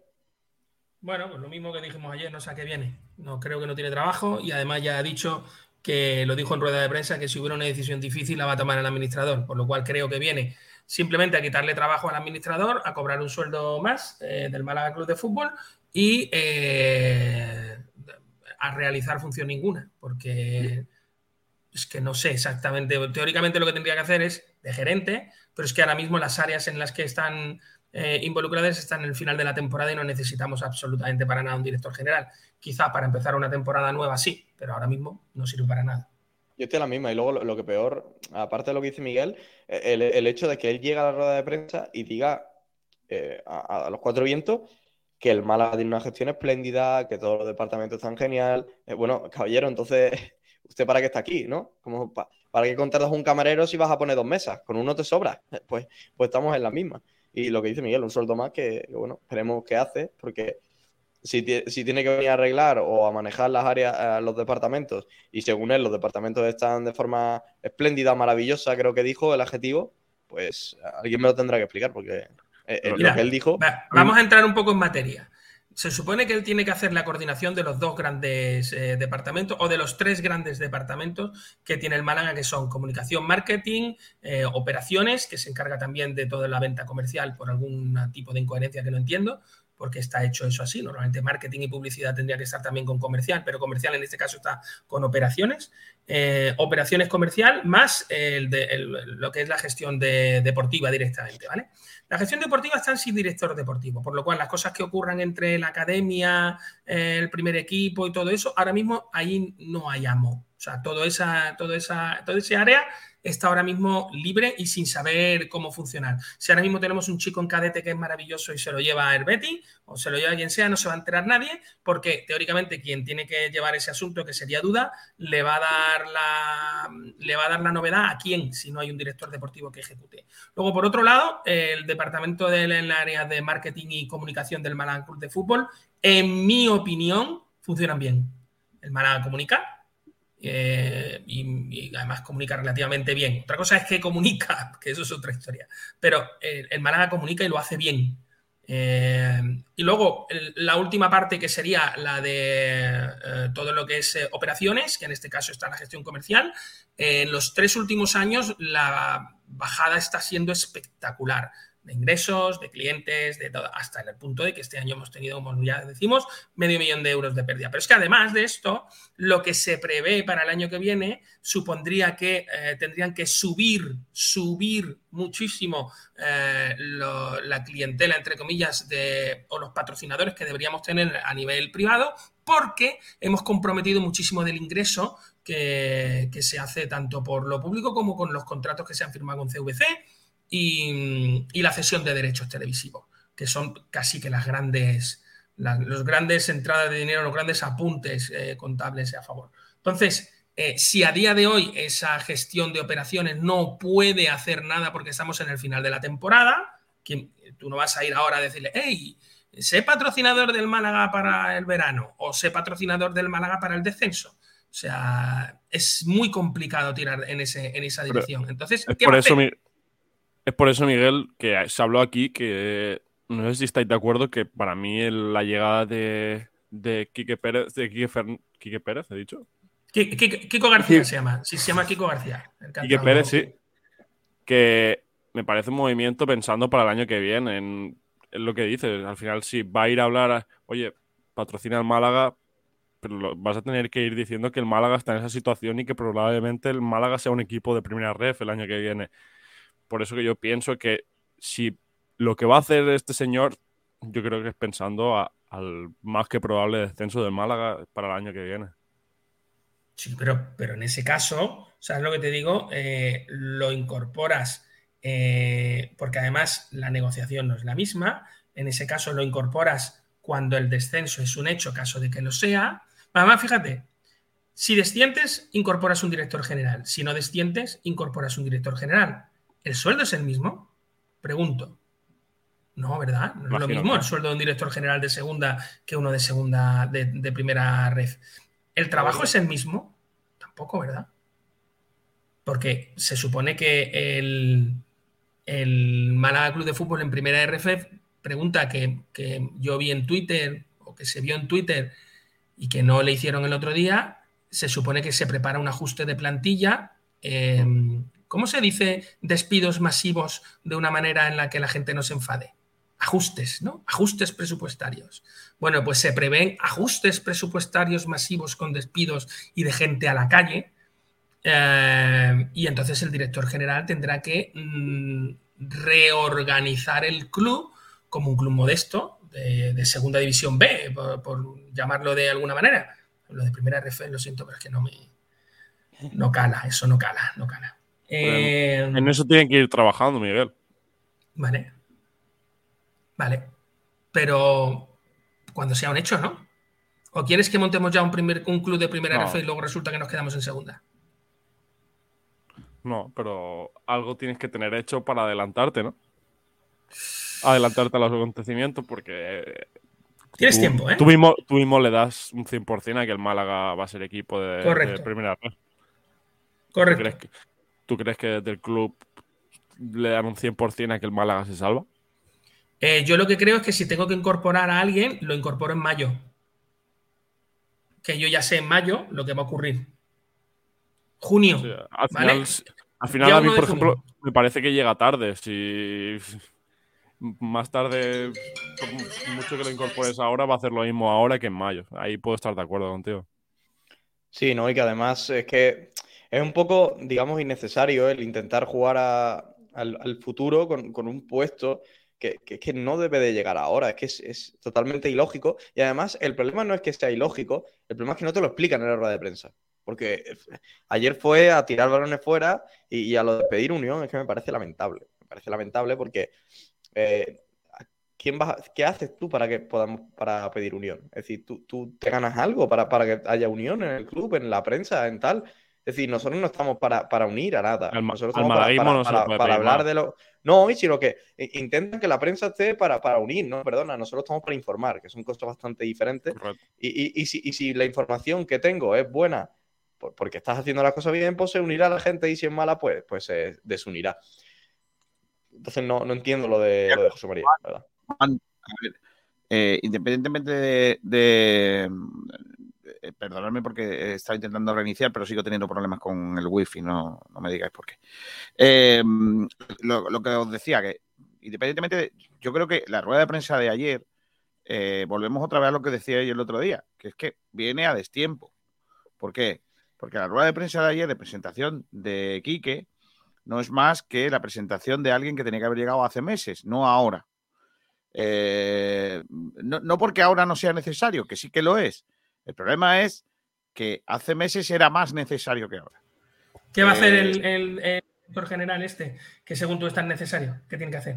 Bueno, pues lo mismo que dijimos ayer, no sé a qué viene. No creo que no tiene trabajo y además ya ha dicho que lo dijo en rueda de prensa que si hubiera una decisión difícil la va a tomar el administrador, por lo cual creo que viene simplemente a quitarle trabajo al administrador, a cobrar un sueldo más eh, del Málaga Club de Fútbol y eh, a realizar función ninguna, porque es que no sé exactamente, teóricamente lo que tendría que hacer es de gerente, pero es que ahora mismo las áreas en las que están eh, involucradas están en el final de la temporada y no necesitamos absolutamente para nada un director general. Quizá para empezar una temporada nueva sí, pero ahora mismo no sirve para nada. Yo estoy a la misma. Y luego lo, que peor, aparte de lo que dice Miguel, eh, el, hecho de que él llegue a la rueda de prensa y diga eh, a, los cuatro vientos que el Málaga tiene una gestión espléndida, que todos los departamentos están genial. Eh, bueno, caballero, entonces, ¿usted para qué está aquí, no? Como pa- ¿Para qué contratas un camarero si vas a poner dos mesas? Con uno te sobra. Pues, pues estamos en la misma. Y lo que dice Miguel, un sueldo más que, que, bueno, veremos qué hace, porque si, si tiene que venir a arreglar o a manejar las áreas, eh, los departamentos, y según él los departamentos están de forma espléndida, maravillosa, creo que dijo el adjetivo, pues alguien me lo tendrá que explicar, porque eh, eh, Mira, lo que él dijo... va- vamos a entrar un poco en materia. Se supone que él tiene que hacer la coordinación de los dos grandes eh, departamentos o de los tres grandes departamentos que tiene el Málaga, que son comunicación, marketing, eh, operaciones, que se encarga también de toda la venta comercial por algún tipo de incoherencia que no entiendo, porque está hecho eso así. Normalmente marketing y publicidad tendría que estar también con comercial, pero comercial en este caso está con operaciones. Eh, operaciones comercial más el de- lo que es la gestión de- deportiva directamente, ¿vale? La gestión deportiva está sin director deportivo, por lo cual las cosas que ocurran entre la academia, eh, el primer equipo y todo eso, ahora mismo ahí no hay amo. O sea, todo esa, todo esa, todo ese área está ahora mismo libre y sin saber cómo funcionar. Si ahora mismo tenemos un chico en cadete que es maravilloso y se lo lleva a Herbeti o se lo lleva a quien sea, no se va a enterar nadie, porque teóricamente quien tiene que llevar ese asunto, que sería Duda, le va a dar la, le va a dar la novedad a quién si no hay un director deportivo que ejecute. Luego, por otro lado, el departamento del área de marketing y comunicación del Málaga Club de Fútbol, en mi opinión, funcionan bien. El Málaga comunica, eh, y, además comunica relativamente bien. Otra cosa es que comunica, que eso es otra historia. Pero eh, el Málaga comunica y lo hace bien. Eh, y luego el- la última parte que sería la de todo lo que es operaciones, que en este caso está la gestión comercial. En los tres últimos años la bajada está siendo espectacular de ingresos, de clientes, de todo, hasta el punto de que este año hemos tenido, como ya decimos, medio millón de euros de pérdida. Pero es que además de esto, lo que se prevé para el año que viene supondría que eh, tendrían que subir, subir muchísimo eh, la clientela, entre comillas, de, o los patrocinadores que deberíamos tener a nivel privado, porque hemos comprometido muchísimo del ingreso que, que se hace tanto por lo público como con los contratos que se han firmado con CVC y, y la cesión de derechos televisivos, que son casi que las grandes, la- los grandes entradas de dinero, los grandes apuntes eh, contables a favor. Entonces, eh, si a día de hoy esa gestión de operaciones no puede hacer nada porque estamos en el final de la temporada, que tú no vas a ir ahora a decirle, hey, sé patrocinador del Málaga para el verano o sé patrocinador del Málaga para el descenso. O sea, es muy complicado tirar en, ese, en esa dirección. Entonces, Es ¿qué por, va a eso, hacer? Mi- es por eso, Miguel, que se habló aquí que no sé si estáis de acuerdo que para mí el- la llegada de, de Quique Pérez, de Quique, Quique Pérez, he dicho. Kiko García se llama. Sí, se llama Kiko García. el Y que cantante. Pérez sí. Que me parece un movimiento pensando para el año que viene. En, en lo que dices. Al final, si va a ir a hablar, a, oye, patrocina el Málaga, pero lo- vas a tener que ir diciendo que el Málaga está en esa situación y que probablemente el Málaga sea un equipo de primera ref el año que viene. Por eso que yo pienso que si lo que va a hacer este señor, yo creo que es pensando al más que probable descenso del Málaga para el año que viene. Sí, pero, pero en ese caso, ¿sabes lo que te digo? Eh, lo incorporas, eh, porque además la negociación no es la misma. En ese caso lo incorporas cuando el descenso es un hecho, caso de que lo sea. Además, fíjate, si descientes, incorporas un director general. Si no descientes, incorporas un director general. ¿El sueldo es el mismo? Pregunto. No, ¿verdad? No es lo mismo el sueldo de un director general de segunda que uno de segunda, de, de primera red. ¿El trabajo es el mismo? Tampoco, ¿verdad? Porque se supone que el, el Málaga Club de Fútbol en primera RF pregunta que, que yo vi en Twitter o que se vio en Twitter y que no le hicieron el otro día, se supone que se prepara un ajuste de plantilla. eh, ¿Cómo se dice despidos masivos de una manera en la que la gente no se enfade? Ajustes, ¿no? Ajustes presupuestarios. Bueno, pues se prevén ajustes presupuestarios masivos con despidos y de gente a la calle. eh, y entonces el director general tendrá que mm, reorganizar el club como un club modesto de, segunda división B, por, por llamarlo de alguna manera. Lo de primera RF, lo siento, pero es que no me. No cala, eso no cala, no cala. Eh, En eso tienen que ir trabajando, Miguel. Vale. Vale. Pero cuando sea un hecho, ¿no? ¿O quieres que montemos ya un, primer, un club de primera No. RF y luego resulta que nos quedamos en segunda? No, pero algo tienes que tener hecho para adelantarte, ¿no? Adelantarte a los acontecimientos porque... eh, Tienes tú- tiempo, ¿eh? Tú mismo, tú mismo le das un 100% a que el Málaga va a ser equipo de, primera red. Correcto. ¿Tú crees, que, ¿Tú crees que desde el club le dan un 100% a que el Málaga se salva? Eh, yo lo que creo es que si tengo que incorporar a alguien, lo incorporo en mayo. Que yo ya sé en mayo lo que va a ocurrir. Junio. Al ¿vale? final, al final Día a mí, por junio. ejemplo, me parece que llega tarde. Si más tarde, mucho que lo incorpores ahora, va a hacer lo mismo ahora que en mayo. Ahí puedo estar de acuerdo contigo. Sí, ¿no? Y que además es que es un poco, digamos, innecesario el intentar jugar al, futuro con, con un puesto que, que, que no debe de llegar ahora. Es que es, totalmente ilógico. Y además, el problema no es que sea ilógico, el problema es que no te lo explican en la rueda de prensa. Porque eh, ayer fue a tirar balones fuera y, y a lo de pedir unión es que me parece lamentable. Me parece lamentable porque eh, ¿quién ¿qué haces tú para que podamos para pedir unión? Es decir, ¿tú, tú te ganas algo para, para que haya unión en el club, en la prensa, en tal? Es decir, nosotros no estamos para, para unir a nada. Al nosotros al estamos para, para- no para- para hablar de lo. No, y sino que i- intentan que la prensa esté para, para unir, ¿no? Perdona, nosotros estamos para informar, que son cosas bastante diferentes. Y, y- y si, y si la información que tengo es buena, por- porque estás haciendo las cosas bien, pues se unirá a la gente y si es mala, pues, pues se desunirá. Entonces no, no entiendo lo de, lo de José María, la ¿verdad? A ver, eh, independientemente de, de- perdonadme porque estaba intentando reiniciar, pero sigo teniendo problemas con el wifi, no, no me digáis por qué. Eh, lo, que os decía, que independientemente, de- yo creo que la rueda de prensa de ayer, eh, volvemos otra vez a lo que decía yo el otro día, que es que viene a destiempo. ¿Por qué? Porque la rueda de prensa de ayer de presentación de Quique no es más que la presentación de alguien que tenía que haber llegado hace meses, no ahora. Eh, no, no porque ahora no sea necesario, que sí que lo es. El problema es que hace meses era más necesario que ahora. ¿Qué va a hacer Eh, el, el- el director general este? Que según tú es tan necesario. ¿Qué tiene que hacer?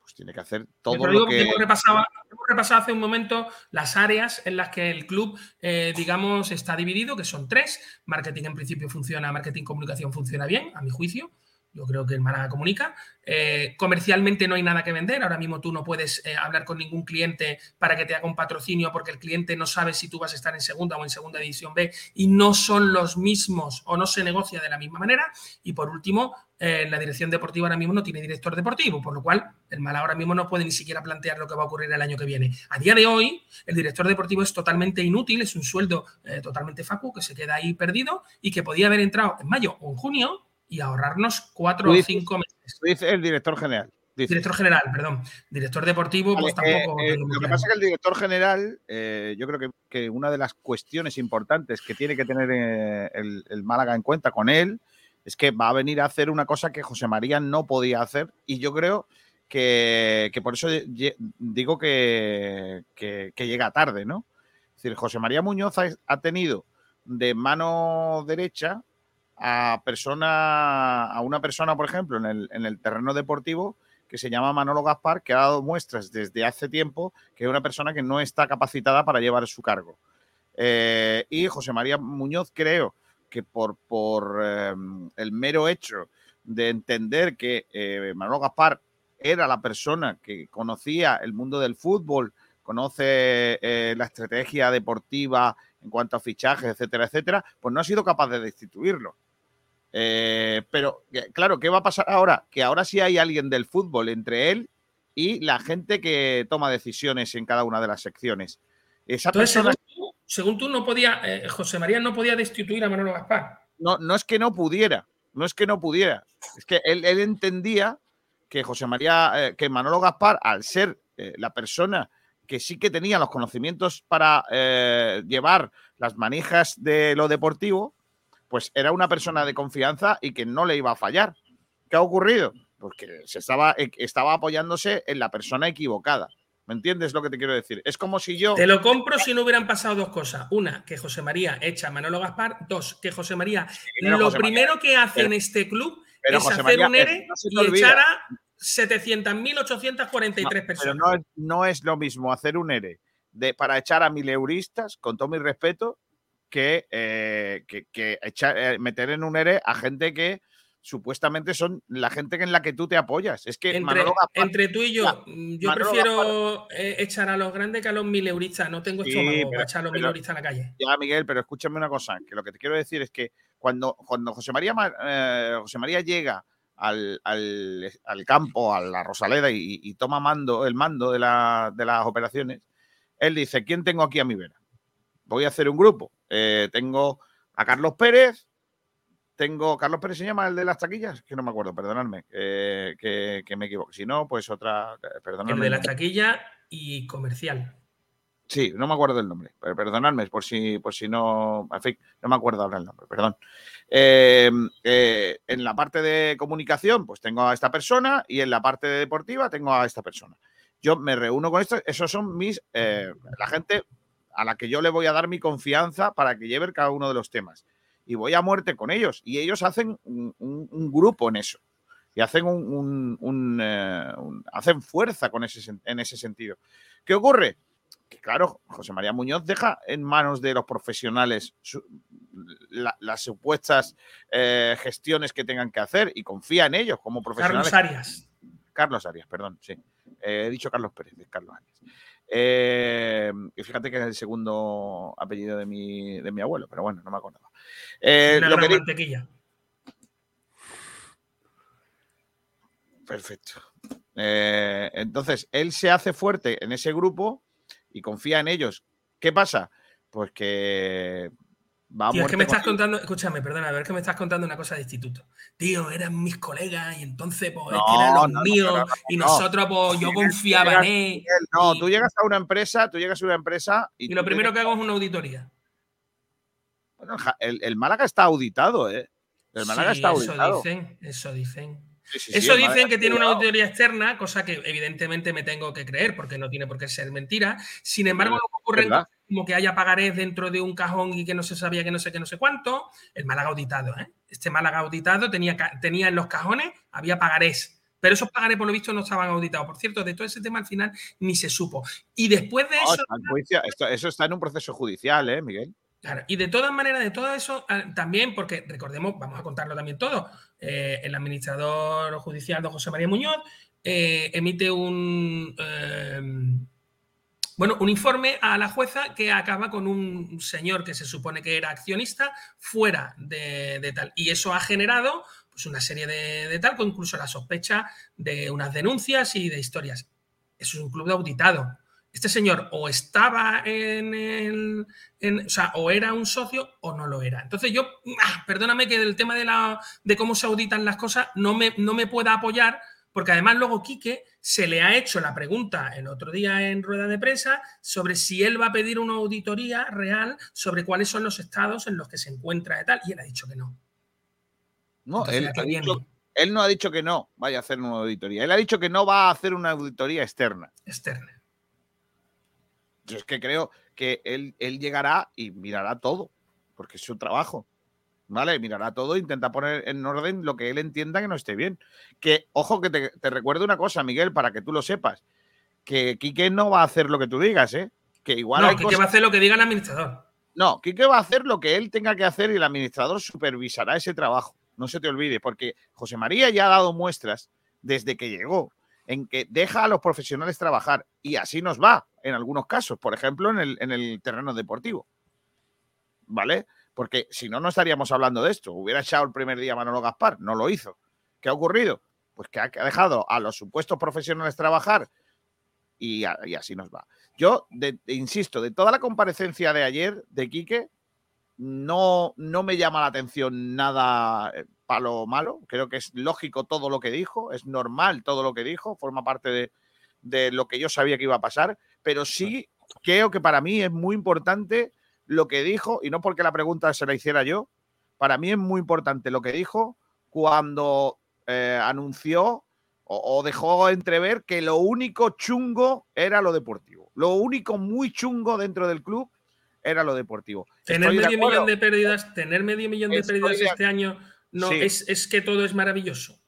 Pues tiene que hacer todo lo digo que. hemos repasado, hemos repasado hace un momento las áreas en las que el club, eh, digamos, está dividido, que son tres. Marketing en principio funciona, marketing comunicación funciona bien, a mi juicio. Yo creo que el Málaga comunica. Eh, comercialmente no hay nada que vender. Ahora mismo tú no puedes eh, hablar con ningún cliente para que te haga un patrocinio porque el cliente no sabe si tú vas a estar en segunda o en segunda división B y no son los mismos o no se negocia de la misma manera. Y por último, eh, la dirección deportiva ahora mismo no tiene director deportivo, por lo cual el Málaga ahora mismo no puede ni siquiera plantear lo que va a ocurrir el año que viene. A día de hoy, el director deportivo es totalmente inútil, es un sueldo totalmente facu que se queda ahí perdido y que podía haber entrado en mayo o en junio y ahorrarnos cuatro o cinco meses. Tú dices el director general. Director general, perdón. Director deportivo, pues tampoco. Eh, lo que pasa es que el director general, eh, yo creo que, que, una de las cuestiones importantes que tiene que tener eh, el, el, Málaga en cuenta con él es que va a venir a hacer una cosa que José María no podía hacer. Y yo creo que, que por eso digo que, que, llega tarde, ¿no? Es decir, José María Muñoz ha, ha tenido de mano derecha a persona, a una persona, por ejemplo, en el, en el terreno deportivo que se llama Manolo Gaspar, que ha dado muestras desde hace tiempo que es una persona que no está capacitada para llevar su cargo. Eh, y José María Muñoz creo que por, por eh, el mero hecho de entender que eh, Manolo Gaspar era la persona que conocía el mundo del fútbol, conoce la estrategia deportiva en cuanto a fichajes, etcétera, etcétera, pues no ha sido capaz de destituirlo. Eh, pero, claro, ¿qué va a pasar ahora? Que ahora sí hay alguien del fútbol entre él y la gente que toma decisiones en cada una de las secciones. Esa persona... según, tú, no podía, eh, José María no podía destituir a Manolo Gaspar. No, no es que no pudiera, no es que no pudiera, es que él, entendía que José María, eh, que Manolo Gaspar, al ser la persona que sí que tenía los conocimientos para llevar las manijas de lo deportivo, pues era una persona de confianza y que no le iba a fallar. ¿Qué ha ocurrido? Porque se estaba, eh, estaba apoyándose en la persona equivocada. ¿Me entiendes lo que te quiero decir? Es como si yo. Te lo compro si no hubieran pasado dos cosas. Una, que José María echa a Manolo Gaspar. Dos, que José María lo primero que hace en este club es hacer un ERE y echar a 700.843 personas. Pero no, es lo mismo hacer un ERE de, para echar a mileuristas, con todo mi respeto, que, eh, eh, meter en un ERE a gente que supuestamente son la gente en la que tú te apoyas. Es que entre, tú y yo, mm, yo prefiero eh, echar a los grandes que a los mileuristas. No tengo estómago para echar a los mileuristas a la calle. Ya, Miguel, pero escúchame una cosa, que lo que te quiero decir es que cuando, cuando José, María, José María llega al, campo, a la Rosaleda y, toma mando, el mando de, de las operaciones, él dice, ¿quién tengo aquí a mi vera? Voy a hacer un grupo eh, tengo a Carlos Pérez, tengo. ¿Carlos Pérez se llama el de las taquillas? Que no me acuerdo, perdonadme, que, me equivoco. Si no, pues otra. Perdonadme. El de la taquilla y comercial. Sí, no me acuerdo del nombre, pero perdonadme por si, por si no. En fin, no me acuerdo ahora el nombre, perdón. Eh, en la parte de comunicación, pues tengo a esta persona y en la parte deportiva tengo a esta persona. Yo me reúno con esto, esos son mis. Eh, la gente a la que yo le voy a dar mi confianza para que lleve cada uno de los temas. Y voy a muerte con ellos. Y ellos hacen un, grupo en eso. Y hacen, un, eh, hacen fuerza con ese, en ese sentido. ¿Qué ocurre? Que claro, José María Muñoz deja en manos de los profesionales las supuestas eh, gestiones que tengan que hacer y confía en ellos como profesionales. Carlos Arias. Carlos Arias, perdón, sí. He dicho Carlos Pérez, Carlos Arias. Eh, y fíjate que es el segundo apellido de mi, de mi abuelo, pero bueno, no me acordaba. Eh, lo que mantequilla. Perfecto. Eh, entonces, él se hace fuerte en ese grupo y confía en ellos. ¿Qué pasa? Pues que Tío, es que me estás contando, escúchame, perdona, a ver que me estás contando una cosa de instituto. Tío, eran mis colegas y entonces, pues, eran los míos y nosotros, pues, yo confiaba en él. No, tú llegas a una empresa, tú llegas a una empresa y. lo primero que hago es una auditoría. Bueno, el, Málaga está auditado, ¿eh? El Málaga está auditado. Eso dicen, eso dicen. Eso dicen que tiene una auditoría externa, cosa que evidentemente me tengo que creer porque no tiene por qué ser mentira. Sin embargo, lo que ocurre como que haya pagarés dentro de un cajón y que no se sabía que no sé qué, no sé cuánto. El Málaga auditado, ¿eh? Este Málaga auditado tenía, tenía en los cajones, había pagarés. Pero esos pagarés, por lo visto, no estaban auditados. Por cierto, de todo ese tema al final ni se supo. Y después de eso. eso está en un proceso judicial, ¿eh, Miguel? Claro, y de todas maneras, de todo eso, ah, también, porque recordemos, vamos a contarlo también todo, eh, el administrador judicial don José María Muñoz eh, emite un, eh, bueno, un informe a la jueza que acaba con un señor que se supone que era accionista fuera de, tal. Y eso ha generado pues, una serie de, tal, incluso la sospecha de unas denuncias y de historias. Eso es un club de auditado este señor o estaba en el. o sea, o era un socio o no lo era. Entonces, yo, ah, perdóname que del tema de, la, de cómo se auditan las cosas no me, no me pueda apoyar, porque además luego Quique se le ha hecho la pregunta el otro día en rueda de prensa sobre si él va a pedir una auditoría real sobre cuáles son los estados en los que se encuentra y tal, y él ha dicho que no. No, Entonces, él, él no ha dicho que no vaya a hacer una auditoría. Él ha dicho que no va a hacer una auditoría externa. Externa. Yo es que creo que él, él llegará y mirará todo, porque es su trabajo. ¿Vale? Mirará todo e intenta poner en orden lo que él entienda que no esté bien. Que, ojo, que te, te recuerdo una cosa, Miguel, para que tú lo sepas. Que Quique no va a hacer lo que tú digas, ¿eh? Que igual no, hay Quique cosas- va a hacer lo que diga el administrador. No, Quique va a hacer lo que él tenga que hacer y el administrador supervisará ese trabajo. No se te olvide, porque José María ya ha dado muestras desde que llegó en que deja a los profesionales trabajar y así nos va en algunos casos, por ejemplo, en el, en el terreno deportivo. ¿Vale? Porque si no, no estaríamos hablando de esto. Hubiera echado el primer día Manolo Gaspar, no lo hizo. ¿Qué ha ocurrido? Pues que ha dejado a los supuestos profesionales trabajar y, a- y así nos va. Yo, de- de- insisto, de toda la comparecencia de ayer de Quique, no, no me llama la atención nada eh, palo malo. Creo que es lógico todo lo que dijo, es normal todo lo que dijo, forma parte de, de lo que yo sabía que iba a pasar, pero sí creo que para mí es muy importante lo que dijo, y no porque la pregunta se la hiciera yo, para mí es muy importante lo que dijo cuando eh, anunció o, o dejó entrever que lo único chungo era lo deportivo. Lo único muy chungo dentro del club era lo deportivo. Tener Estoy medio millón de pérdidas, tener medio millón de Estoy pérdidas de- este año, no, Sí. es, es que todo es maravilloso.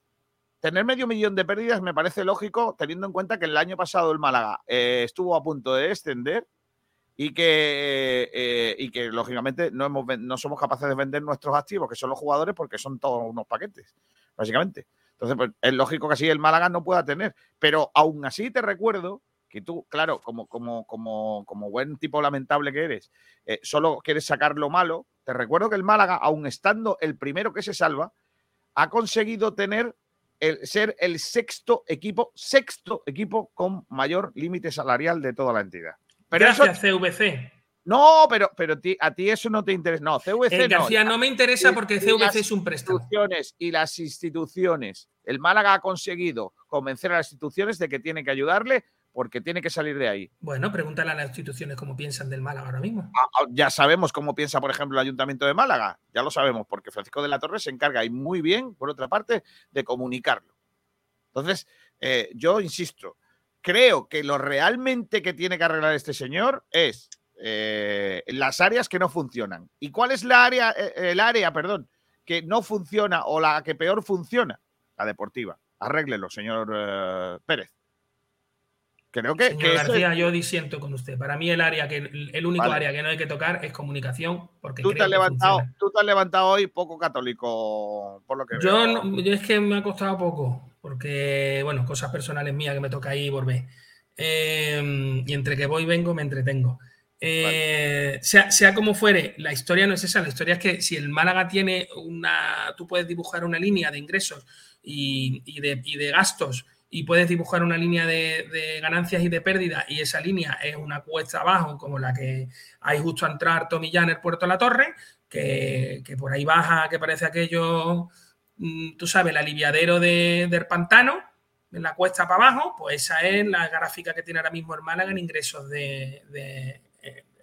Tener medio millón de pérdidas me parece lógico, teniendo en cuenta que el año pasado el Málaga eh, estuvo a punto de descender y que, eh, y que lógicamente no, hemos, no somos capaces de vender nuestros activos, que son los jugadores, porque son todos unos paquetes, básicamente. Entonces, pues, es lógico que así el Málaga no pueda tener. Pero aún así te recuerdo que tú, claro, como, como, como, como buen tipo lamentable que eres, eh, solo quieres sacar lo malo. Te recuerdo que el Málaga, aún estando el primero que se salva, ha conseguido tener el, ser el sexto equipo, sexto equipo con mayor límite salarial de toda la entidad. Pero Gracias, eso, CVC. no, pero, pero ti- a ti eso no te interesa. No, CVC Eh, no. García, no me interesa porque CVC es un préstamo. y las instituciones. El Málaga ha conseguido convencer a las instituciones de que tiene que ayudarle porque tiene que salir de ahí. Bueno, pregúntale a las instituciones cómo piensan del Málaga ahora mismo. Ah, ah, Ya sabemos cómo piensa, por ejemplo, el Ayuntamiento de Málaga. Ya lo sabemos, porque Francisco de la Torre se encarga y muy bien, por otra parte, de comunicarlo. Entonces, eh, yo insisto, creo que lo realmente que tiene que arreglar este señor es eh, las áreas que no funcionan. ¿Y cuál es la área, eh, el área, perdón, que no funciona o la que peor funciona? La deportiva. Arréglelo, señor eh, Pérez. Creo que, Señor que García, yo disiento con usted. Para mí el área que el único Vale. área que no hay que tocar es comunicación, porque tú te, has que levantado, funciona. tú te has levantado hoy poco católico, por lo que Yo, veo. no- yo es que me ha costado poco, porque, bueno, cosas personales mías que me toca ahí volver. Eh, y entre que voy y vengo me entretengo. Eh, sea, sea como fuere, la historia no es esa. La historia es que si el Málaga tiene una. Tú puedes dibujar una línea de ingresos y, y de, y de gastos y puedes dibujar una línea de, ganancias y de pérdidas y esa línea es una cuesta abajo como la que hay justo a entrar Tomillán en el Puerto de la Torre, que, que por ahí baja, que parece aquello, tú sabes, el aliviadero de- del pantano, en la cuesta para abajo, pues esa es la gráfica que tiene ahora mismo el Málaga en ingresos de, de-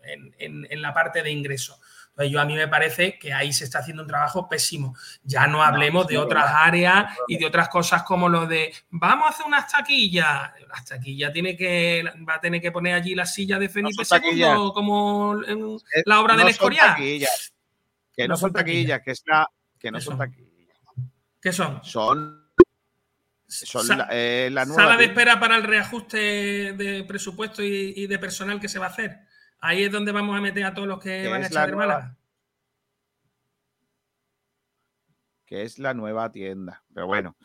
en, en- en la parte de ingresos. Entonces, yo a mí me parece que ahí se está haciendo un trabajo pésimo. Ya no hablemos de otras no. áreas y de otras cosas como lo de vamos a hacer unas taquillas. Las taquillas tiene que va a tener que poner allí la silla de Felipe II como en Eh, la obra del Escorial. que no, son taquillas, que, está, que no ¿Qué son son? taquillas. ¿Qué son? Son, son Sa- la, eh, la nueva Sala de espera para el reajuste de presupuesto y, y de personal que se va a hacer. Ahí es donde vamos a meter a todos los que van a echar nueva- Málaga. Que es la nueva tienda. Pero bueno,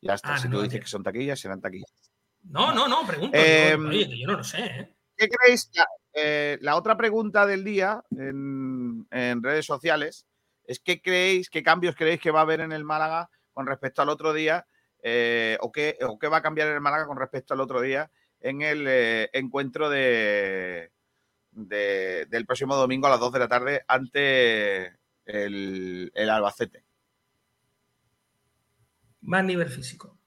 ya está. Ah, si tú dices tienda. que son taquillas, serán taquillas. No, no, no, pregunto. Eh, digo, oye, que yo no lo sé, ¿eh? ¿Qué creéis? La, eh, la otra pregunta del día en, en redes sociales es ¿qué creéis, qué cambios creéis que va a haber en el Málaga con respecto al otro día? eh, o, qué, o qué va a cambiar el Málaga con respecto al otro día en el eh, encuentro de, de- del próximo domingo a las 2 de la tarde ante el, el Albacete? Más nivel físico.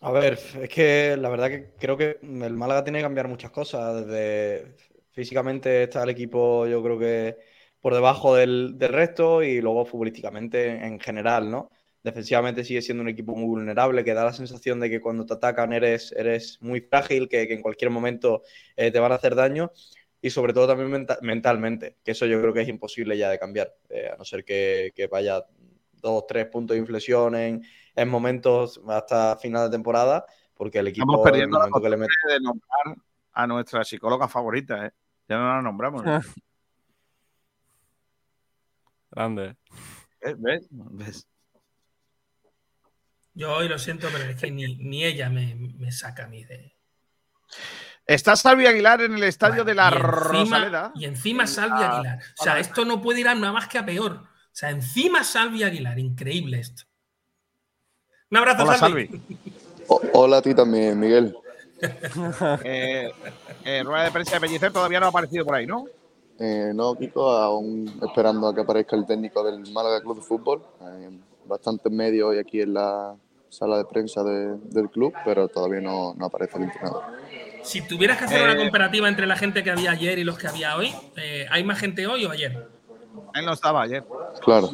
A ver, es que la verdad que creo que el Málaga tiene que cambiar muchas cosas. Desde físicamente está el equipo, yo creo que por debajo del, del resto y luego futbolísticamente en general, ¿no? Defensivamente sigue siendo un equipo muy vulnerable, que da la sensación de que cuando te atacan eres, eres muy frágil, que, que en cualquier momento eh, te van a hacer daño. Y sobre todo también menta- mentalmente, que eso yo creo que es imposible ya de cambiar, eh, a no ser que, que vaya dos, tres puntos de inflexión en, en momentos hasta final de temporada, porque el equipo Estamos en el perdiendo la que le mete... de nombrar a nuestra psicóloga favorita, ¿eh? Ya no la nombramos. ¿no? Grande. ¿Ves? ¿Ves? ¿Ves? Yo hoy lo siento, pero es que ni, ni ella me, me saca a mí de. Está Salvi Aguilar en el estadio de la y encima, Rosaleda. y encima Salvi Ah, Aguilar. O sea, esto no puede ir a nada más que a peor. O sea, encima Salvi Aguilar. Increíble esto. Un abrazo, Hola, Salvi. Salvi. O- hola a ti también, Miguel. Eh, eh, rueda de prensa de Pellicer todavía no ha aparecido por ahí, ¿no? Eh, no, Kiko, aún esperando a que aparezca el técnico del Málaga Club de Fútbol. Eh, bastantes medios hoy aquí en la sala de prensa de- del club, pero todavía no, no aparece el entrenador. Si tuvieras que hacer Eh, una comparativa entre la gente que había ayer y los que había hoy, eh, ¿hay más gente hoy o ayer? Él no estaba ayer. Claro.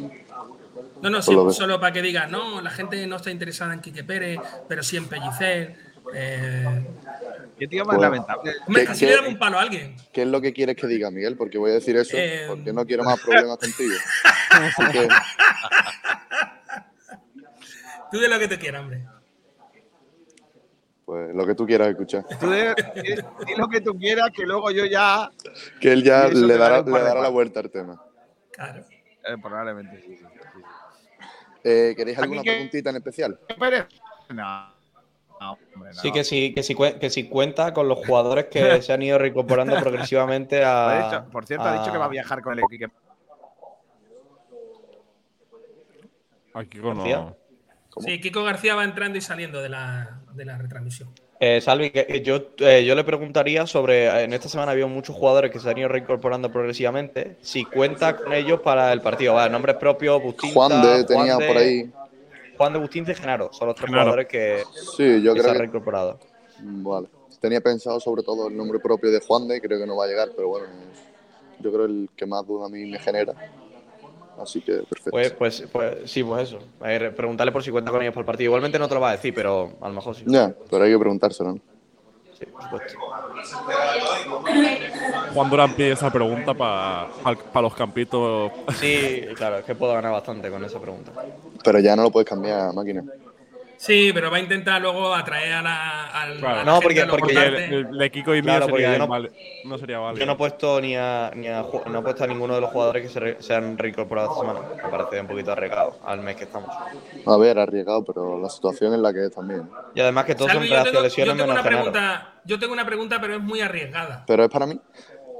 No, no, sí, solo para que digas, no, la gente no está interesada en Quique Pérez, pero sí en Pellicer. Eh, Qué tío más Pues- lamentable. hombre, ¿Qué- casi le damos un palo a alguien. ¿Qué es lo que quieres que diga, Miguel? Porque voy a decir eso Eh, porque no quiero más problemas contigo. Así que, Tú de lo que te quieras, hombre. pues lo que tú quieras escuchar. Tú de- lo que tú quieras, que luego yo ya. Que él ya le dará, le dará la vuelta al tema. Claro. Eh, probablemente sí. sí. Eh, ¿Queréis alguna que- preguntita en especial? No. No, hombre, no. Sí, que sí, que sí, cue- que sí cuenta con los jugadores que se han ido reincorporando progresivamente Ha a. dicho- por cierto, ha dicho que va a viajar con el equipo. Aquí con García. Sí, Kiko García va entrando y saliendo de la, de la retransmisión. Eh, Salvi, que yo, eh, yo le preguntaría sobre. En esta semana había muchos jugadores que se han ido reincorporando progresivamente. Si cuenta con ellos para el partido. Vale, nombres propios, Bustinza. Juan de tenía Juan de- por ahí. Juan de Bustinza y Genaro. Son los tres Genaro. jugadores que, Sí, yo que se han que reincorporado. Vale. Tenía pensado sobre todo el nombre propio de Juan de, creo que no va a llegar, pero bueno, yo creo el que más duda a mí me genera. Así que perfecto. Pues, pues, pues sí, pues eso. Preguntarle por si cuenta con ellos para el partido. Igualmente no te lo va a decir, pero a lo mejor sí. Ya, pero hay que preguntárselo. ¿no? Sí, por supuesto. Juan Durán pide esa pregunta para los campitos. Sí, claro, es que puedo ganar bastante con esa pregunta. Pero ya no lo puedes cambiar, máquina. Sí, pero va a intentar luego atraer a la, a la No, gente porque- a porque el, de Kiko y mío Claro, sería yo no- sería válido. Yo no he puesto ni a, ni a, no he puesto a ninguno de los jugadores que se, re- se han reincorporado esta semana. Me parece un poquito arriesgado al mes que estamos. A ver, arriesgado, pero la situación es la que es también. Y además que todos Salvi, son tengo, lesiones yo tengo menos una pregunta, yo tengo una pregunta, pero es muy arriesgada. Pero es para mí.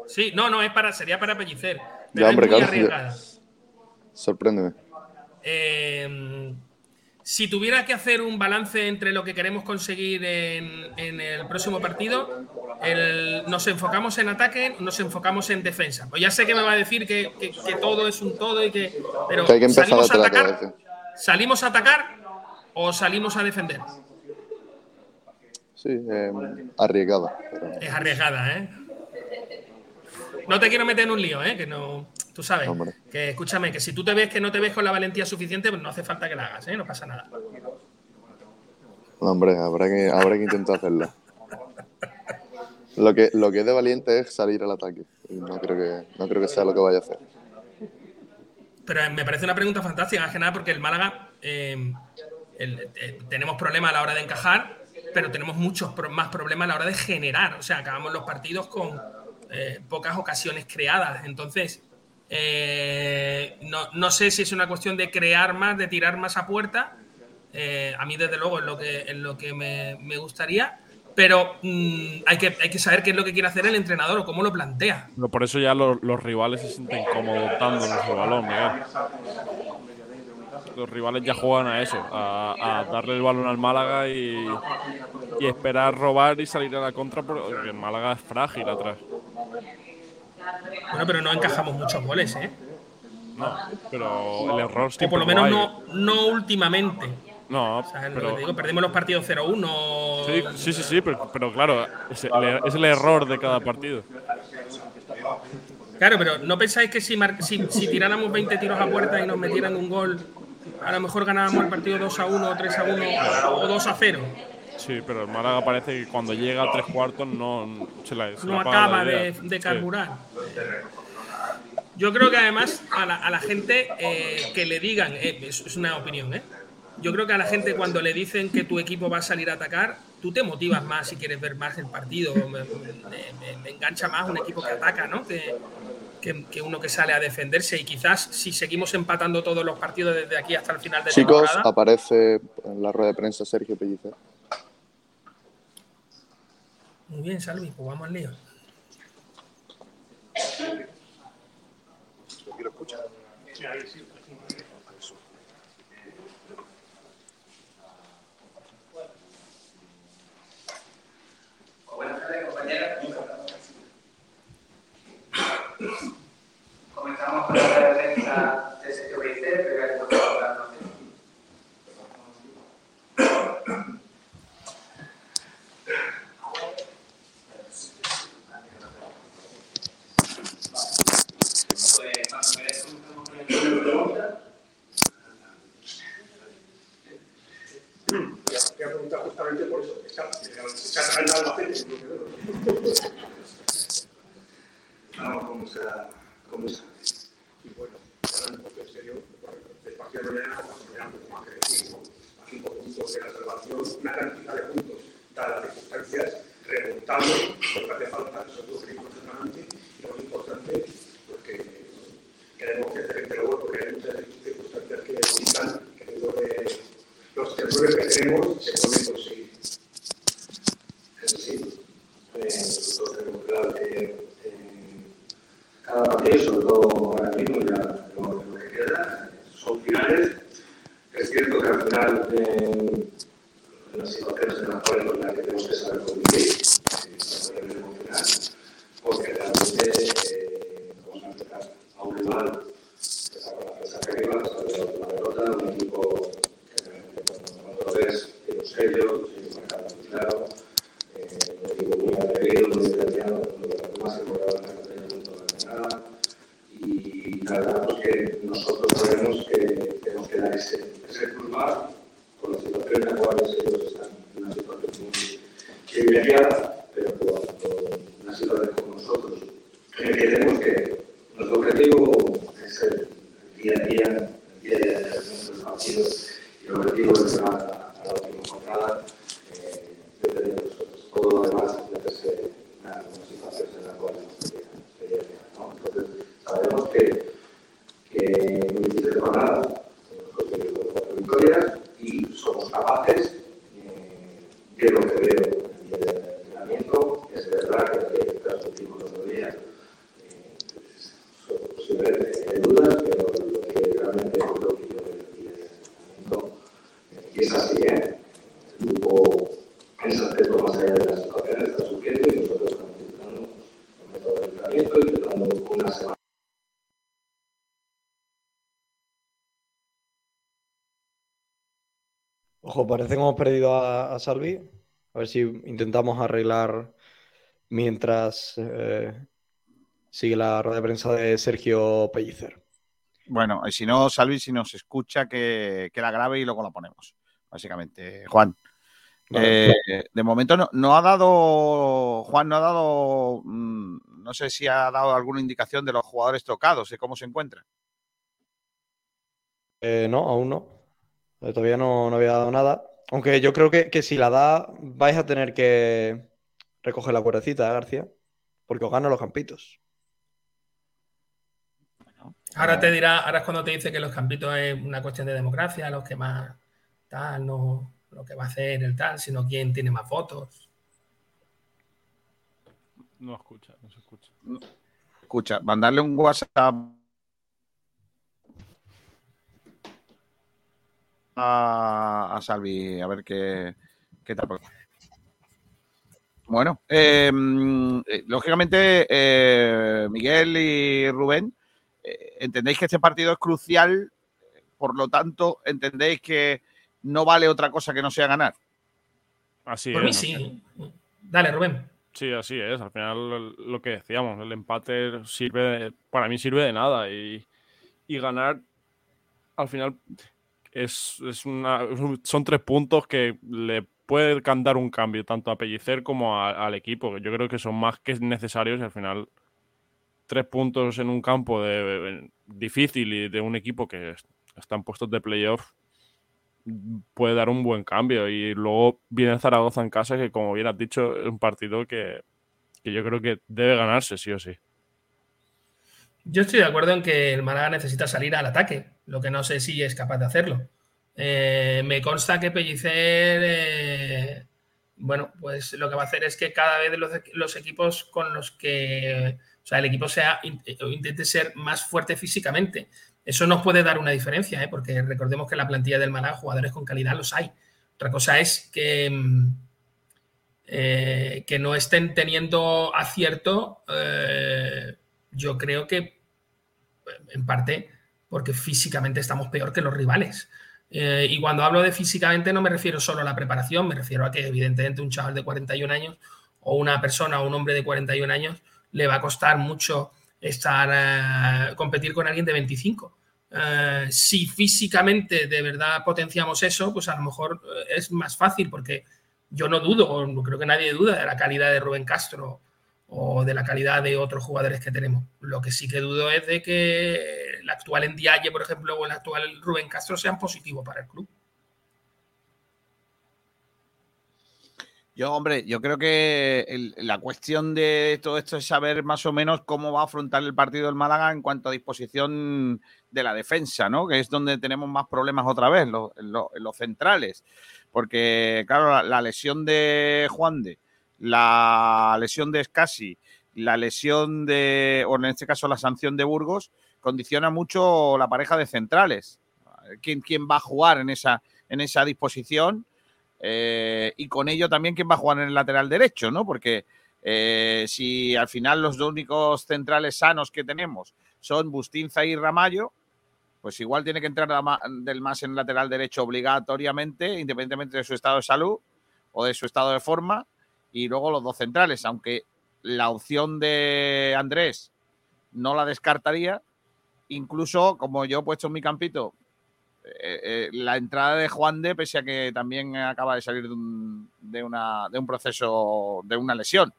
Sí, no, no, es para, sería para Pellicer. Pero Ya, hombre, es muy claro. arriesgada. Sorpréndeme. Eh, si tuviera que hacer un balance entre lo que queremos conseguir en, en el próximo partido, el- ¿nos enfocamos en ataque nos enfocamos en defensa? Pues ya sé que me va a decir que, que- que todo es un todo y que. Pero Que hay que empezar ¿salimos a atacar? cabeza. ¿Salimos a atacar o salimos a defender? Sí, eh, arriesgada. pero- Es arriesgada, ¿eh? No te quiero meter en un lío, ¿eh? Que no. Tú sabes. Hombre. Que escúchame, que si tú te ves que no te ves con la valentía suficiente, pues no hace falta que la hagas, ¿eh? No pasa nada. No, hombre, habrá que, habrá que intentar hacerla. Lo que, lo que es de valiente es salir al ataque. Y no creo que, no creo que sea lo que vaya a hacer. Pero eh, me parece una pregunta fantástica, más que nada porque el Málaga eh, el- eh, tenemos problemas a la hora de encajar pero tenemos muchos pro- más problemas a la hora de generar. O sea, acabamos los partidos con eh, pocas ocasiones creadas. Entonces, eh, no, no sé si es una cuestión de crear más, de tirar más a puerta. Eh, a mí, desde luego, es lo que, es lo que me, me gustaría. Pero mm, hay, que, hay que saber qué es lo que quiere hacer el entrenador o cómo lo plantea. Por eso ya los, rivales se sienten cómodos dándonos el balón. Los rivales ya juegan a eso, a, a darle el balón al Málaga y, y esperar robar y salir a la contra porque el Málaga es frágil atrás. Bueno, pero no encajamos muchos goles, ¿eh? No, pero el error O siempre por lo menos no, no últimamente. No, ¿Sabes lo que pero, digo? Perdimos los partidos 0-1. sí, sí, sí, sí, pero, pero claro, es el, es el error de cada partido. Claro, pero ¿no pensáis que si, si, si tiráramos 20 tiros a puerta y nos metieran un gol, a lo mejor ganábamos el partido 2 a 1, 3 a 1 o 2 a 0? Sí, pero el Málaga parece que cuando llega a tres cuartos no se la, se No la acaba idea. de, de Sí. carburar. Yo creo que además a la, a la gente eh, que le digan, eh, es, una opinión, ¿eh? Yo creo que a la gente cuando le dicen que tu equipo va a salir a atacar, tú te motivas más si quieres ver más el partido. Me- me- me engancha más un equipo que ataca, ¿no? Que, que- que uno que sale a defenderse. Y quizás si seguimos empatando todos los partidos desde aquí hasta el final de Chicos, temporada. aparece en la rueda de prensa Sergio Pellicer. Muy bien, Salvi, pues vamos al lío. Buenas Ojo, parece que hemos perdido a, a Salvi. A ver si intentamos arreglar mientras eh, sigue la rueda de prensa de Sergio Pellicer. Bueno, y si no, Salvi, si nos escucha, que, que la grabe y luego la ponemos, básicamente. Juan. Vale. Eh, de momento no, no ha dado, Juan no ha dado, mm, no sé si ha dado alguna indicación de los jugadores tocados, de cómo se encuentran. Eh, no, aún no. Todavía no, no había dado nada. Aunque yo creo que, que si la da, vais a tener que recoger la cuerdecita, ¿eh, García? Porque os ganan los campitos. Ahora te dirá, ahora es cuando te dice que los campitos es una cuestión de democracia, los que más tal, no lo que va a hacer el tal, sino quién tiene más votos. No escucha, no se escucha. Escucha, mandarle un WhatsApp a, a Salvi a ver qué, qué tal. Bueno, eh, mm, eh, lógicamente, eh, Miguel y Rubén, eh, entendéis que este partido es crucial, por lo tanto, entendéis que no vale otra cosa que no sea ganar. Así Por mí es. sí. Dale, Rubén. Sí, así es. Al final, lo que decíamos, el empate sirve, de- para mí sirve de nada y, y ganar, al final, es, es una, son tres puntos que le puede cantar un cambio tanto a Pellicer como al equipo. Yo creo que son más que necesarios y al final tres puntos en un campo de, difícil y de un equipo que es- está en puestos de playoff puede dar un buen cambio. Y luego viene Zaragoza en casa, que como bien has dicho, es un partido que, que yo creo que debe ganarse, sí o sí. Yo estoy de acuerdo en que el Málaga necesita salir al ataque, lo que no sé si es capaz de hacerlo. Eh, me consta que Pellicer, eh, bueno, pues lo que va a hacer es que cada vez los, equipos con los que, o sea, el equipo sea, o intente ser más fuerte físicamente. Eso nos puede dar una diferencia, ¿eh? porque recordemos que la plantilla del Málaga jugadores con calidad los hay. Otra cosa es que, mm, eh, que no estén teniendo acierto, eh, yo creo que en parte porque físicamente estamos peor que los rivales. Eh, y cuando hablo de físicamente no me refiero solo a la preparación, me refiero a que evidentemente un chaval de 41 años o una persona o un hombre de 41 años le va a costar mucho estar eh, competir con alguien de 25. Eh, si físicamente de verdad potenciamos eso, pues a lo mejor es más fácil porque yo no dudo, o creo que nadie duda de la calidad de Rubén Castro o de la calidad de otros jugadores que tenemos. Lo que sí que dudo es de que el actual Endiaye, por ejemplo, o el actual Rubén Castro sean positivos para el club. Yo, hombre, yo creo que la cuestión de todo esto es saber más o menos cómo va a afrontar el partido del Málaga en cuanto a disposición de la defensa, ¿no? Que es donde tenemos más problemas otra vez, los centrales. Porque, claro, la, la lesión de Juan de, la lesión de Escasi, la lesión de, o en este caso la sanción de Burgos, condiciona mucho la pareja de centrales. ¿Quién, quién va a jugar en esa, en esa disposición? Eh, y con ello también quién va a jugar en el lateral derecho, ¿no? Porque eh, si al final los dos únicos centrales sanos que tenemos son Bustinza y Ramallo, pues igual tiene que entrar del más en lateral derecho obligatoriamente, independientemente de su estado de salud o de su estado de forma, y luego los dos centrales, aunque la opción de Andrés no la descartaría, incluso como yo he puesto en mi campito, eh, eh, la entrada de Juan de, pese a que también acaba de salir de un, de un proceso, de una lesión.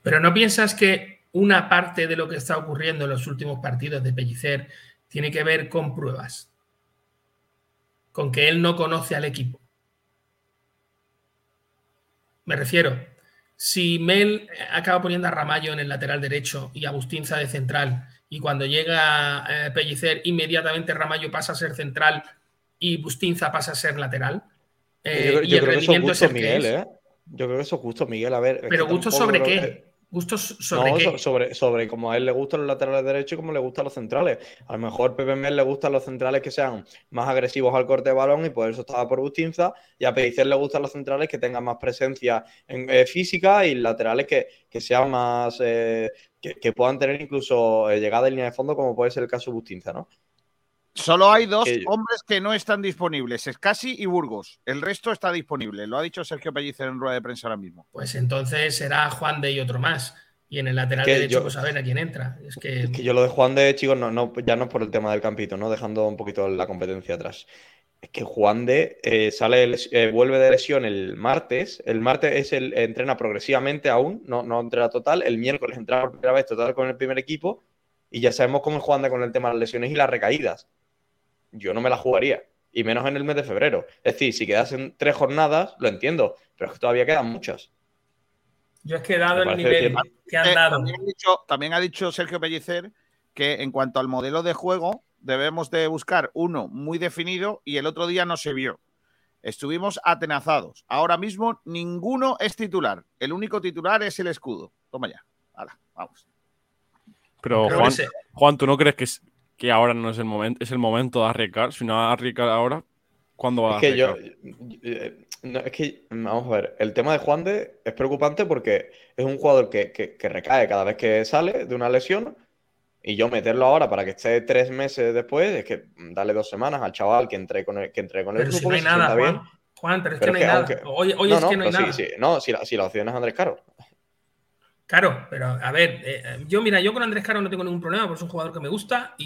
Pero ¿no piensas que una parte de lo que está ocurriendo en los últimos partidos de Pellicer tiene que ver con pruebas? Con que él no conoce al equipo. Me refiero, si Mel acaba poniendo a Ramallo en el lateral derecho y a Bustinza de central, y cuando llega eh, Pellicer, inmediatamente Ramallo pasa a ser central y Bustinza pasa a ser lateral. eh, yo creo, y yo el creo que eso es rendimiento que Miguel, es. ¿eh? Yo creo que eso es gusto, Miguel. A ver. Pero gusto sobre qué? ¿Gustos sobre no, qué? sobre, sobre como a él le gustan los laterales derechos y como le gustan los centrales. A lo mejor Pepe Mel le gustan los centrales que sean más agresivos al corte de balón y por eso estaba por Bustinza. Y a Pellicer le gustan los centrales que tengan más presencia en, eh, física y laterales que, que sean más. eh, que, que puedan tener incluso eh, llegada en línea de fondo, como puede ser el caso de Bustinza, ¿no? Solo hay dos Que- hombres que no están disponibles, Escasi y Burgos. El resto está disponible, lo ha dicho Sergio Pellicer en rueda de prensa ahora mismo. Pues entonces será Juan de y otro más. Y en el lateral Que derecho, yo- pues a ver a quién entra. Es que, Que yo lo de Juan de, chicos, no, no, ya no es por el tema del campito, ¿no? Dejando un poquito la competencia atrás. Es que Juan de eh, sale, eh, vuelve de lesión el martes. El martes es el, entrena progresivamente aún, no, no entrena total. El miércoles entra por primera vez total con el primer equipo. Y ya sabemos cómo es Juan de con el tema de las lesiones y las recaídas. Yo no me la jugaría. Y menos en el mes de febrero. Es decir, si quedasen tres jornadas, lo entiendo, pero es que todavía quedan muchas. Yo es que dado el nivel bien. que han Eh, dado. También ha, dicho, también ha dicho Sergio Pellicer que en cuanto al modelo de juego debemos de buscar uno muy definido y el otro día no se vio. Estuvimos atenazados. Ahora mismo ninguno es titular. El único titular es el escudo. Toma ya. Hala, vamos. Pero Juan. Juan, ¿tú no crees que, es- que ahora no es el momento, es el momento de arriesgar? Si no arriesgar ahora, ¿cuándo va a Es que yo, arriesgar? eh, no, es que, vamos a ver, el tema de Juan de es preocupante porque es un jugador que, que- que recae cada vez que sale de una lesión y yo meterlo ahora para que esté tres meses después, es que darle dos semanas al chaval que entre con el, que entre con el Pero si grupo, no que hay nada, Juan. bien. Juan, pero es Pero que no hay nada. que Hoy, hoy no, es no, que no hay nada. sí, sí, no, si la, si la opción es Andrés Caro. Claro, pero a ver, eh, yo mira, yo con Andrés Caro no tengo ningún problema porque es un jugador que me gusta e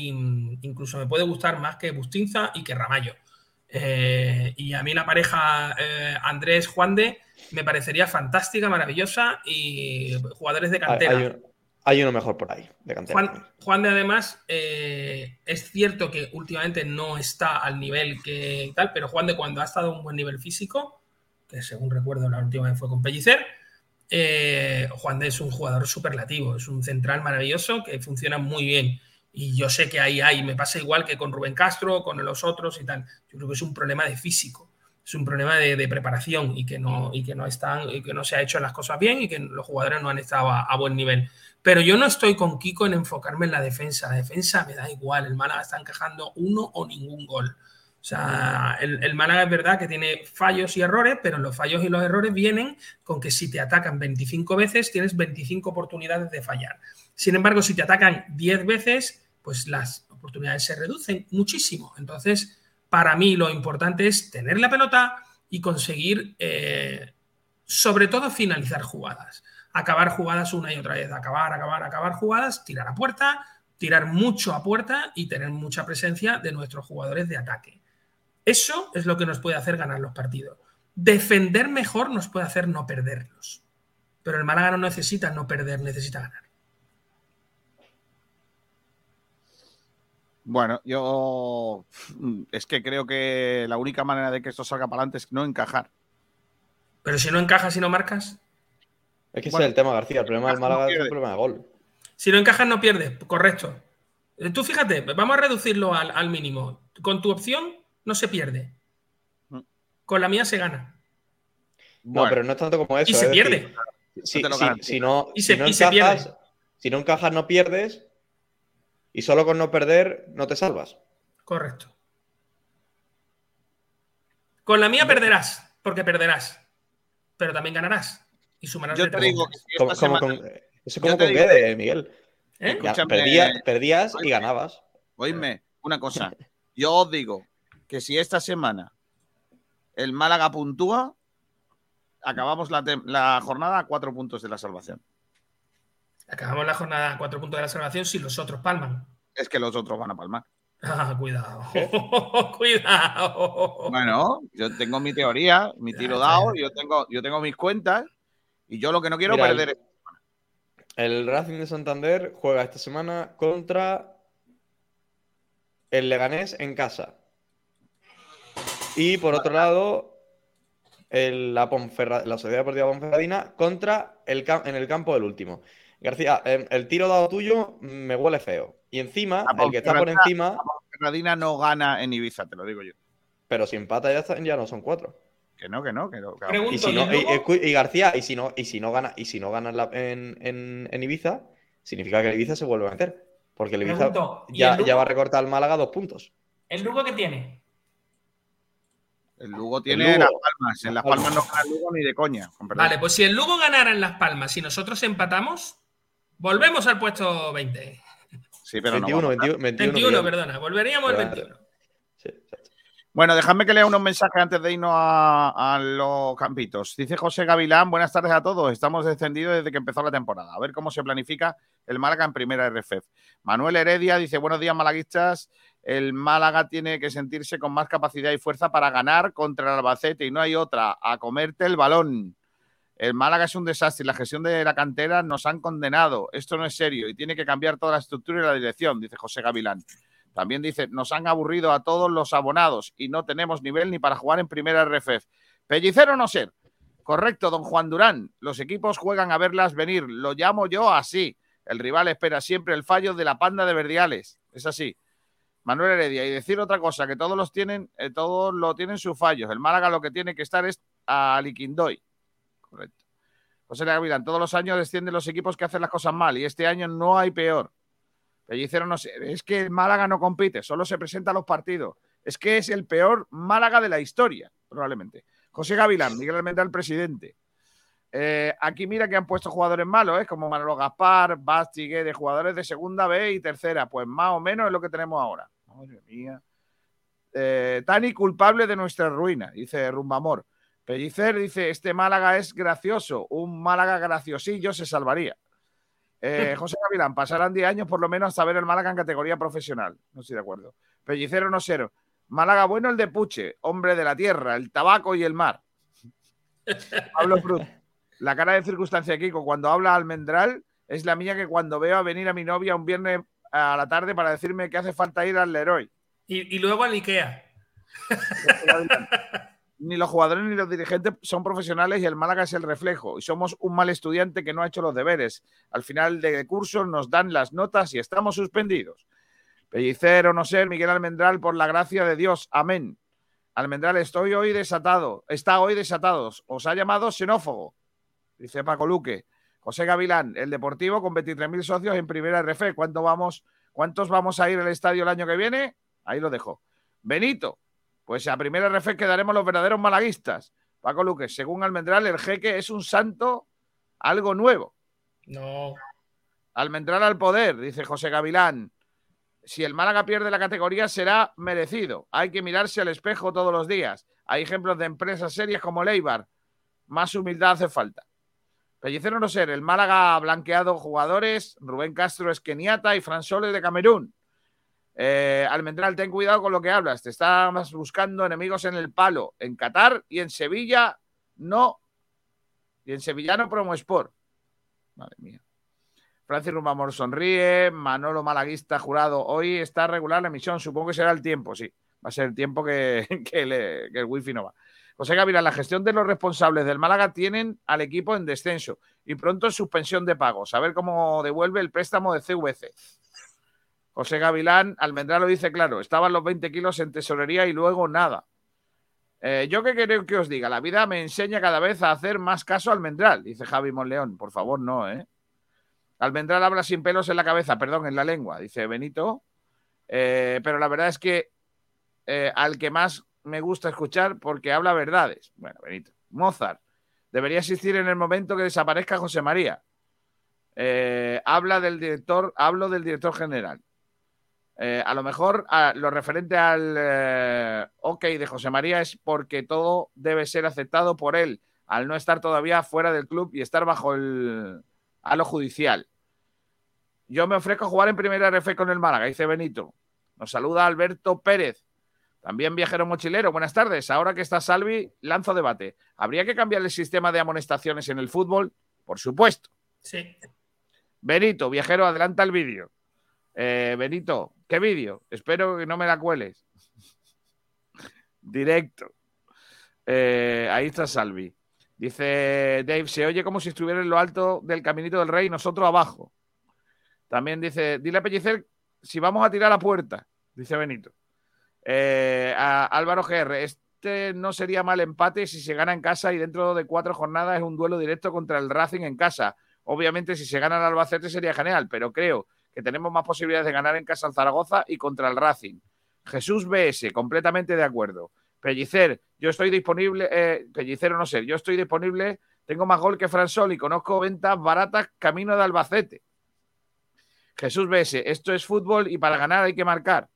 incluso me puede gustar más que Bustinza y que Ramallo. Eh, y a mí la pareja eh, Andrés Juan de me parecería fantástica, maravillosa y jugadores de cantera. hay un- hay uno mejor por ahí, de cantera. Juan, Juan de además, eh, es cierto que últimamente no está al nivel que tal, pero Juan de cuando ha estado a un buen nivel físico, que según recuerdo la última vez fue con Pellicer, eh, Juan de es un jugador superlativo, es un central maravilloso que funciona muy bien. Y yo sé que ahí hay, me pasa igual que con Rubén Castro, con los otros y tal. Yo creo que es un problema de físico, es un problema de, preparación y que, no, y que no están, y que no se ha hecho las cosas bien y que los jugadores no han estado a, a buen nivel. Pero yo no estoy con Kiko en enfocarme en la defensa. La defensa me da igual. El Málaga está encajando uno o ningún gol. O sea, el, el Málaga es verdad que tiene fallos y errores, pero los fallos y los errores vienen con que si te atacan 25 veces, tienes 25 oportunidades de fallar. Sin embargo, si te atacan 10 veces, pues las oportunidades se reducen muchísimo. Entonces, para mí lo importante es tener la pelota y conseguir, eh, sobre todo, finalizar jugadas. Acabar jugadas una y otra vez. Acabar, acabar, acabar jugadas, tirar a puerta, tirar mucho a puerta y tener mucha presencia de nuestros jugadores de ataque. Eso es lo que nos puede hacer ganar los partidos. Defender mejor nos puede hacer no perderlos. Pero el Málaga no necesita no perder, necesita ganar. Bueno, yo es que creo que la única manera de que esto salga para adelante es no encajar. Pero si no encajas y no marcas, Es que ese es el tema, García. El problema del no Málaga es el problema de gol. si no encajas no pierdes, correcto. Eh, Tú fíjate, vamos a reducirlo al, al mínimo. Con tu opción no se pierde. Con la mía se gana. No, pero no es tanto como eso. Y se decir, pierde. Si, No si- si no, Y si se- no y se encajas, pierde. si no encajas, no pierdes. Y solo con no perder, no te salvas. Correcto. Con la mía perderás, porque perderás. Pero también ganarás. Y sumarás Yo te digo goles. que si Como- esta como semana- con- eso como con Guede, Miguel. ¿Eh? Ya, Escúchame, perdía- perdías y ganabas. Oíme, una cosa. Yo os digo que si esta semana el Málaga puntúa, acabamos la, la jornada a cuatro puntos de la salvación. Acabamos la jornada a cuatro puntos de la salvación si los otros palman. Es que los otros van a palmar. Ah, cuidado. cuidado. Bueno, yo tengo mi teoría, mi tiro dado, yo tengo, yo tengo mis cuentas y yo lo que no quiero Mira, el- perder es El Racing de Santander juega esta semana contra el Leganés en casa. Y por otro lado, el- la, Ponferra- la Sociedad Deportiva Ponferradina contra el, cam- en el campo del último. García, em, el tiro dado tuyo me huele feo. Y encima, el que está por encima, la Ponferradina no gana en Ibiza, te lo digo yo. pero si empata ya, está- ya no son cuatro. Que no, que no, que no. Pregunto, Y, si ¿y no, y, García, y si no, y si no gana, y si no gana en, la- en- en- en Ibiza, significa que el Ibiza se vuelve a meter. Porque el Ibiza Pregunto, ¿y ya, el ya va a recortar al Málaga dos puntos. ¿El Lugo qué tiene? El Lugo tiene Lugo. las palmas. En las palmas no gana el Lugo ni de coña. Vale, pues si el Lugo ganara en Las Palmas y nosotros empatamos, volvemos al puesto 20. Sí, pero 21, no. vamos a 21, 21, 21, Miguel. perdona, volveríamos al Pero- 21. Bueno, dejadme que lea unos mensajes antes de irnos a, los campitos. Dice José Gavilán, buenas tardes a todos. Estamos descendidos desde que empezó la temporada. A ver cómo se planifica el Málaga en primera RFF. Manuel Heredia dice, buenos días malaguistas. El Málaga tiene que sentirse con más capacidad y fuerza para ganar contra el Albacete y no hay otra, a comerte el balón. El Málaga es un desastre la gestión de la cantera nos han condenado. Esto no es serio y tiene que cambiar toda la estructura y la dirección, dice José Gavilán. También dice, nos han aburrido a todos los abonados y no tenemos nivel ni para jugar en primera RFF. Pellicero no ser. Correcto, don Juan Durán. Los equipos juegan a verlas venir. Lo llamo yo así. El rival espera siempre el fallo de la panda de verdiales. Es así. Manuel Heredia. Y decir otra cosa, que todos los tienen, eh, todos lo tienen sus fallos. El Málaga lo que tiene que estar es a Liquindoy. Correcto. José Gavilán, todos los años descienden los equipos que hacen las cosas mal y este año no hay peor. Pellicero no sé, es que el Málaga no compite, solo se presenta a los partidos. Es que es el peor Málaga de la historia, probablemente. José Gavilán, Miguel Almendral, presidente. Eh, aquí mira que han puesto jugadores malos, ¿eh? como Manolo Gaspar, Bastigue, de jugadores de segunda B y tercera. Pues más o menos es lo que tenemos ahora. Madre mía. Eh, Tani culpable de nuestra ruina, dice Rumbamor. Pellicer dice, este Málaga es gracioso, un Málaga graciosillo se salvaría. Eh, José Gavilán, pasarán 10 años por lo menos hasta ver el Málaga en categoría profesional. No estoy de acuerdo. Pellicero no cero. Málaga bueno el de Puche, hombre de la tierra, el tabaco y el mar. Pablo Cruz. La cara de circunstancia, Kiko, cuando habla Almendral es la mía que cuando veo a venir a mi novia un viernes a la tarde para decirme que hace falta ir al Leroy. Y, y luego al Ikea. Ni los jugadores ni los dirigentes son profesionales y el Málaga es el reflejo. Y somos un mal estudiante que no ha hecho los deberes. Al final de curso nos dan las notas y estamos suspendidos. Pellicero, no ser, Miguel Almendral, por la gracia de Dios. Amén. Almendral, estoy hoy desatado. Está hoy desatado. Os ha llamado xenófobo. Dice Paco Luque. José Gavilán, el Deportivo con 23.000 socios en primera RF. ¿Cuánto vamos, ¿Cuántos vamos a ir al estadio el año que viene? Ahí lo dejo. Benito, pues a primera RF quedaremos los verdaderos malaguistas. Paco Luque, según Almendral, el jeque es un santo, algo nuevo. No. Almendral al poder, dice José Gavilán. Si el Málaga pierde la categoría será merecido. Hay que mirarse al espejo todos los días. Hay ejemplos de empresas serias como Leibar. Más humildad hace falta. Pellicero no ser, el Málaga ha blanqueado jugadores. Rubén Castro es keniata y Fran Soles de Camerún. Eh, Almendral, ten cuidado con lo que hablas. Te estás buscando enemigos en el palo. En Qatar y en Sevilla no. Y en Sevilla no promo Sport. Madre mía. Francis Rumamor sonríe. Manolo Malaguista jurado. Hoy está regular la emisión. Supongo que será el tiempo, sí. Va a ser el tiempo que, que el wifi no va. José Gavilán, la gestión de los responsables del Málaga tienen al equipo en descenso y pronto en suspensión de pagos. A ver cómo devuelve el préstamo de CVC. José Gavilán, Almendral lo dice claro, estaban los 20 kilos en tesorería y luego nada. Eh, yo qué queréis que os diga, la vida me enseña cada vez a hacer más caso a Almendral, dice Javi Monleón. Por favor, no, ¿eh? Almendral habla sin pelos en la cabeza, perdón, en la lengua, dice Benito. Eh, pero la verdad es que eh, al que más me gusta escuchar porque habla verdades. Bueno, Benito. Mozart. Debería existir en el momento que desaparezca José María. Habla del director, hablo del director general. Eh, a lo mejor a- lo referente al eh, ok de José María es porque todo debe ser aceptado por él, al no estar todavía fuera del club y estar bajo el halo judicial. Yo me ofrezco a jugar en primera RF con el Málaga, dice Benito. Nos saluda Alberto Pérez. También viajero mochilero. Buenas tardes. Ahora que está Salvi, lanzo debate. ¿Habría que cambiar el sistema de amonestaciones en el fútbol? Por supuesto. Sí. Benito, viajero, adelanta el vídeo. Eh, Benito, ¿qué vídeo? Espero que no me la cueles. Directo. Eh, ahí está Salvi. Dice Dave, se oye como si estuviera en lo alto del caminito del rey y nosotros abajo. También dice, dile a Pellicer si vamos a tirar a puerta, dice Benito. Eh, a Álvaro GR, este no sería mal empate si se gana en casa y dentro de cuatro jornadas es un duelo directo contra el Racing en casa. Obviamente, si se gana el Albacete sería genial, pero creo que tenemos más posibilidades de ganar en casa al Zaragoza y contra el Racing. Jesús BS, completamente de acuerdo. Pellicer, yo estoy disponible, eh, Pellicero no sé, yo estoy disponible, tengo más gol que Fransol y conozco ventas baratas camino de Albacete. Jesús BS, esto es fútbol y para ganar hay que marcar.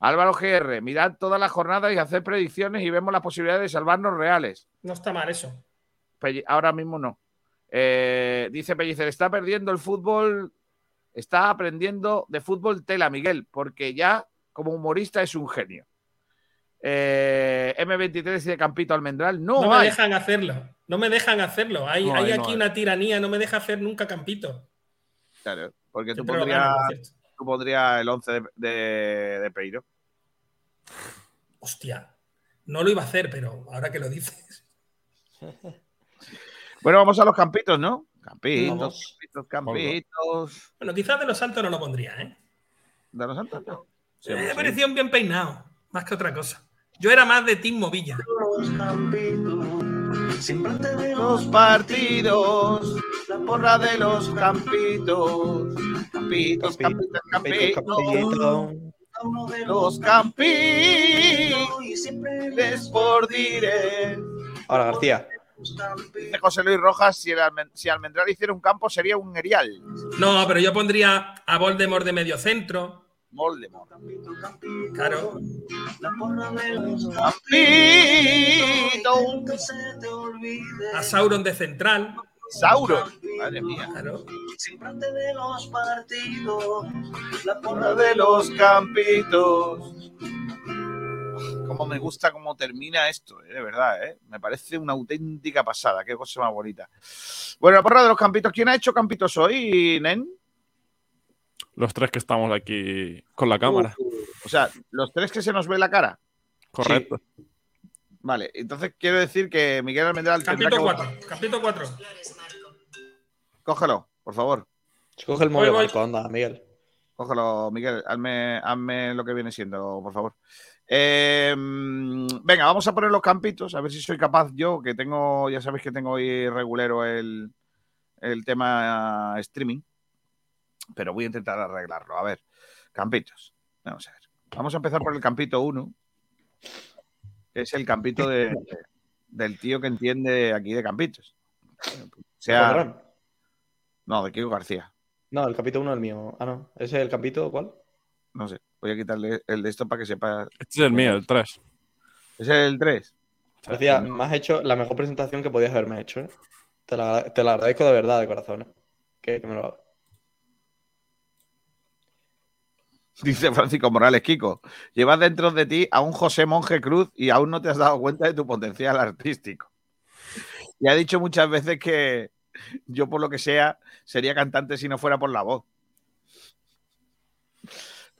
Álvaro GR, mirad todas las jornadas y hacer predicciones y vemos las posibilidades de salvarnos reales. No está mal eso. Pelli- ahora mismo no. Eh, dice Pellicer, está perdiendo el fútbol, está aprendiendo de fútbol tela, Miguel, porque ya como humorista es un genio. Eh, M23 dice Campito Almendral, no, No, me hay. dejan hacerlo. No me dejan hacerlo. Hay, No hay hay, no aquí una tiranía. No me deja hacer nunca campito. Claro, porque tú pondrías tú pondrías el 11 de, de, de Peiro. Hostia, no lo iba a hacer, pero ahora que lo dices. Bueno, vamos a los campitos, ¿no? Campitos, Vamos. Campitos, campitos. Bueno, quizás de los Santos no lo pondría, ¿eh? ¿De los Santos? No. Sí, me pareció un bien peinado, más que otra cosa. Yo era más de Team Movilla. Los partidos, la porra de los campitos. Campitos, campitos, campitos. Los campitos. Y siempre les por diré. Ahora, García. José Luis Rojas, si, el Almen- si Almendral hiciera un campo sería un erial. No, pero yo pondría a Voldemort de medio centro. Voldemort. Claro. A Sauron de central. Sauron. Madre mía. Claro. de los partidos, la Porra de los campitos. Cómo me gusta cómo termina esto, eh, de verdad, ¿eh? Me parece una auténtica pasada. Qué cosa más bonita. Bueno, la porra de los campitos. ¿Quién ha hecho campitos hoy, Nen? Los tres que estamos aquí con la cámara. O sea, los tres que se nos ve la cara. Correcto. Vale, entonces quiero decir que Miguel Almendral que... 4. Capítulo 4. Cógelo, por favor. Coge el móvil, anda, Miguel. Cógelo, Miguel. Hazme, hazme lo que viene siendo, por favor. Eh, mm, venga, vamos a poner los campitos, a ver si soy capaz yo, que tengo, ya sabéis que tengo hoy regulero el, el tema streaming, pero voy a intentar arreglarlo. A ver, campitos. Vamos a ver. Vamos a empezar por el campito 1, que es el campito de, del tío que entiende aquí de campitos. O sea, Padrón. no, de Kiko García. No, el capítulo 1 es el mío. Ah, no. ¿Ese es el capítulo cuál? No sé, voy a quitarle el de esto para que sepa. Este es el mío, el 3. ¿Es el 3? García, me has hecho la mejor presentación que podías haberme hecho. ¿eh? Te, la, te la agradezco de verdad, de corazón. ¿eh? Que, que me lo hagas. Dice Francisco Morales, Kiko, llevas dentro de ti a un José Monje Cruz y aún no te has dado cuenta de tu potencial artístico. Y ha dicho muchas veces que yo, por lo que sea, sería cantante si no fuera por la voz.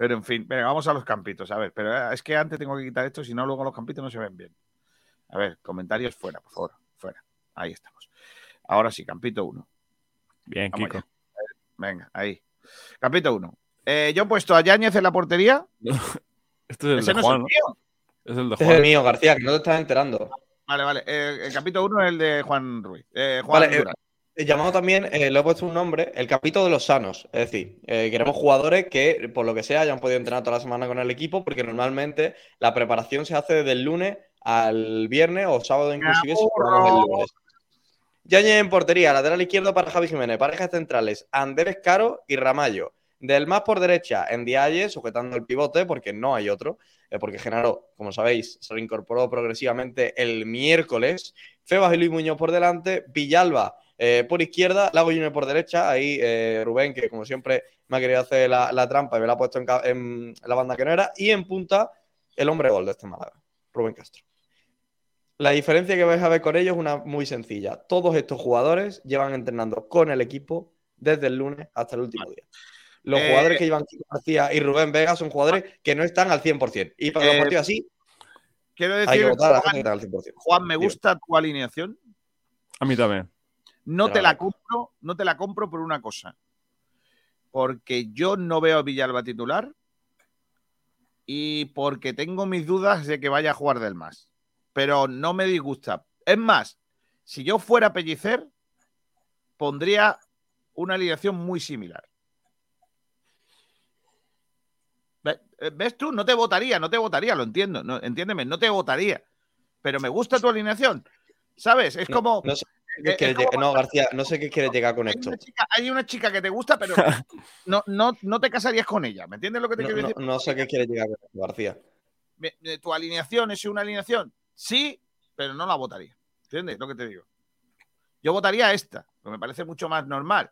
Pero en fin, venga, vamos a los campitos. A ver, pero eh, es que antes tengo que quitar esto, si no, luego los campitos no se ven bien. A ver, comentarios fuera, por favor, fuera. Ahí estamos. Ahora sí, campito 1. Bien, Vamos Kiko. allá. Venga, ahí. Campito 1. Eh, yo he puesto a Yáñez en la portería. Este es el Ese de no es el Juan, ¿no? mío. Es el de Este Juan. es el mío, García, que no te estás enterando. Vale, vale. Eh, el capítulo 1 es el de Juan Ruiz. Eh, Juan Vale, eh, llamado también, eh, le he puesto un nombre, el capítulo de los sanos. Es decir, eh, queremos jugadores que, por lo que sea, hayan podido entrenar toda la semana con el equipo, porque normalmente la preparación se hace desde el lunes al viernes o sábado inclusive si el lunes. Yañez en portería, lateral izquierdo para Javi Jiménez, parejas centrales, Andrés Caro y Ramallo. Del más por derecha, en Dialle, sujetando el pivote, porque no hay otro, eh, porque Genaro, como sabéis, se reincorporó progresivamente el miércoles. Febas y Luis Muñoz por delante, Villalba eh, por izquierda, Lago Junior por derecha, ahí eh, Rubén, que como siempre me ha querido hacer la, la trampa y me la ha puesto en, la banda que no era, y en punta, el hombre gol de este Málaga, Rubén Castro. La diferencia que vais a ver con ellos es una muy sencilla. Todos estos jugadores llevan entrenando con el equipo desde el lunes hasta el último día. Los Eh, jugadores que llevan Kiko García y Rubén Vega son jugadores que no están al 100%. Y para los partidos así, Quiero hay que decir, votar a la Juan, gente al 100%. Juan, me gusta tu alineación. A mí también. No Te te la compro, no te la compro por una cosa. Porque yo no veo a Villalba titular y porque tengo mis dudas de que vaya a jugar del más. Pero no me disgusta. Es más, si yo fuera Pellicer, pondría una alineación muy similar. Eh, ¿Ves tú? No te votaría, no te votaría, lo entiendo. No, entiéndeme, no te votaría. Pero me gusta tu alineación. ¿Sabes? Es No, como. no sé qué quieres llegar- no, García, no sé qué quieres llegar con hay esto. una, chica, hay una chica que te gusta, pero no, no, no te casarías con ella. ¿Me entiendes lo que te No, quiero no- decir? no sé qué quieres llegar con esto, García. Tu alineación es una alineación, sí, pero no la votaría. ¿Entiendes lo que te digo? Yo votaría esta, que me parece mucho más normal.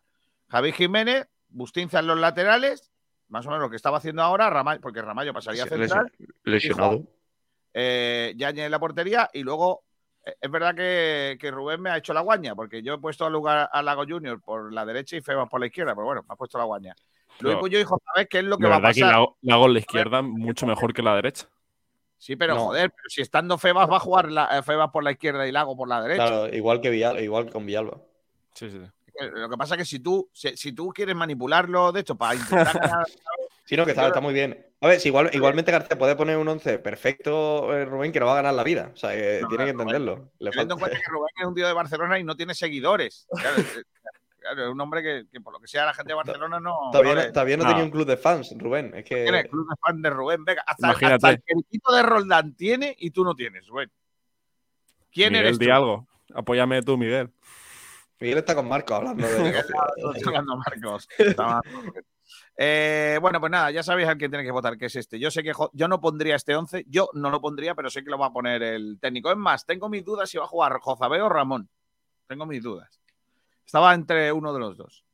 Javi Jiménez, Bustinza en los laterales, más o menos lo que estaba haciendo ahora, Ramallo, porque Ramallo pasaría a central. Lesionado. eh, Yañez en la portería y luego eh, es verdad que, que Rubén me ha hecho la guaña porque yo he puesto al lugar a Lago Junior por la derecha y Febas por la izquierda, pero bueno, me ha puesto la guaña. Luis No. Muñoz y José Abed, ¿qué es lo que va a verdad que pasar? la, hago- la hago en la izquierda mucho mejor que la derecha. Sí, pero No. joder, pero si estando Febas va a jugar la, eh, Febas por la izquierda y Lago por la derecha. Claro, igual que Villalba, igual que con Villalba. Sí, sí. Eh, Lo que pasa es que si tú, si, si tú quieres manipularlo, de hecho, para intentar ganar, Sí, no, que está, está muy bien. A ver, si igual, igualmente García puede poner un 11 perfecto, eh, Rubén, que no va a ganar la vida. O sea, que tiene que entenderlo. Le teniendo en cuenta que Rubén es un tío de Barcelona y no tiene seguidores. Claro, eh, claro, es un hombre que, que por lo que sea la gente de Barcelona no. Todavía no todavía no No. tenía un club de fans, Rubén. Es que. tiene club de fan de Rubén. Venga, hasta, Imagínate. hasta el periquito de Roldán tiene y tú no tienes, Rubén. ¿Quién Miguel, eres tú? di algo. Apóyame tú, Miguel. Miguel está con Marco hablando de hablando, Marcos. Está mal. Eh, bueno, pues nada, ya sabéis al que tiene que votar, que es este. Yo sé que yo no pondría este 11, yo no lo pondría, pero sé que lo va a poner el técnico. Es más, tengo mis dudas si va a jugar Jozabé o Ramón. Tengo mis dudas. Estaba entre uno de los dos.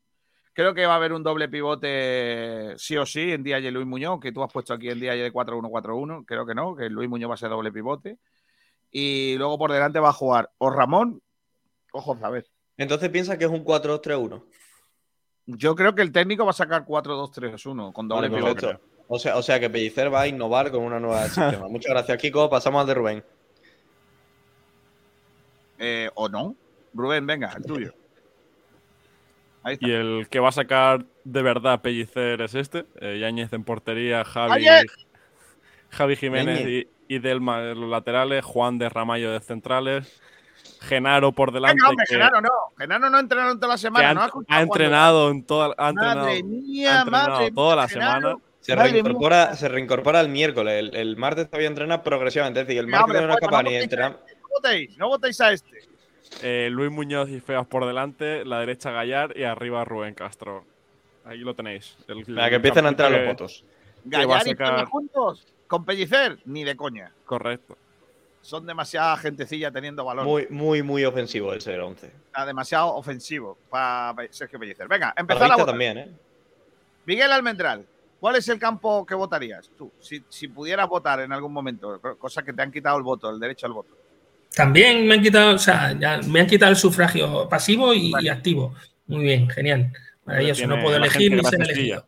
Creo que va a haber un doble pivote sí o sí en Díaz y Luis Muñoz, que tú has puesto aquí en Díaz de 4-1-4-1. Creo que no, que Luis Muñoz va a ser doble pivote. Y luego por delante va a jugar o Ramón o Jozabé. Entonces piensa que es un 4-2-3-1. Yo creo que el técnico va a sacar 4-2-3-1 con doble Vale, pivote. O sea, o sea que Pellicer va a innovar con una nueva sistema. Muchas gracias, Kiko. Pasamos al de Rubén. Eh, ¿O no? Rubén, venga, el tuyo. Ahí está. Y el que va a sacar de verdad Pellicer es este. Eh, Yáñez en portería, Javi. Javi Jiménez y, y Delma en los laterales, Juan de Ramallo de centrales, Genaro por delante. Venga, hombre, que, Genaro no. Genaro no ha entrenado en toda la que semana. ha, no ha ha entrenado en toda ha entrenado, Madre ha mía, entrenado madre toda mía, la Genaro. semana. Se reincorpora, se reincorpora el miércoles. El, el martes todavía entrena progresivamente. Es decir, el hombre, no es capaz no ni entrenar. No votéis, no votéis a este. Eh, Luis Muñoz y Feas por delante, la derecha Gallar y arriba Rubén Castro. Ahí lo tenéis. El- Venga, que empiecen a entrar campito los que- votos. que va a Gallar y sacar- juntos con Pellicer, ni de coña. Correcto. Son demasiada gentecilla teniendo valor. Muy, muy, muy ofensivo ese el 11. Está demasiado ofensivo para Sergio Pellicer. Venga, empezar a Vista votar. también, ¿eh? Miguel Almendral, ¿cuál es el campo que votarías tú? Si, si pudieras votar en algún momento, cosa que te han quitado el voto, el derecho al voto. También me han quitado, o sea, ya me han quitado el sufragio pasivo y, y activo. Muy bien, genial. Maravilloso. No puedo elegir ni ser elegido.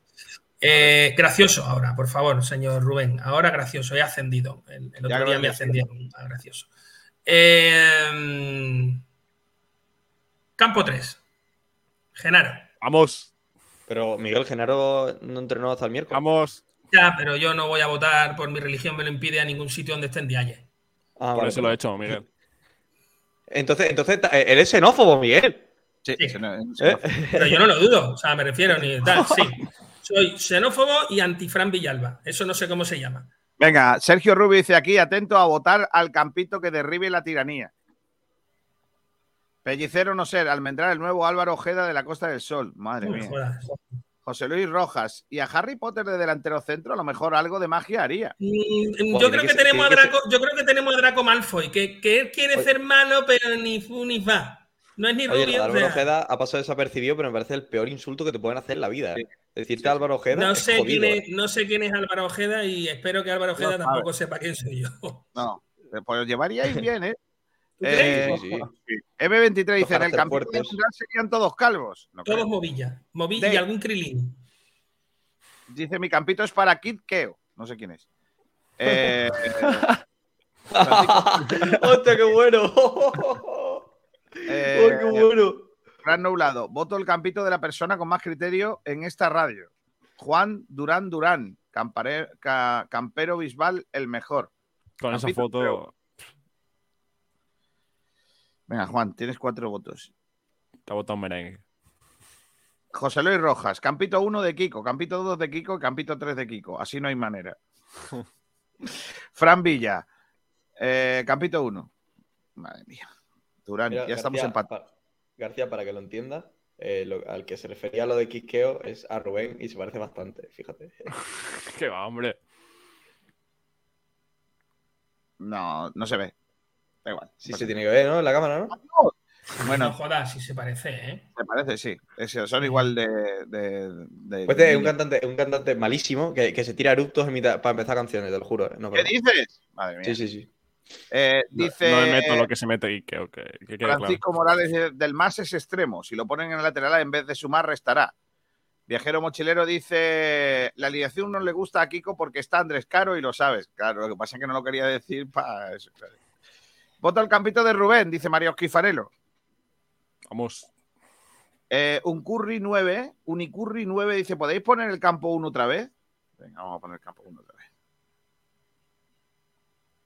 Eh, gracioso ahora, por favor, señor Rubén. Ahora gracioso, he ascendido. El, el otro día me ascendieron a gracioso. Eh, campo 3. Genaro. Vamos, Pero Miguel Genaro no entrenó hasta el miércoles. vamos. Ya, pero yo no voy a votar por mi religión, me lo impide a ningún sitio donde estén Dialle. Ah, Por vale, eso lo he hecho, Miguel. Entonces, entonces ta- él es xenófobo, Miguel. Sí, ¿Eh? Pero yo no lo dudo, o sea, me refiero ni tal. Sí, soy xenófobo y antifran Villalba. Eso no sé cómo se llama. Venga, Sergio Rubio dice aquí, atento a votar al campito que derribe la tiranía. Pellicero no ser, Almendral, el nuevo Álvaro Ojeda de la Costa del Sol. Madre mía. jodas. José Luis Rojas. Y a Harry Potter de delantero centro, a lo mejor algo de magia haría. Mm, Yo creo que tenemos a Draco, yo creo que tenemos a Draco Malfoy, que, que él quiere Oye. ser malo, pero ni fu ni fa. No es ni Oye, rubio. o Álvaro sea, Ojeda ha pasado desapercibido, pero me parece el peor insulto que te pueden hacer en la vida. ¿eh? Decirte Álvaro Ojeda no es sé jodido, quién ¿eh? es, no sé quién es Álvaro Ojeda y espero que Álvaro Ojeda tampoco sepa quién soy yo. No, pues os llevaríais bien, ¿eh? ¿Tú crees? Eh, Sí, sí, sí. M23 dice, en el campito de serían todos calvos. No Todos creo. Movilla. Movilla y algún Krilin. Dice, mi campito es para Kid Keo. No sé quién es. Eh, ¡Hostia, qué bueno! eh, ¡Ay, qué bueno! Fran Nublado, voto el campito de la persona con más criterio en esta radio. Juan Durán Durán, campare- ca- Campero Bisbal, el mejor. Con esa foto. creo. Venga, Juan, tienes cuatro votos. Te ha votado un merengue. José Luis Rojas, campito 1 de Kiko, campito 2 de Kiko, campito 3 de Kiko. Así no hay manera. Fran Villa, eh, campito 1. Madre mía. Durán, Mira, ya estamos empatados. García, para que lo entienda, eh, lo- al que se refería a lo de Quisqueo es a Rubén y se parece bastante, fíjate. Que va, hombre. No, no se ve. Da igual. Sí se tiene que ver, ¿no? En la cámara, ¿no? No Bueno, jodas, si se parece, ¿eh? me parece, sí. Es- son igual de. de, de- Pues este es un cantante, un cantante malísimo que, que se tira eructos en mitad- para empezar canciones, te lo juro. eh, No, ¿Qué dices? Madre mía. Sí, sí, sí. Eh, No- dice No me meto lo que se mete y que, claro. Francisco Morales de- del más es extremo. Si lo ponen en el lateral en vez de sumar, restará. Viajero Mochilero dice: La alineación no le gusta a Kiko porque está Andrés Caro y lo sabes. Claro, lo que pasa es que no lo quería decir para eso. claro. Voto al campito de Rubén, dice Mario Esquifarelo. Vamos. Eh, un Curry 9, Unicurry 9 dice: ¿Podéis poner el campo 1 otra vez? Venga, vamos a poner el campo 1 otra vez.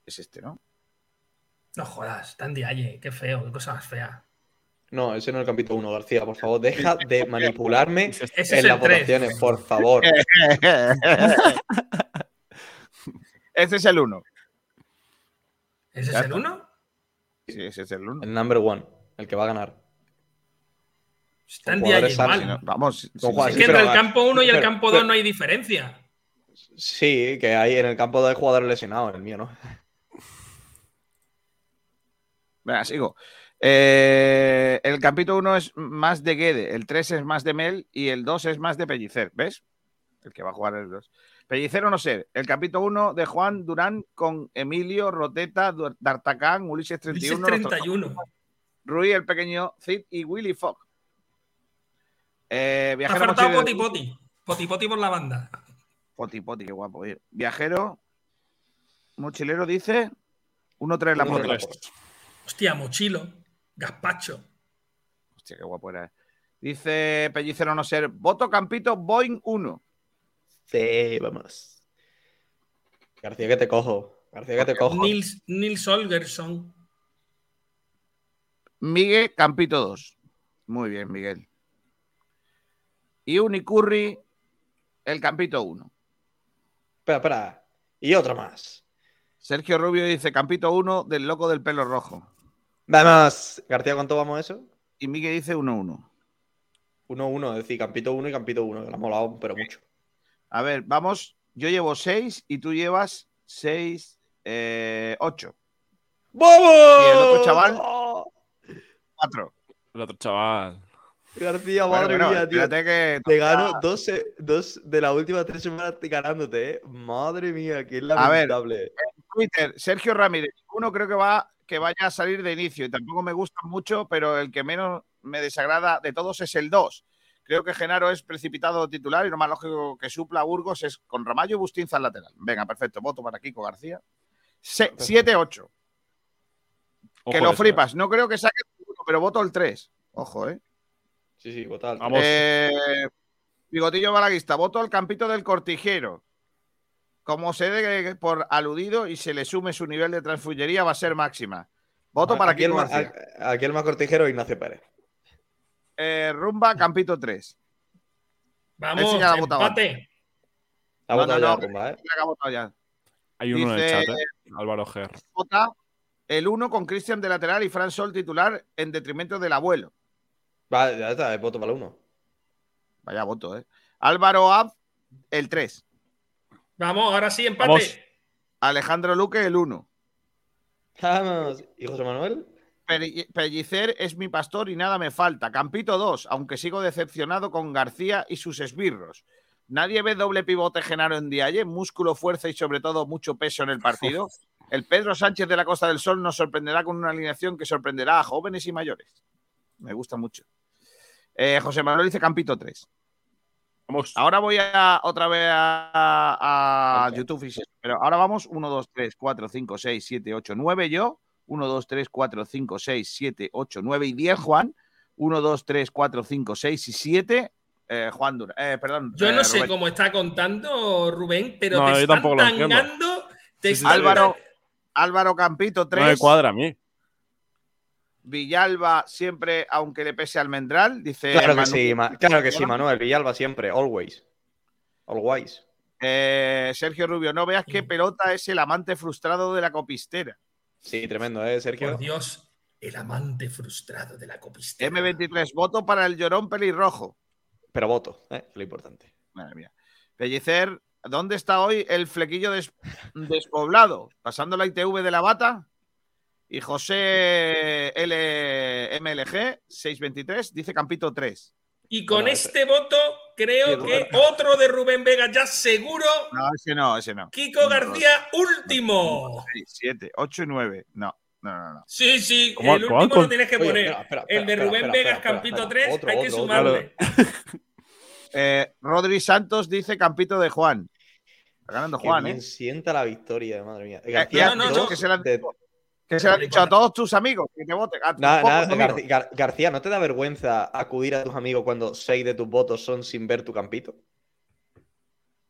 Es este, ¿no? No jodas, tan dialle, qué feo, qué cosa más fea. No, ese no es el capítulo 1, García, por favor, deja de manipularme Ese es en las tres. votaciones, por favor. Ese es el 1. ¿Ese es el está. 1? Sí, ese es el 1. El number one, el que va a ganar. Está en jugadores igual. Vamos. Es que entre el campo 1 y el pero- campo 2 pero- no hay diferencia. Sí, que hay en el campo de jugadores lesionados, el mío, ¿no? Venga, sigo. Eh, el capítulo 1 es más de Guede, el 3 es más de Mel y el 2 es más de Pellicer. ¿Ves? El que va a jugar el 2. Pellicer o no ser. El capítulo 1 de Juan Durán con Emilio, Roteta, D'Artacán, Ulises 31, Ulises los 31. Rui, el pequeño Cid y Willy Fogg. Eh, Ha viajero faltado mochilero- poti poti. Poti poti por la banda. Poti, poti, qué guapo. oye. Viajero mochilero dice 1-3 la Uno, porra. tres. Hostia, mochilo. Gazpacho. Hostia, qué guapo era. Dice Pellicero no ser. Voto Campito Boeing 1. Sí, vamos. García, que te cojo. García, que te cojo. Nils, Nils Holgersson. Miguel Campito 2. Muy bien, Miguel. Y Unicurri, el Campito 1. Espera, espera. Y otro más. Sergio Rubio dice Campito 1 del loco del pelo rojo. Vamos. García, ¿cuánto vamos a eso? Y Miguel dice 1-1. 1-1, es decir, Campito 1 y Campito 1, que lo ha molado, pero mucho. A ver, vamos. Yo llevo 6 y tú llevas 6, 8. ¡Vamos! Y el otro chaval, 4. El otro chaval. García, Bueno, madre bueno, mía, tío. que Te gano dos, eh, dos de las últimas tres semanas te ganándote, ¿eh? Madre mía, qué A ver, lamentable. Twitter, Sergio Ramírez. Uno creo que va que vaya a salir de inicio y tampoco me gusta mucho, pero el que menos me desagrada de todos es el 2. Creo que Genaro es precipitado titular y lo más lógico que supla a Burgos es con Ramallo y Bustinza al lateral. Venga, perfecto. Voto para Kiko García. 7-8. Ojo Que lo ese, flipas. No creo que saque pero voto el 3. Ojo, ¿eh? Sí, sí, total. Vamos. Eh, Bigotillo Balaguista, voto al campito del cortijero. Como se dé por aludido y se le sume su nivel de transfullería, va a ser máxima. Voto para aquí el, más, aquí el más cortijero Ignacio Pérez. Eh, rumba, campito 3. Vamos, ya la ha votado empate. Ha No, votado no, ya. Rumba, ¿eh? Ha votado ya. Hay uno en el Dice- chat, ¿eh? Álvaro Ger. Vota el 1 con Cristian de lateral y Fran Sol titular en detrimento del abuelo. Vale, ya está, voto para el uno. Vaya voto, ¿eh? Álvaro Ab, el 3. Vamos, ahora sí, empate. Vamos. Alejandro Luque, el 1. Vamos. ¿Y José Manuel? Pelli- Pellicer es mi pastor y nada me falta. Campito 2, aunque sigo decepcionado con García y sus esbirros. Nadie ve doble pivote Genaro en Dialle, músculo, fuerza y sobre todo mucho peso en el partido. El Pedro Sánchez de la Costa del Sol nos sorprenderá con una alineación que sorprenderá a jóvenes y mayores. Me gusta mucho. Eh, José Manuel dice Campito 3. Vamos. Ahora voy a otra vez a, a Ok. YouTube. y sí, Pero ahora vamos 1, 2, 3, 4, 5, 6, 7, 8, 9 yo. 1, 2, 3, 4, 5, 6, 7, 8, 9 y 10 Juan. 1, 2, 3, 4, 5, 6 y 7 eh, Juan Dura. Eh, perdón. Yo eh, no sé Rubén. cómo está contando Rubén, pero No, te están tangando. Te Sí, sí, Álvaro, Álvaro Campito 3. No me cuadra a mí. Villalba siempre, aunque le pese Almendral, dice. Claro que Manu- sí, Ma- claro que sí, Manuel. Villalba siempre, always. Always. Eh, Sergio Rubio, no veas qué pelota es el amante frustrado de la copistera. Sí, tremendo, ¿eh, Sergio? Por Dios, el amante frustrado de la copistera. M23, voto para el llorón pelirrojo. Pero voto, ¿eh? Lo importante. Madre mía. Pellicer, ¿dónde está hoy el flequillo des- despoblado? ¿Pasando la ITV de la bata? Y José LMLG, 623, dice Campito 3. Y con Bueno, este voto, creo Sí, que otro de Rubén Vega ya seguro. No, ese no, ese no. Kiko García, último. 7, 8 y 9. No, no, no. no. Sí, sí, ¿Cómo- el cómo último con- lo tienes que Oye, poner. espera, espera, el de Rubén espera, Vegas espera, Campito espera. 3, Otro, hay que otro, otro. sumarle. Eh, Rodri Santos dice Campito de Juan. Está ganando Qué Juan, bien ¿eh? sienta la victoria, madre mía. Eh, García, no, no, dos que se la- de- Que se lo han dicho a todos tus amigos que te voten. A tus Nada, nada, amigos. Garci- Gar- García, ¿no te da vergüenza acudir a tus amigos cuando seis de tus votos son sin ver tu campito?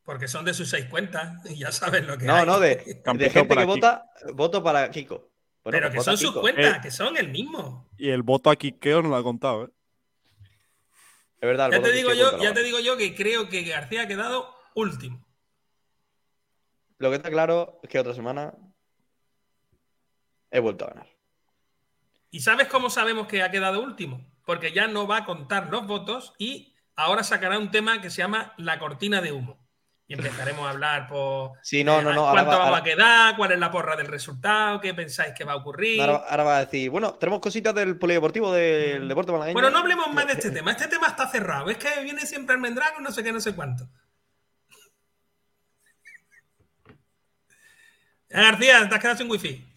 Porque son de sus seis cuentas y ya sabes lo que No, hay. no, de, de gente que Kiko. vota, voto para Kiko. Bueno, Pero pues que son sus Kiko. cuentas, Eh. que son el mismo. Y el voto a Quiqueo no lo ha contado, ¿eh? Es verdad, el Ya voto te digo yo, ya te digo yo que creo que García ha quedado último. Lo que está claro es que otra semana he vuelto a ganar. ¿Y sabes cómo sabemos que ha quedado último? Porque ya no va a contar los votos y ahora sacará un tema que se llama la cortina de humo. Y empezaremos a hablar por Sí, no, no, no. Ahora, cuánto va- vamos ahora- a quedar, cuál es la porra del resultado, qué pensáis que va a ocurrir. ahora- ahora va a decir, bueno, tenemos cositas del polideportivo del deporte malagueño. Bueno, no hablemos más de este tema. Este tema está cerrado. Es que viene siempre el Mendrago, no sé qué, no sé cuánto. Eh, García, te has quedado sin wifi.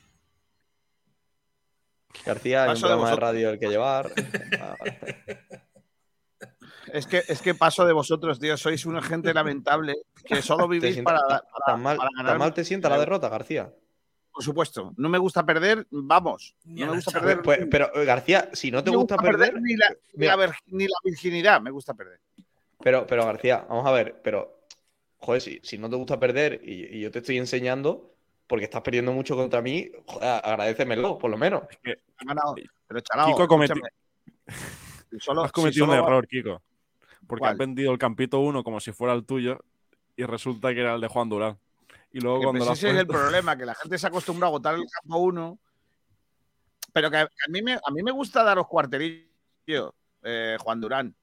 García, hay un Paso de programa de radio el que llevar. Es que, es que paso de vosotros, tío. Sois una gente lamentable que solo ¿Te vivís sienta- para, ta- para- tan mal, para tan ganar. mal te sienta la derrota, García? Por supuesto. No me gusta perder, vamos. No me gusta perder. Pues- pero, García, si no te me gusta perder, ni, la, ni la ni la virginidad me gusta perder. Pero, pero García, vamos a ver, pero, joder, si, si no te gusta perder y, y yo te estoy enseñando porque estás perdiendo mucho contra mí, joder, agradécemelo, por lo menos. He ganado. Pero chalao, Kiko cometi- escúchame. Solo- Has si cometido un solo- error, Kiko. Porque ¿Cuál? has vendido el campito 1 como si fuera el tuyo y resulta que era el de Juan Durán. Y luego Que, cuando pues ese es el problema, que la gente se acostumbra a votar el campo uno. Pero que a, que a mí, me, a mí me gusta daros cuarterillo, eh, Juan Durán.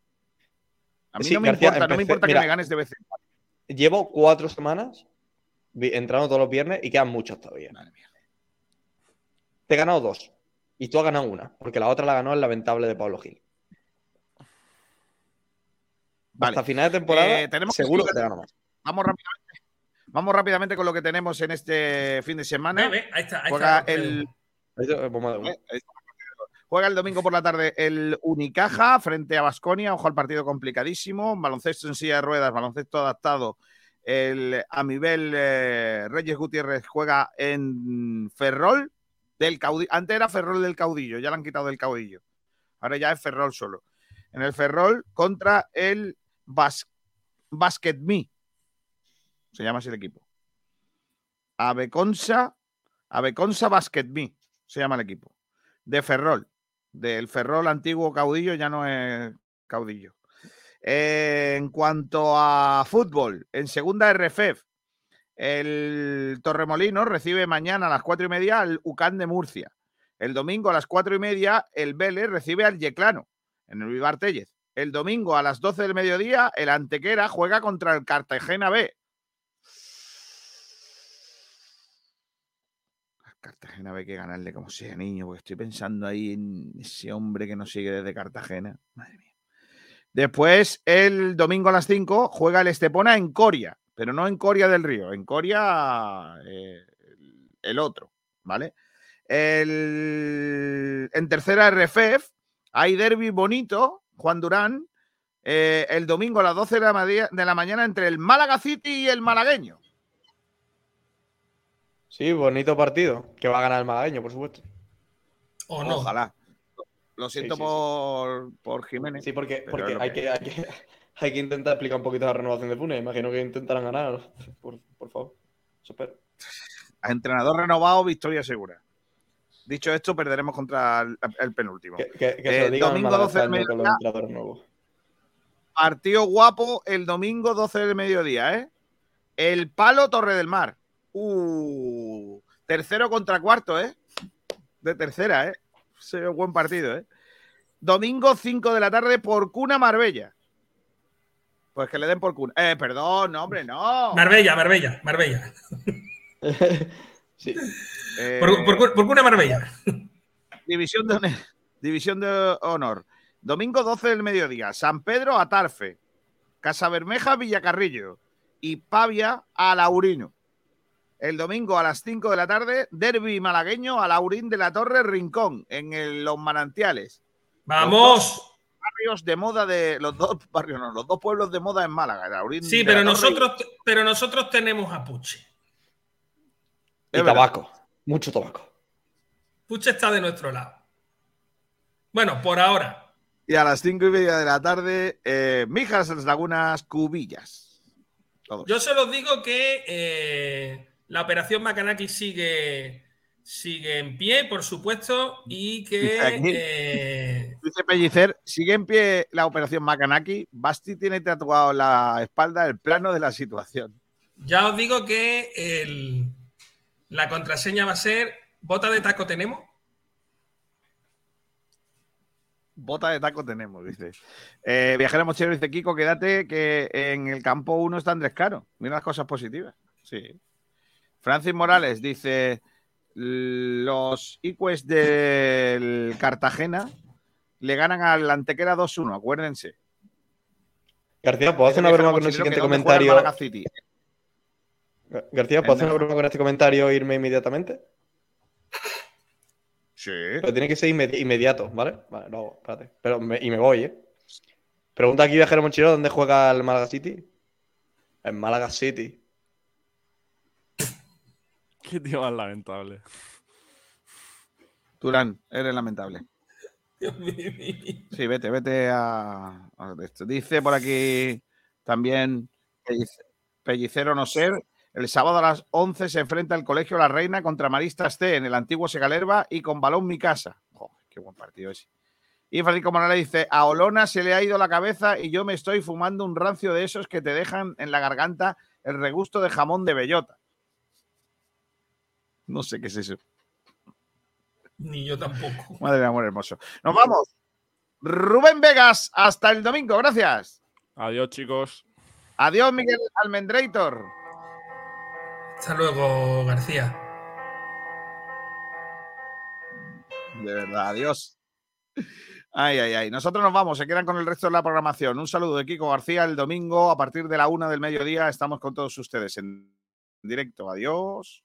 A mí Sí, no me García, importa, no me empecé- importa mira, que me ganes de vez en cuando. Llevo cuatro semanas entrando todos los viernes y quedan muchos todavía. Te he ganado dos. Y tú has ganado una, porque la otra la ganó el lamentable de Pablo Gil. Vale. Hasta final de temporada, Eh, tenemos seguro que te gano más. Vamos rápidamente. Vamos rápidamente con lo que tenemos en este fin de semana. Ve, ve, ahí está, ahí Juega está. el. Eh, ahí está. Juega el domingo por la tarde el Unicaja frente a Basconia. Ojo al partido complicadísimo. Baloncesto en silla de ruedas, baloncesto adaptado. El Amibel eh, Reyes Gutiérrez juega en Ferrol del Caudillo. Antes era Ferrol del Caudillo, ya le han quitado del Caudillo. Ahora ya es Ferrol solo. En el Ferrol contra el Bas Basket Me. Se llama así el equipo. Aveconsa, Aveconsa Basket Me. Se llama el equipo de Ferrol. Del Ferrol antiguo caudillo ya no es caudillo. En cuanto a fútbol, en segunda RFEF, el Torremolinos recibe mañana a las cuatro y media al UCAN de Murcia. El domingo a las cuatro y media, el Vélez recibe al Yeclano en el Vivar Tellez. El domingo a las 12 del mediodía, el Antequera juega contra el Cartagena B. Cartagena hay que ganarle como sea, niño, porque estoy pensando ahí en ese hombre que nos sigue desde Cartagena. Madre mía. Después, el domingo a las 5, juega el Estepona en Coria, pero no en Coria del Río, en Coria eh, el- otro, ¿vale? El- en tercera RFEF hay derby bonito, Juan Durán, eh, el domingo a las 12 de la, de la mañana entre el Málaga City y el malagueño. Sí, bonito partido. Que va a ganar el malagueño, por supuesto. O no. Ojalá. Lo siento Sí, sí, sí. por, por Jiménez. Sí, porque, porque hay, que que, hay, que, hay que intentar explicar un poquito la renovación de Funes. Imagino que intentarán ganar. Por, por favor. Eso espero. Entrenador renovado, victoria segura. Dicho esto, perderemos contra el, el penúltimo. Que, que, que se Eh, lo domingo Málaga 12 del mediodía. Partido guapo el domingo 12 del mediodía, ¿eh? El Palo Torre del Mar. Uh, tercero contra cuarto, ¿eh? De tercera, ¿eh? Es buen partido, ¿eh? Domingo 5 de la tarde por Cuna Marbella. Pues que le den por Cuna. Eh, perdón, no, hombre, no. Marbella, Marbella, Marbella. sí. Eh, Por, por, por una Marbella. División de, honor, División de Honor. Domingo 12 del mediodía. San Pedro a Tarfe. Casa Bermeja, Villacarrillo. Y Pavia a Laurino. El domingo a las 5 de la tarde, Derby malagueño a Laurín de la Torre Rincón, en el- los manantiales. ¡Vamos! barrios de moda de los dos barrios, no, los dos pueblos de moda en Málaga. Laurín Sí, pero y- nosotros, pero nosotros tenemos a Puche. Y tabaco. Mucho tabaco. Puche está de nuestro lado. Bueno, por ahora. Y a las cinco y media de la tarde, eh, Mijas las Lagunas Cubillas. Todos. Yo solo digo que eh, la operación Macanaki sigue, sigue en pie, por supuesto, y que aquí- eh, Dice Pellicer, sigue en pie la operación Macanaki. Basti tiene tatuado en la espalda el plano de la situación. ya os digo que el- la contraseña va a ser ¿Bota de taco tenemos? Bota de taco tenemos, dice. Eh, viajero mochilero dice Kiko, quédate que en el campo 1 está Andrés Caro. Mira las cosas positivas. Sí. Francis Morales dice: Los Icues del Cartagena le ganan al Antequera 2-1, acuérdense. García, ¿puedo hacer una broma con el siguiente comentario? García, ¿puedo hacer una broma con este comentario e irme inmediatamente? Sí. Pero tiene que ser inmedi- inmediato, ¿vale? Vale, hago, espérate. Pero me- y me voy, ¿eh? Pregunta aquí, viajero mochilero, ¿dónde juega el Málaga City? En Málaga City. Qué tío más lamentable. Turán, eres lamentable. Sí, vete, vete a, a esto. Dice por aquí también Pellic- Pellicero No Ser. El sábado a las 11 se enfrenta el Colegio La Reina contra Maristas C en el antiguo Segalerba y con balón mi casa. Joder, qué buen partido ese. Y Francisco Morales dice, a Olona se le ha ido la cabeza y yo me estoy fumando un rancio de esos que te dejan en la garganta el regusto de jamón de bellota. No sé qué es eso. Ni yo tampoco. Madre mía, amor hermoso. Nos vamos. Rubén Vegas, hasta el domingo. Gracias. Adiós, chicos. Adiós, Miguel Almendrator. Hasta luego, García. De verdad, adiós. Ay, ay, ay. Nosotros nos vamos, se quedan con el resto de la programación. Un saludo de Kiko García. El domingo, a partir de la una del mediodía, estamos con todos ustedes en directo. Adiós.